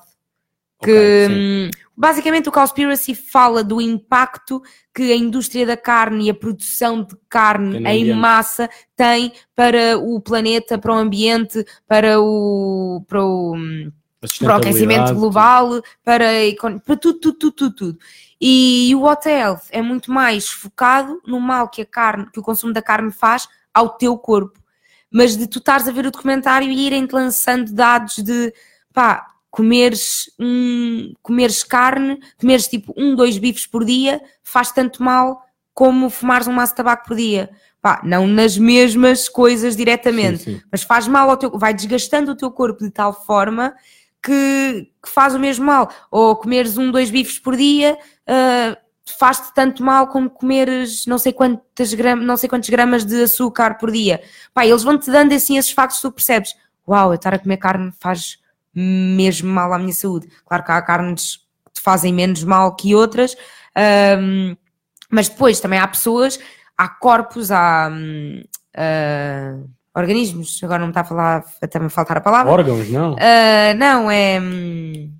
que Ok, sim. hum, basicamente o Cowspiracy fala do impacto que a indústria da carne e a produção de Tem carne no em massa tem para o planeta, para o ambiente, para o, para o, A para o aquecimento global, para, para tudo, tudo, tudo, tudo, tudo. E o What Health é muito mais focado no mal que a carne, que o consumo da carne faz ao teu corpo. Mas de tu estares a ver o documentário e irem-te lançando dados de pá, comeres, hum, comeres carne, comeres tipo um, dois bifes por dia, faz tanto mal como fumares um maço de tabaco por dia. Pá, não nas mesmas coisas diretamente Sim, sim. mas faz mal ao teu, vai desgastando o teu corpo de tal forma que, que faz o mesmo mal. Ou comeres um, dois bifes por dia, ah, faz-te tanto mal como comeres não sei, quantas gram, não sei quantos gramas de açúcar por dia. Pá, eles vão-te dando assim esses factos, tu percebes, uau, eu estar a comer carne faz mesmo mal à minha saúde. Claro que há carnes que te fazem menos mal que outras, ahm, mas depois também há pessoas, há corpos, há hum, ah, organismos, agora não me está a falar, até me faltar a palavra. Órgãos, não? Ah, não, é. hum,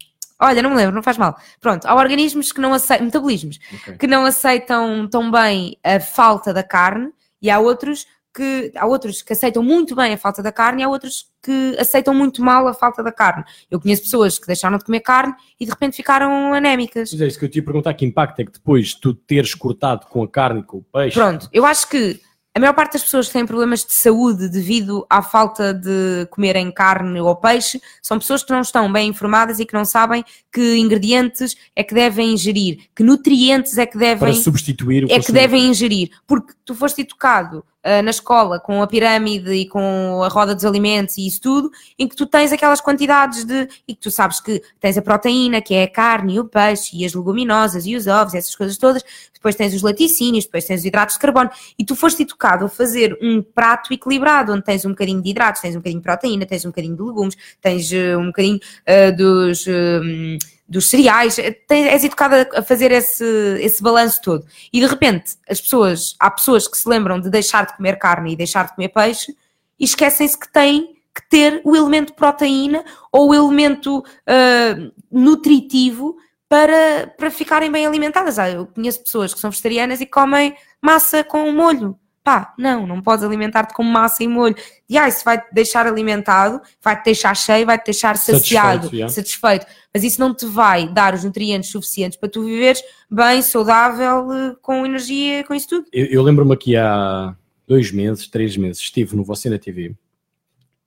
Olha, não me lembro, não faz mal. Pronto, há organismos que não aceitam, metabolismos, Ok. que não aceitam tão bem a falta da carne e há outros que há outros que aceitam muito bem a falta da carne e há outros que aceitam muito mal a falta da carne. Eu conheço pessoas que deixaram de comer carne e de repente ficaram anémicas. Mas é isso que eu te ia perguntar, que impacto é que depois tu teres cortado com a carne e com o peixe? Pronto, eu acho que a maior parte das pessoas que têm problemas de saúde devido à falta de comerem carne ou peixe são pessoas que não estão bem informadas e que não sabem que ingredientes é que devem ingerir, que nutrientes é que Para devem substituir o é que consumo. devem ingerir, porque tu foste educado ah, na escola com a pirâmide e com a roda dos alimentos e isso tudo, em que tu tens aquelas quantidades de. e que tu sabes que tens a proteína, que é a carne o peixe, e as leguminosas e os ovos, essas coisas todas, depois tens os laticínios, depois tens os hidratos de carbono, e tu foste educado a fazer um prato equilibrado, onde tens um bocadinho de hidratos, tens um bocadinho de proteína, tens um bocadinho de legumes, tens eh, um bocadinho ah, dos. hum, dos cereais, eh, tens- és educada a fazer esse, esse balanço todo. E de repente, as pessoas, há pessoas que se lembram de deixar de comer carne e deixar de comer peixe e esquecem-se que têm que ter o elemento proteína ou o elemento ah, nutritivo para, para ficarem bem alimentadas. Ah, eu conheço pessoas que são vegetarianas e comem massa com molho. Pá, não, não podes alimentar-te com massa e molho. E ah, isso vai-te deixar alimentado, vai-te deixar cheio, vai-te deixar saciado, Satisfeito, yeah. satisfeito. Mas isso não te vai dar os nutrientes suficientes para tu viveres bem, saudável, eh, com energia, com isso tudo. Eu, eu lembro-me aqui há dois meses, três meses, estive no Você na TV,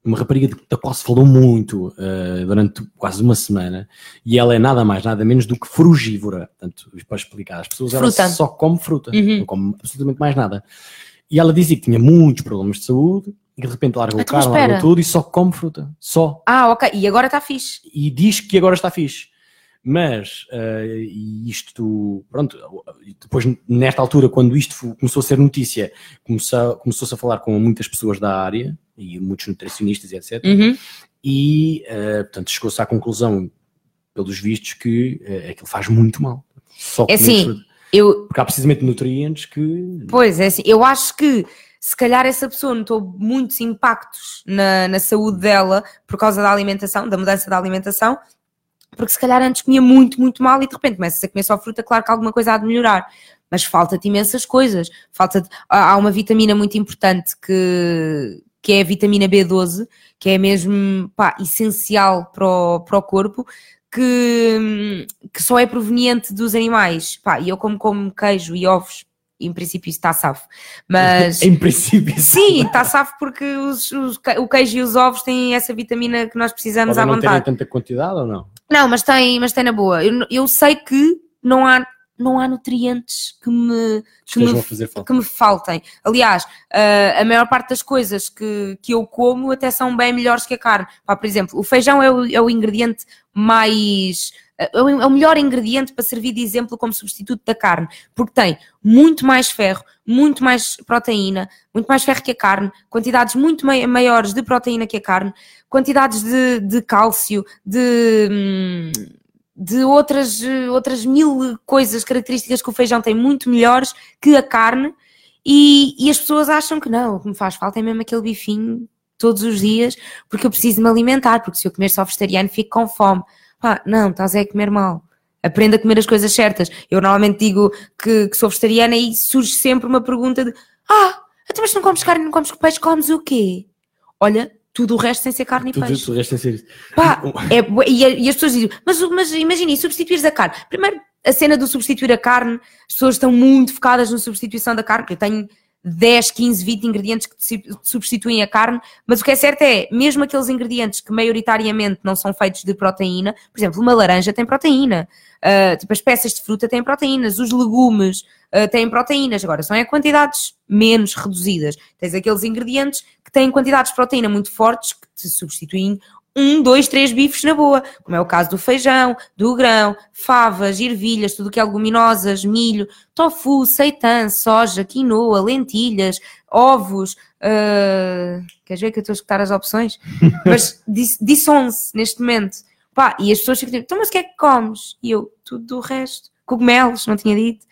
uma rapariga da qual se falou muito uh, durante quase uma semana, e ela é nada mais, nada menos do que frugívora. Portanto, para explicar, as pessoas ela só come fruta, uhum. não come absolutamente mais nada. E ela dizia que tinha muitos problemas de saúde, e de repente largou então, o carro, largou tudo e só come fruta. Só. Ah, ok. E agora está fixe. E diz que agora está fixe. Mas uh, isto, pronto, depois nesta altura, quando isto começou a ser notícia, começou, começou-se a falar com muitas pessoas da área e muitos nutricionistas e etc. Uhum. E, uh, portanto, chegou-se à conclusão, pelos vistos, que uh, aquilo faz muito mal. Só é assim, eu... Porque há precisamente nutrientes que. Pois é, assim, eu acho que se calhar essa pessoa notou muitos impactos na, na saúde dela por causa da alimentação, da mudança da alimentação, porque se calhar antes comia muito, muito mal e de repente começas a comer só fruta, claro que alguma coisa há de melhorar. Mas falta-te imensas coisas. Falta há uma vitamina muito importante que, que é a vitamina B12, que é mesmo pá, essencial para o, para o corpo, que, que só é proveniente dos animais. Pá, e eu como como queijo e ovos, em princípio isso está safo. Mas... *laughs* em princípio Sim, está safo porque os, os, o queijo e os ovos têm essa vitamina que nós precisamos Podem à vontade. não tanta quantidade ou não? Não, mas tem, mas tem na boa. Eu, eu sei que não há não há nutrientes que me, que me, que me faltem. Aliás, uh, a maior parte das coisas que, que eu como até são bem melhores que a carne. Pá, por exemplo, o feijão é o, é o ingrediente mais. Uh, é o melhor ingrediente para servir de exemplo como substituto da carne, porque tem muito mais ferro, muito mais proteína, muito mais ferro que a carne, quantidades muito maiores de proteína que a carne, quantidades de, de cálcio, de. Hum, de outras, outras mil coisas, características que o feijão tem muito melhores que a carne, e, e as pessoas acham que não, o que me faz falta é mesmo aquele bifinho todos os dias, porque eu preciso me alimentar, porque se eu comer só vegetariano fico com fome. Pá, não, estás a comer mal. Aprenda a comer as coisas certas. Eu normalmente digo que, que sou vegetariana e surge sempre uma pergunta de ah, então mas não comes carne, não comes peixe, comes o quê? Olha, tudo o resto sem ser carne e tudo, peixe. Tudo o resto sem ser Pá, *laughs* é, e, e, as pessoas dizem, mas, mas imagina, substituires a carne. Primeiro, a cena do substituir a carne, as pessoas estão muito focadas na substituição da carne, eu tenho 10, 15, 20 ingredientes que substituem a carne, mas o que é certo é, mesmo aqueles ingredientes que maioritariamente não são feitos de proteína, por exemplo, uma laranja tem proteína, uh, tipo as peças de fruta têm proteínas, os legumes uh, têm proteínas, agora são em quantidades menos reduzidas. Tens aqueles ingredientes que têm quantidades de proteína muito fortes que te substituem um, dois, três bifes na boa, como é o caso do feijão, do grão, favas, ervilhas, tudo que é leguminosas, milho, tofu, seitan, soja, quinoa, lentilhas, ovos. Uh... Queres ver que eu estou a escutar as opções? *laughs* Mas disse 11 neste momento. Pá, e as pessoas ficam tipo, então, mas o que é que comes? E eu, tudo do resto. Cogumelos, não tinha dito.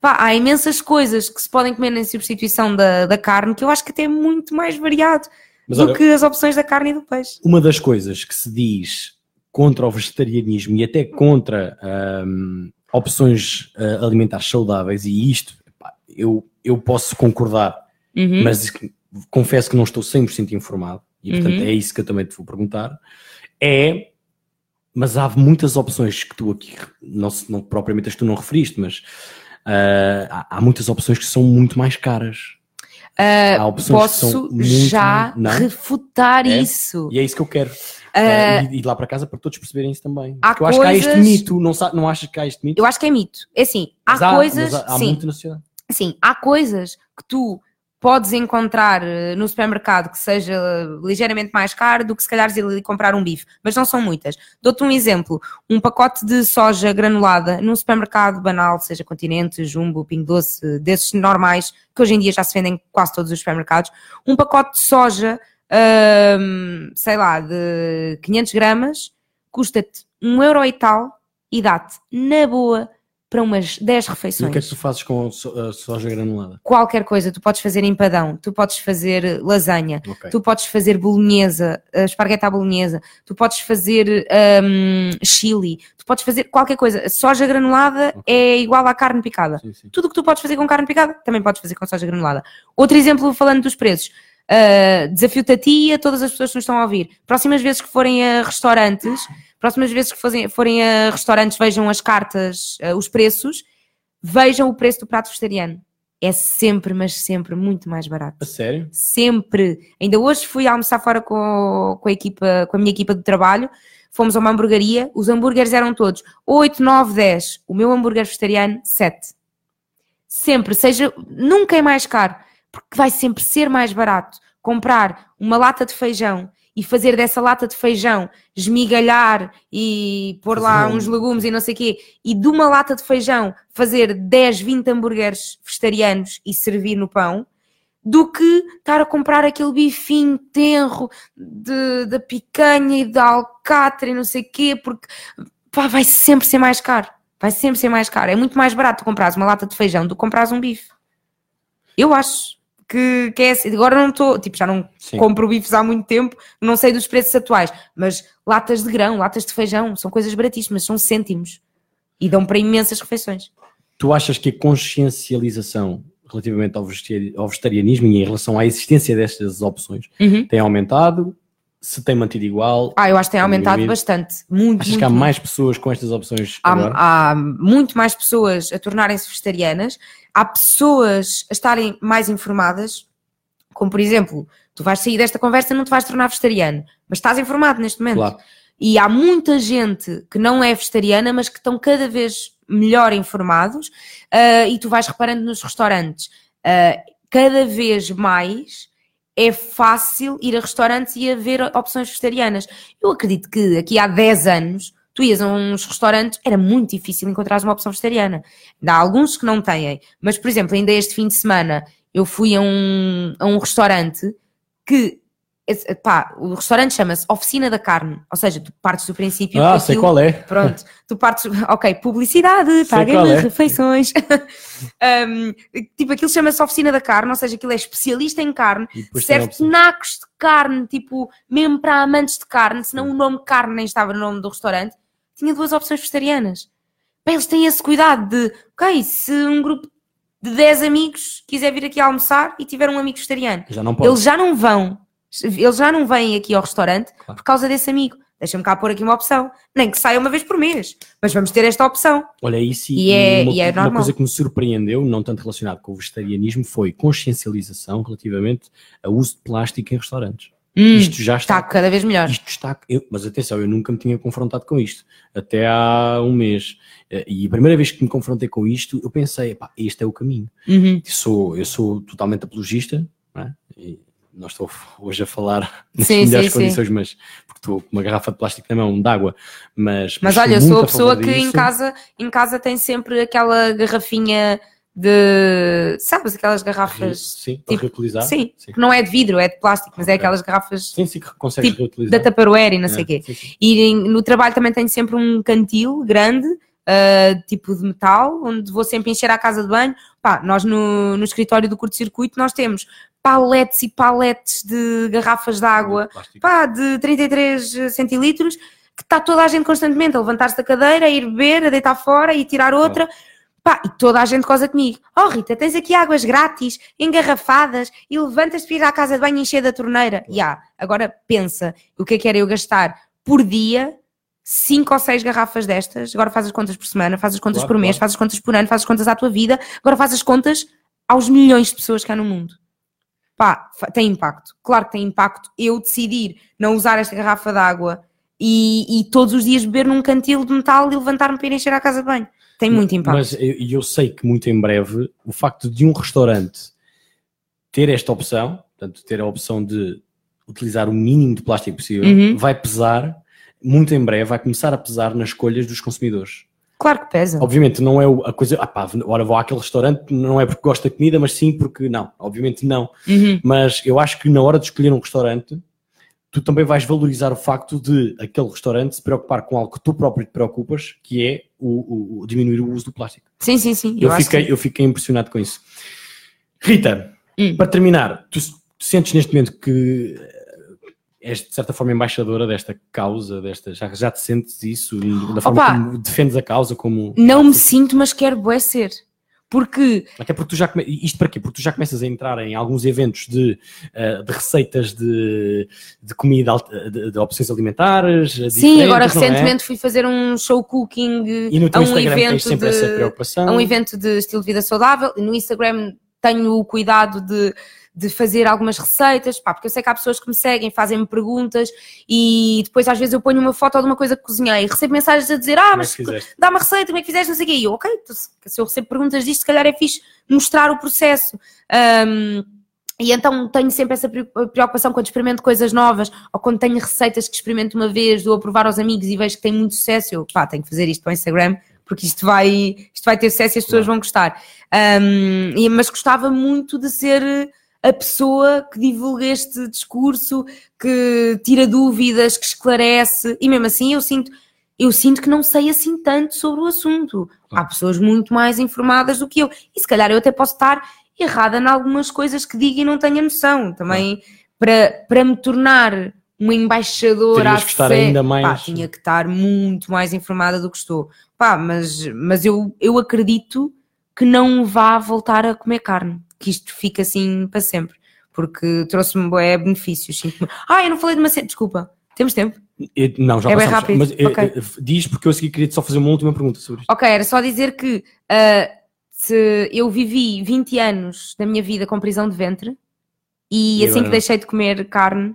Pá, há imensas coisas que se podem comer na substituição da, da carne que eu acho que até é muito mais variado. Mas, do olha, que as opções da carne e do peixe. Uma das coisas que se diz contra o vegetarianismo e até contra um, opções uh, alimentares saudáveis, e isto eu, eu posso concordar, uhum. mas confesso que não estou 100% informado, e portanto uhum. é isso que eu também te vou perguntar, é, mas há muitas opções que tu aqui, não, não propriamente as tu não referiste, mas uh, há, há muitas opções que são muito mais caras. Uh, posso já refutar é? isso. E é isso que eu quero. Uh, uh, e, lá para casa para todos perceberem isso também. Há eu coisas... acho que há este mito, não, não achas que há este mito? Eu acho que é mito. É assim, há, há coisas. Há, há sim, muito na sociedade. Sim, há coisas que tu podes encontrar eh, no supermercado que seja ligeiramente mais caro do que se calhar ir ali comprar um bife, mas não são muitas. Dou-te um exemplo: um pacote de soja granulada num supermercado banal, seja Continente, Jumbo, Pingo Doce, desses normais, que hoje em dia já se vendem em quase todos os supermercados, um pacote de soja, hum, sei lá, de 500 gramas, custa-te um euro e tal e dá-te, na boa, para umas 10 refeições. E o que é que tu fazes com soja granulada? Qualquer coisa, tu podes fazer empadão, tu podes fazer lasanha, okay. tu podes fazer bolonhesa, uh, espargueta à bolonhesa, tu podes fazer um, chili, tu podes fazer qualquer coisa. Soja granulada okay. é igual à carne picada. Sim, sim. Tudo que tu podes fazer com carne picada, também podes fazer com soja granulada. Outro exemplo, falando dos preços. Uh, desafio-te a ti e a todas as pessoas que nos estão a ouvir. Próximas vezes que forem a restaurantes, próximas vezes que forem, forem a restaurantes, vejam as cartas, uh, os preços, vejam o preço do prato vegetariano. é sempre, mas sempre muito mais barato. A sério? Sempre. Ainda hoje fui almoçar fora com, com, a, equipa, com a minha equipa de trabalho. Fomos a uma hamburgueria, os hambúrgueres eram todos 8, 9, 10. O meu hambúrguer vegetariano, 7. Sempre, seja, nunca é mais caro, porque vai sempre ser mais barato comprar uma lata de feijão e fazer dessa lata de feijão esmigalhar e pôr lá uns legumes e não sei o quê, e de uma lata de feijão fazer 10, 20 hambúrgueres vegetarianos e servir no pão, do que estar a comprar aquele bifinho tenro de, da picanha e da alcatra e não sei o quê, porque pá, vai sempre ser mais caro. Vai sempre ser mais caro. É muito mais barato comprar uma lata de feijão do que comprar um bife. Eu acho que, que é assim. Agora não estou, tipo, já não Sim. compro bifes há muito tempo, não sei dos preços atuais, mas latas de grão, latas de feijão, são coisas baratíssimas, são cêntimos e dão para imensas refeições. Tu achas que a consciencialização relativamente ao vegetarianismo e em relação à existência destas opções uhum. tem aumentado? Se tem mantido igual? Ah, eu acho que tem aumentado bastante. Muito, Achas muito, que há muito. mais pessoas com estas opções há, agora? Há muito mais pessoas a tornarem-se vegetarianas há pessoas a estarem mais informadas, como por exemplo, tu vais sair desta conversa e não te vais tornar vegetariano, mas estás informado neste momento. Claro. E há muita gente que não é vegetariana, mas que estão cada vez melhor informados, uh, e tu vais reparando nos restaurantes, uh, cada vez mais é fácil ir a restaurantes e haver opções vegetarianas. Eu acredito que aqui há 10 anos tu ias a uns restaurantes, era muito difícil encontrar uma opção vegetariana. Há alguns que não têm, mas por exemplo, ainda este fim de semana eu fui a um, a um restaurante que pá, o restaurante chama-se Oficina da Carne, ou seja, tu partes do princípio. Ah, sei qual é. Pronto, tu partes, ok, publicidade, paguem-me é. refeições. *laughs* um, tipo, aquilo chama-se Oficina da Carne, ou seja, aquilo é especialista em carne, serve nacos de carne, tipo, mesmo para amantes de carne, senão o nome carne nem estava no nome do restaurante tinha duas opções vegetarianas. Bem, eles têm esse cuidado de, ok, se um grupo de 10 amigos quiser vir aqui almoçar e tiver um amigo vegetariano, já eles já não vão, eles já não vêm aqui ao restaurante claro. por causa desse amigo. Deixa-me cá pôr aqui uma opção. Nem que saia uma vez por mês, mas vamos ter esta opção. Olha, isso e, e é, uma, e é uma coisa que me surpreendeu, não tanto relacionado com o vegetarianismo, foi consciencialização relativamente ao uso de plástico em restaurantes. Hum, isto já está, está, cada vez melhor. Isto está, eu, mas atenção, eu nunca me tinha confrontado com isto, até há um mês. Eh, e a primeira vez que me confrontei com isto, eu pensei, pá, este é o caminho. Uhum. Eu, sou, eu sou totalmente apologista, não é? E não estou hoje a falar *laughs* nas sim, melhores sim, condições, sim. mas porque estou com uma garrafa de plástico na mão, de água, mas. Mas, mas olha, sou a pessoa que disso. em casa, em casa tem sempre aquela garrafinha de. Sabes, aquelas garrafas. Sim, para reutilizar. Sim, que não é de vidro, é de plástico, mas é aquelas garrafas. Sim, sim, que consegues tipo, reutilizar. Da Tupperware e não É, sei o quê. E no trabalho também tenho sempre um cantil grande, uh, tipo de metal, onde vou sempre encher a casa de banho. Pá, nós no, no escritório do curto-circuito nós temos paletes e paletes de garrafas de água, Plástico. pá, de 33 centilitros, que está toda a gente constantemente a levantar-se da cadeira, a ir beber, a deitar fora e tirar outra. Pá, e toda a gente goza comigo. Oh Rita, tens aqui águas grátis, engarrafadas, e levantas-te para ir à casa de banho e encher da torneira. Ya, yeah. agora pensa, o que é que era eu gastar por dia cinco ou seis garrafas destas, agora faz as contas por semana, faz as contas Claro, por mês, claro. faz as contas por ano, faz as contas à tua vida, agora faz as contas aos milhões de pessoas que há no mundo. Pá, tem impacto. Claro que tem impacto eu decidir não usar esta garrafa de água e, e todos os dias beber num cantil de metal e levantar-me para ir encher a casa de banho. Tem muito impacto. Mas eu, eu sei que muito em breve o facto de um restaurante ter esta opção, portanto, ter a opção de utilizar o mínimo de plástico possível, Uhum. vai pesar, muito em breve, vai começar a pesar nas escolhas dos consumidores. Claro que pesa. Obviamente não é a coisa, ah pá, ora vou àquele restaurante, não é porque gosto da comida, mas sim porque não, obviamente não. Uhum. Mas eu acho que na hora de escolher um restaurante, tu também vais valorizar o facto de aquele restaurante se preocupar com algo que tu próprio te preocupas, que é o, o- o diminuir o uso do plástico. Sim, sim, sim. Eu, acho fiquei, que- eu fiquei impressionado com isso. Rita, Hum. para terminar, tu, sentes neste momento que és de certa forma embaixadora desta causa, desta, já, já te sentes isso, da forma Opa! como defendes a causa, como Não me sinto, mas quero bué ser. Porque, Até porque tu já come... isto para quê? Porque tu já começas a entrar em alguns eventos de, eh, de receitas de, de comida, de, de opções alimentares. sim, agora é? recentemente fui fazer um show cooking E no teu a um Instagram tens evento sempre essa de, preocupação. a um evento de estilo de vida saudável. No Instagram tenho o cuidado de, de fazer algumas receitas, pá, porque eu sei que há pessoas que me seguem, fazem-me perguntas e depois às vezes eu ponho uma foto de uma coisa que cozinhei e recebo mensagens a dizer, ah, é mas fizeste? dá uma receita, como é que fizeste, não sei o quê. E eu, ok, então, se eu recebo perguntas disto, se calhar é fixe mostrar o processo. Ahm, e então tenho sempre essa pre- preocupação quando experimento coisas novas ou quando tenho receitas que experimento uma vez, dou a provar aos amigos e vejo que tem muito sucesso, eu pá, tenho que fazer isto para o Instagram porque isto vai, isto vai ter sucesso e as pessoas vão gostar. E- mas gostava muito de ser a pessoa que divulga este discurso, que tira dúvidas, que esclarece, e mesmo assim eu sinto, eu sinto que não sei assim tanto sobre o assunto. Há pessoas muito mais informadas do que eu, e se calhar eu até posso estar errada em algumas coisas que digo e não tenho a noção. Também para, para me tornar uma embaixadora Terias que estar ainda pá, mais- tinha que estar muito mais informada do que estou. Pá, mas, mas eu, eu acredito que não vá voltar a comer carne, que isto fica assim para sempre, porque trouxe-me bué benefícios. Ah, eu não falei de uma cena, desculpa, temos tempo? Eh, Não, já É bem rápido, Mas eh, ok. eh, diz porque eu a seguir queria só fazer uma última pergunta sobre isto. Ok, era só dizer que ah, se eu vivi 20 anos da minha vida com prisão de ventre e, E assim que não? deixei de comer carne,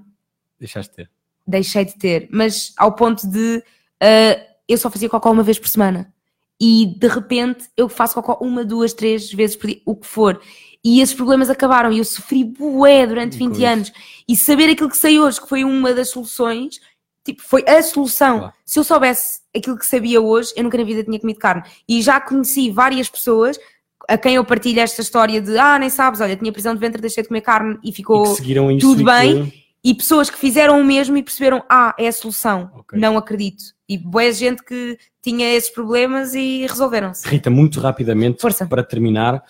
Deixaste de ter. deixei de ter, mas ao ponto de ah, eu só fazia cocó uma vez por semana e de repente eu faço cocó uma, duas, três vezes por dia, o que for. E esses problemas acabaram e eu sofri bué durante Com 20 isso. anos. E saber aquilo que sei hoje, que foi uma das soluções, tipo, foi a solução. Claro. Se eu soubesse aquilo que sabia hoje, eu nunca na vida tinha comido carne. E já conheci várias pessoas a quem eu partilho esta história de ah, nem sabes, olha, tinha prisão de ventre, deixei de comer carne e E ficou isso tudo e bem. que- e pessoas que fizeram o mesmo e perceberam, ah, é a solução. Ok. Não acredito. E boa gente que tinha esses problemas e resolveram-se. Rita, muito rapidamente, Força. para terminar,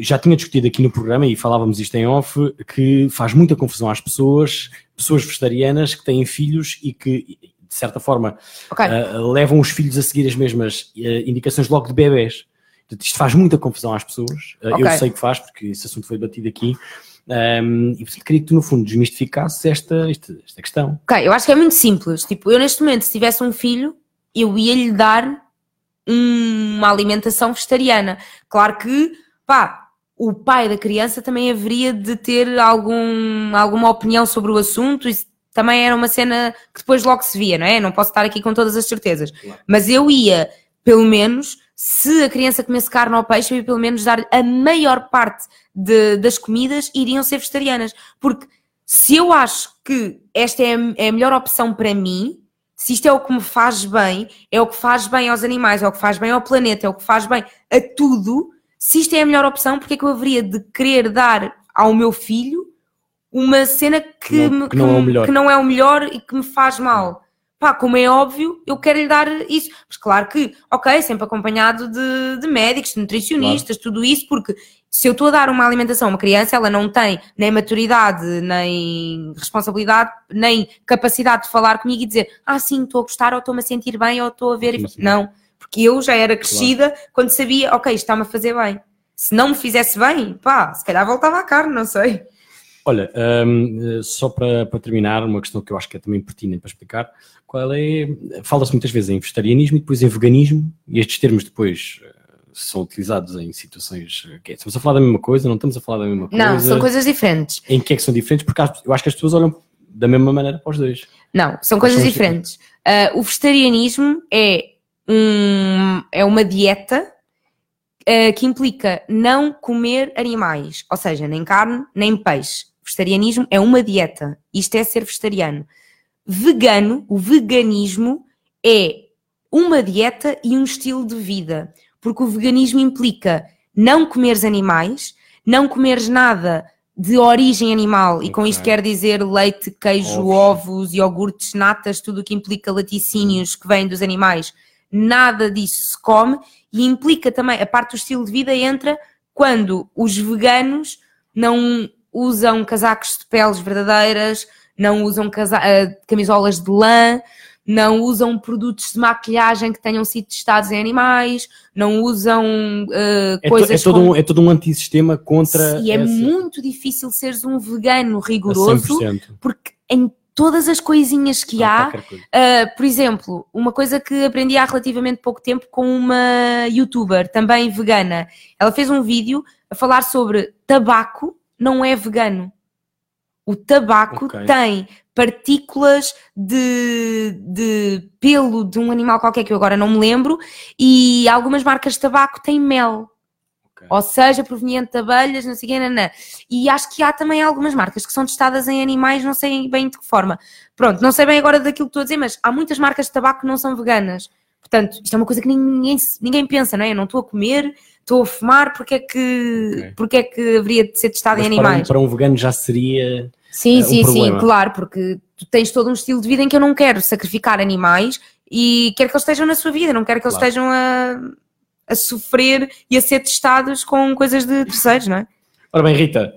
já tinha discutido aqui no programa e falávamos isto em off, que faz muita confusão às pessoas, pessoas vegetarianas que têm filhos e que, de certa forma, Ok. ah, levam os filhos a seguir as mesmas ah, indicações logo de bebés. Portanto, isto faz muita confusão às pessoas. Ah, Ok. Eu sei que faz, porque esse assunto foi batido aqui. Ahm, e portanto, queria que tu, no fundo, desmistificasses esta, esta, esta questão. Ok, eu acho que é muito simples. Tipo, eu neste momento, se tivesse um filho, eu ia-lhe dar uma alimentação vegetariana. Claro que, pá, o pai da criança também haveria de ter algum, alguma opinião sobre o assunto. Isso também era uma cena que depois logo se via, não é? Não posso estar aqui com todas as certezas. Mas eu ia, pelo menos, se a criança comesse carne ou peixe, eu ia pelo menos dar a maior parte de- das comidas iriam ser vegetarianas. Porque se eu acho que esta é a, é a melhor opção para mim, se isto é o que me faz bem, é o que faz bem aos animais, é o que faz bem ao planeta, é o que faz bem a tudo, se isto é a melhor opção, porque é que eu haveria de querer dar ao meu filho uma cena que, não- me- que não é o me- melhor. que não é o melhor e que me faz mal? Pá, como é óbvio, eu quero lhe dar isso. Mas claro que, ok, sempre acompanhado de, de médicos, de nutricionistas, tudo isso, porque se eu estou a dar uma alimentação a uma criança, ela não tem nem maturidade, nem responsabilidade, nem capacidade de falar comigo e dizer, ah, sim, estou a gostar, ou estou-me a sentir bem, ou estou a ver. Sim, sim. Não, porque eu já era crescida quando sabia, ok, isto está-me a fazer bem. Se não me fizesse bem, pá, se calhar voltava à carne, não sei. Olha, hum, só para, para terminar, uma questão que eu acho que é também pertinente para explicar, qual é, fala-se muitas vezes em vegetarianismo e depois em veganismo, e estes termos depois eh, são utilizados em situações, eh, que é, estamos a falar da mesma coisa, não estamos a falar da mesma coisa, Não, são coisas diferentes. em que é que são diferentes, porque eu acho que as pessoas olham da mesma maneira para os dois. Não, são coisas são os- diferentes. Ah, o vegetarianismo é, um, é uma dieta ah, que implica não comer animais, ou seja, nem carne, nem peixe. Vegetarianismo é uma dieta. Isto é ser vegetariano. Vegano, o veganismo é uma dieta e um estilo de vida, porque o veganismo implica não comeres animais, não comeres nada de origem animal, e com isto quer dizer leite, queijo, Ovos. ovos, iogurtes, natas, tudo o que implica laticínios que vêm dos animais, nada disso se come, e implica também, a parte do estilo de vida entra quando os veganos não usam casacos de peles verdadeiras, não usam eh, camisolas de lã, não usam produtos de maquilhagem que tenham sido testados em animais, não usam eh, É, to- coisas é todo, com- um, é todo um antissistema contra e é essa- muito difícil seres um vegano rigoroso, 100%. porque em todas as coisinhas que Há há. Uh, por exemplo, uma coisa que aprendi há relativamente pouco tempo com uma youtuber, também vegana. Ela fez um vídeo a falar sobre tabaco não é vegano. O tabaco Ok. tem partículas de, de pelo de um animal qualquer que eu agora não me lembro, e algumas marcas de tabaco têm mel. Ok. Ou seja, proveniente de abelhas, não sei o quê, nanã. E acho que há também algumas marcas que são testadas em animais, não sei bem de que forma. Pronto, não sei bem agora daquilo que estou a dizer, mas há muitas marcas de tabaco que não são veganas. Portanto, isto é uma coisa que ninguém, ninguém pensa, não é? Eu não estou a comer, estou a fumar, porque é que, Ok. porque é que haveria de ser testado Mas em para um, animais? para um vegano já seria. Sim, é um sim, sim, claro, porque tu tens todo um estilo de vida em que eu não quero sacrificar animais e quero que eles estejam na sua vida, não quero que eles Claro. estejam a, a sofrer e a ser testados com coisas de terceiros, não é? Ora bem, Rita.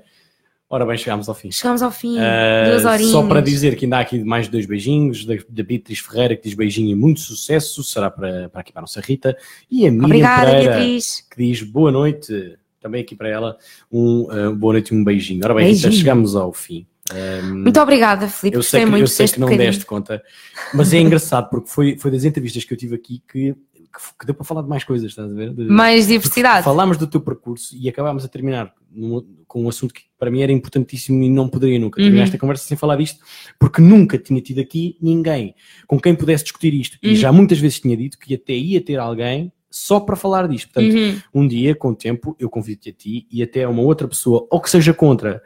Ora bem, chegámos ao fim. Chegamos ao fim, Uh, duas horinhas. só para dizer que ainda há aqui mais dois beijinhos da, da Beatriz Ferreira que diz beijinho e muito sucesso, será para, para aqui para a nossa Rita e a Miriam Obrigada, Pereira Beatriz. que diz boa noite, também aqui para ela um uh, boa noite e um beijinho. Ora bem, Rita, Beijinho. chegamos ao fim. Um, Muito obrigada, Filipe. eu sei, que, muito eu sei que não bocadinho. deste conta, mas é engraçado porque foi, foi das entrevistas que eu tive aqui que, que, deu para falar de mais coisas, estás a ver? De- Mais diversidade. Falámos do teu percurso e acabámos a terminar num- com um assunto que para mim era importantíssimo e não poderia nunca terminar Uhum. esta conversa sem falar disto, porque nunca tinha tido aqui ninguém com quem pudesse discutir isto. E Uhum. já muitas vezes tinha dito que até ia ter alguém só para falar disto. Portanto, Uhum. um dia, com o tempo, eu convido-te a ti e até a uma outra pessoa, ou que seja contra,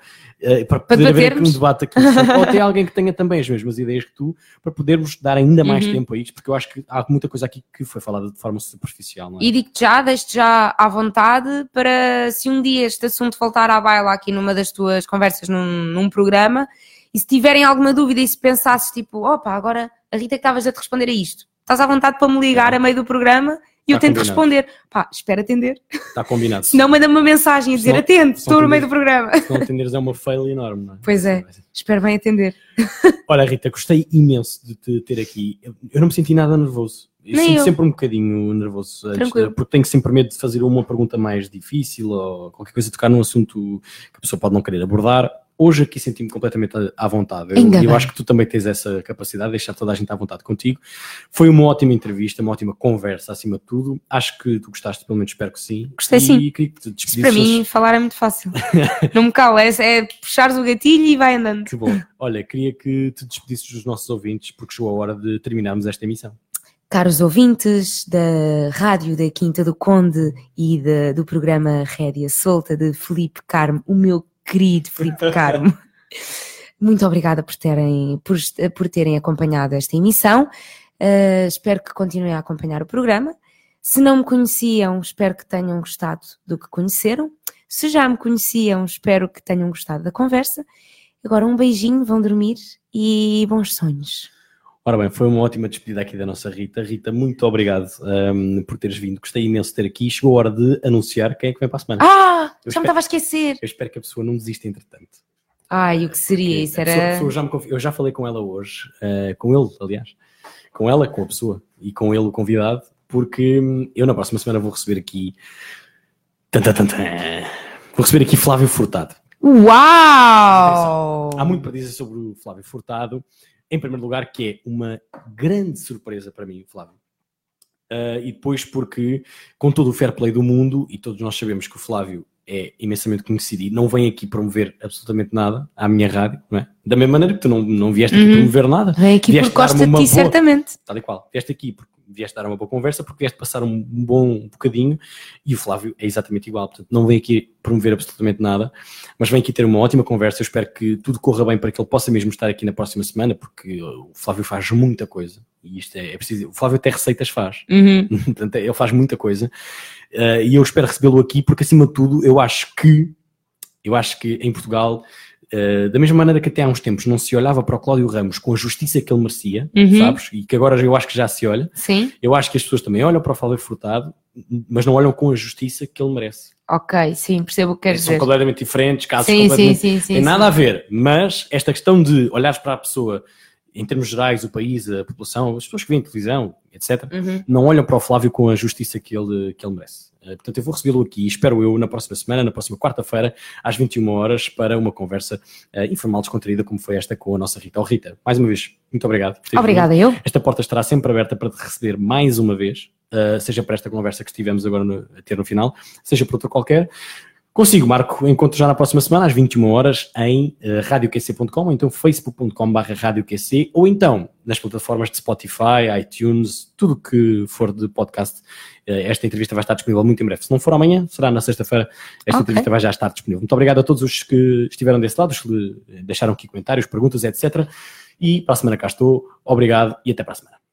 eh, para Para poder haver aqui um debate aqui, *laughs* ou até alguém que tenha também as mesmas ideias que tu, para podermos dar ainda mais Uhum. tempo a isto, porque eu acho que há muita coisa aqui que foi falada de forma superficial. É? E digo-te já, deixo-te já à vontade para se um dia este assunto voltar à baila aqui numa das tuas conversas num, num programa e se tiverem alguma dúvida e se pensasses tipo, opa, agora a Rita que estavas a te responder a isto, estás à vontade para me ligar Tá. a meio do programa e eu Tá tento combinado. responder. Pá, espero atender. Está combinado. *laughs* Se não, manda-me uma mensagem a dizer não- não estou no meio do programa. Se não atenderes é uma fail enorme, não é? Pois é. Espero bem atender. *laughs* Olha, Rita, gostei imenso de te ter aqui. Eu- não me senti nada nervoso. Eu Nem sinto eu. sempre um bocadinho nervoso, antes, porque tenho sempre medo de fazer uma pergunta mais difícil ou qualquer coisa, tocar num assunto que a pessoa pode não querer abordar. Hoje aqui senti-me completamente à vontade. Eu, Ainda eu bem. acho que tu também tens essa capacidade de deixar toda a gente à vontade contigo. Foi uma ótima entrevista, uma ótima conversa acima de tudo. Acho que tu gostaste, pelo menos espero que sim. Gostei, e sim. queria que te despedisses. para mim, falar é muito fácil. *laughs* não me cala, é, é puxares o gatilho e vai andando. Que bom. Olha, queria que te despedisses dos nossos ouvintes, porque chegou a hora de terminarmos esta emissão. Caros ouvintes da Rádio da Quinta do Conde e da- do programa Rédia Solta de Felipe Carmo, o meu querido Felipe *laughs* Carmo, muito obrigada por terem, por, por terem acompanhado esta emissão. Uh, espero que continuem a acompanhar o programa. Se não me conheciam, espero que tenham gostado do que conheceram. Se já me conheciam, espero que tenham gostado da conversa. Agora um beijinho, vão dormir e bons sonhos. Ora bem, foi uma ótima despedida aqui da nossa Rita. Rita, muito obrigado um, por teres vindo. Gostei imenso de ter aqui. Chegou a hora de anunciar quem é que vem para a semana. Ah, Eu já espero- me estava a esquecer. Eu espero que a pessoa não desista entretanto. Ai, o que seria? Isso pessoa- era. pessoa já me confi- eu já falei com ela hoje, eh, com ele, aliás, com ela, com a pessoa e com ele, o convidado, porque hum, eu na próxima semana vou receber aqui. Vou receber aqui Flávio Furtado. Uau! Há muito para dizer sobre o Flávio Furtado. Em primeiro lugar, que é uma grande surpresa para mim, Flávio. Uh, e depois porque, com todo o fair play do mundo, e todos nós sabemos que o Flávio é imensamente conhecido e não vem aqui promover absolutamente nada à minha rádio, não é? Da mesma maneira que tu não, não vieste aqui Uhum. promover nada, Vem aqui Vieste porque gosta dar-me de ti, boa- certamente. tal e qual. Vieste aqui porque vieste dar uma boa conversa, porque vieste passar um bom bocadinho e o Flávio é exatamente igual. Portanto, não vem aqui promover absolutamente nada, mas vem aqui ter uma ótima conversa. Eu espero que tudo corra bem para que ele possa mesmo estar aqui na próxima semana, porque o Flávio faz muita coisa e isto é, é preciso. O Flávio até receitas faz. Uhum. *laughs* Portanto, ele faz muita coisa uh, e eu espero recebê-lo aqui porque acima de tudo eu acho que eu acho que em Portugal uh, da mesma maneira que até há uns tempos não se olhava para o Cláudio Ramos com a justiça que ele merecia, Uhum. sabes? E que agora eu acho que já se olha. Sim, Eu acho que as pessoas também olham para o Flávio Furtado, mas não olham com a justiça que ele merece. ok, sim, percebo o que queres São dizer. completamente diferentes, casos Sim, sim, completamente... sim, sim. Tem sim. nada a ver, mas esta questão de olhares para a pessoa, em termos gerais, o país, a população, as pessoas que veem televisão, etc., Uhum. não olham para o Flávio com a justiça que ele, que ele merece. Eh, Portanto, eu vou recebê-lo aqui, espero eu, na próxima semana, na próxima quarta-feira, às 21 horas, para uma conversa eh, informal, descontraída, como foi esta com a nossa Rita. Oh, Rita, mais uma vez, muito obrigado. Obrigada, eu. Esta porta estará sempre aberta para te receber mais uma vez, uh, seja para esta conversa que estivemos agora no- a ter no final, seja para outra qualquer. Consigo, Marco, encontro já na próxima semana, às 21 horas, em uh, radioqc.com, ou então facebook.com.br radioqc, ou então nas plataformas de Spotify, iTunes, tudo que for de podcast. Uh, esta entrevista vai estar disponível muito em breve. Se não for amanhã, será na sexta-feira. Esta okay. entrevista vai já estar disponível. Muito obrigado a todos os que estiveram desse lado, os que deixaram aqui comentários, perguntas, etc. E para a semana cá estou. Obrigado e até para a semana.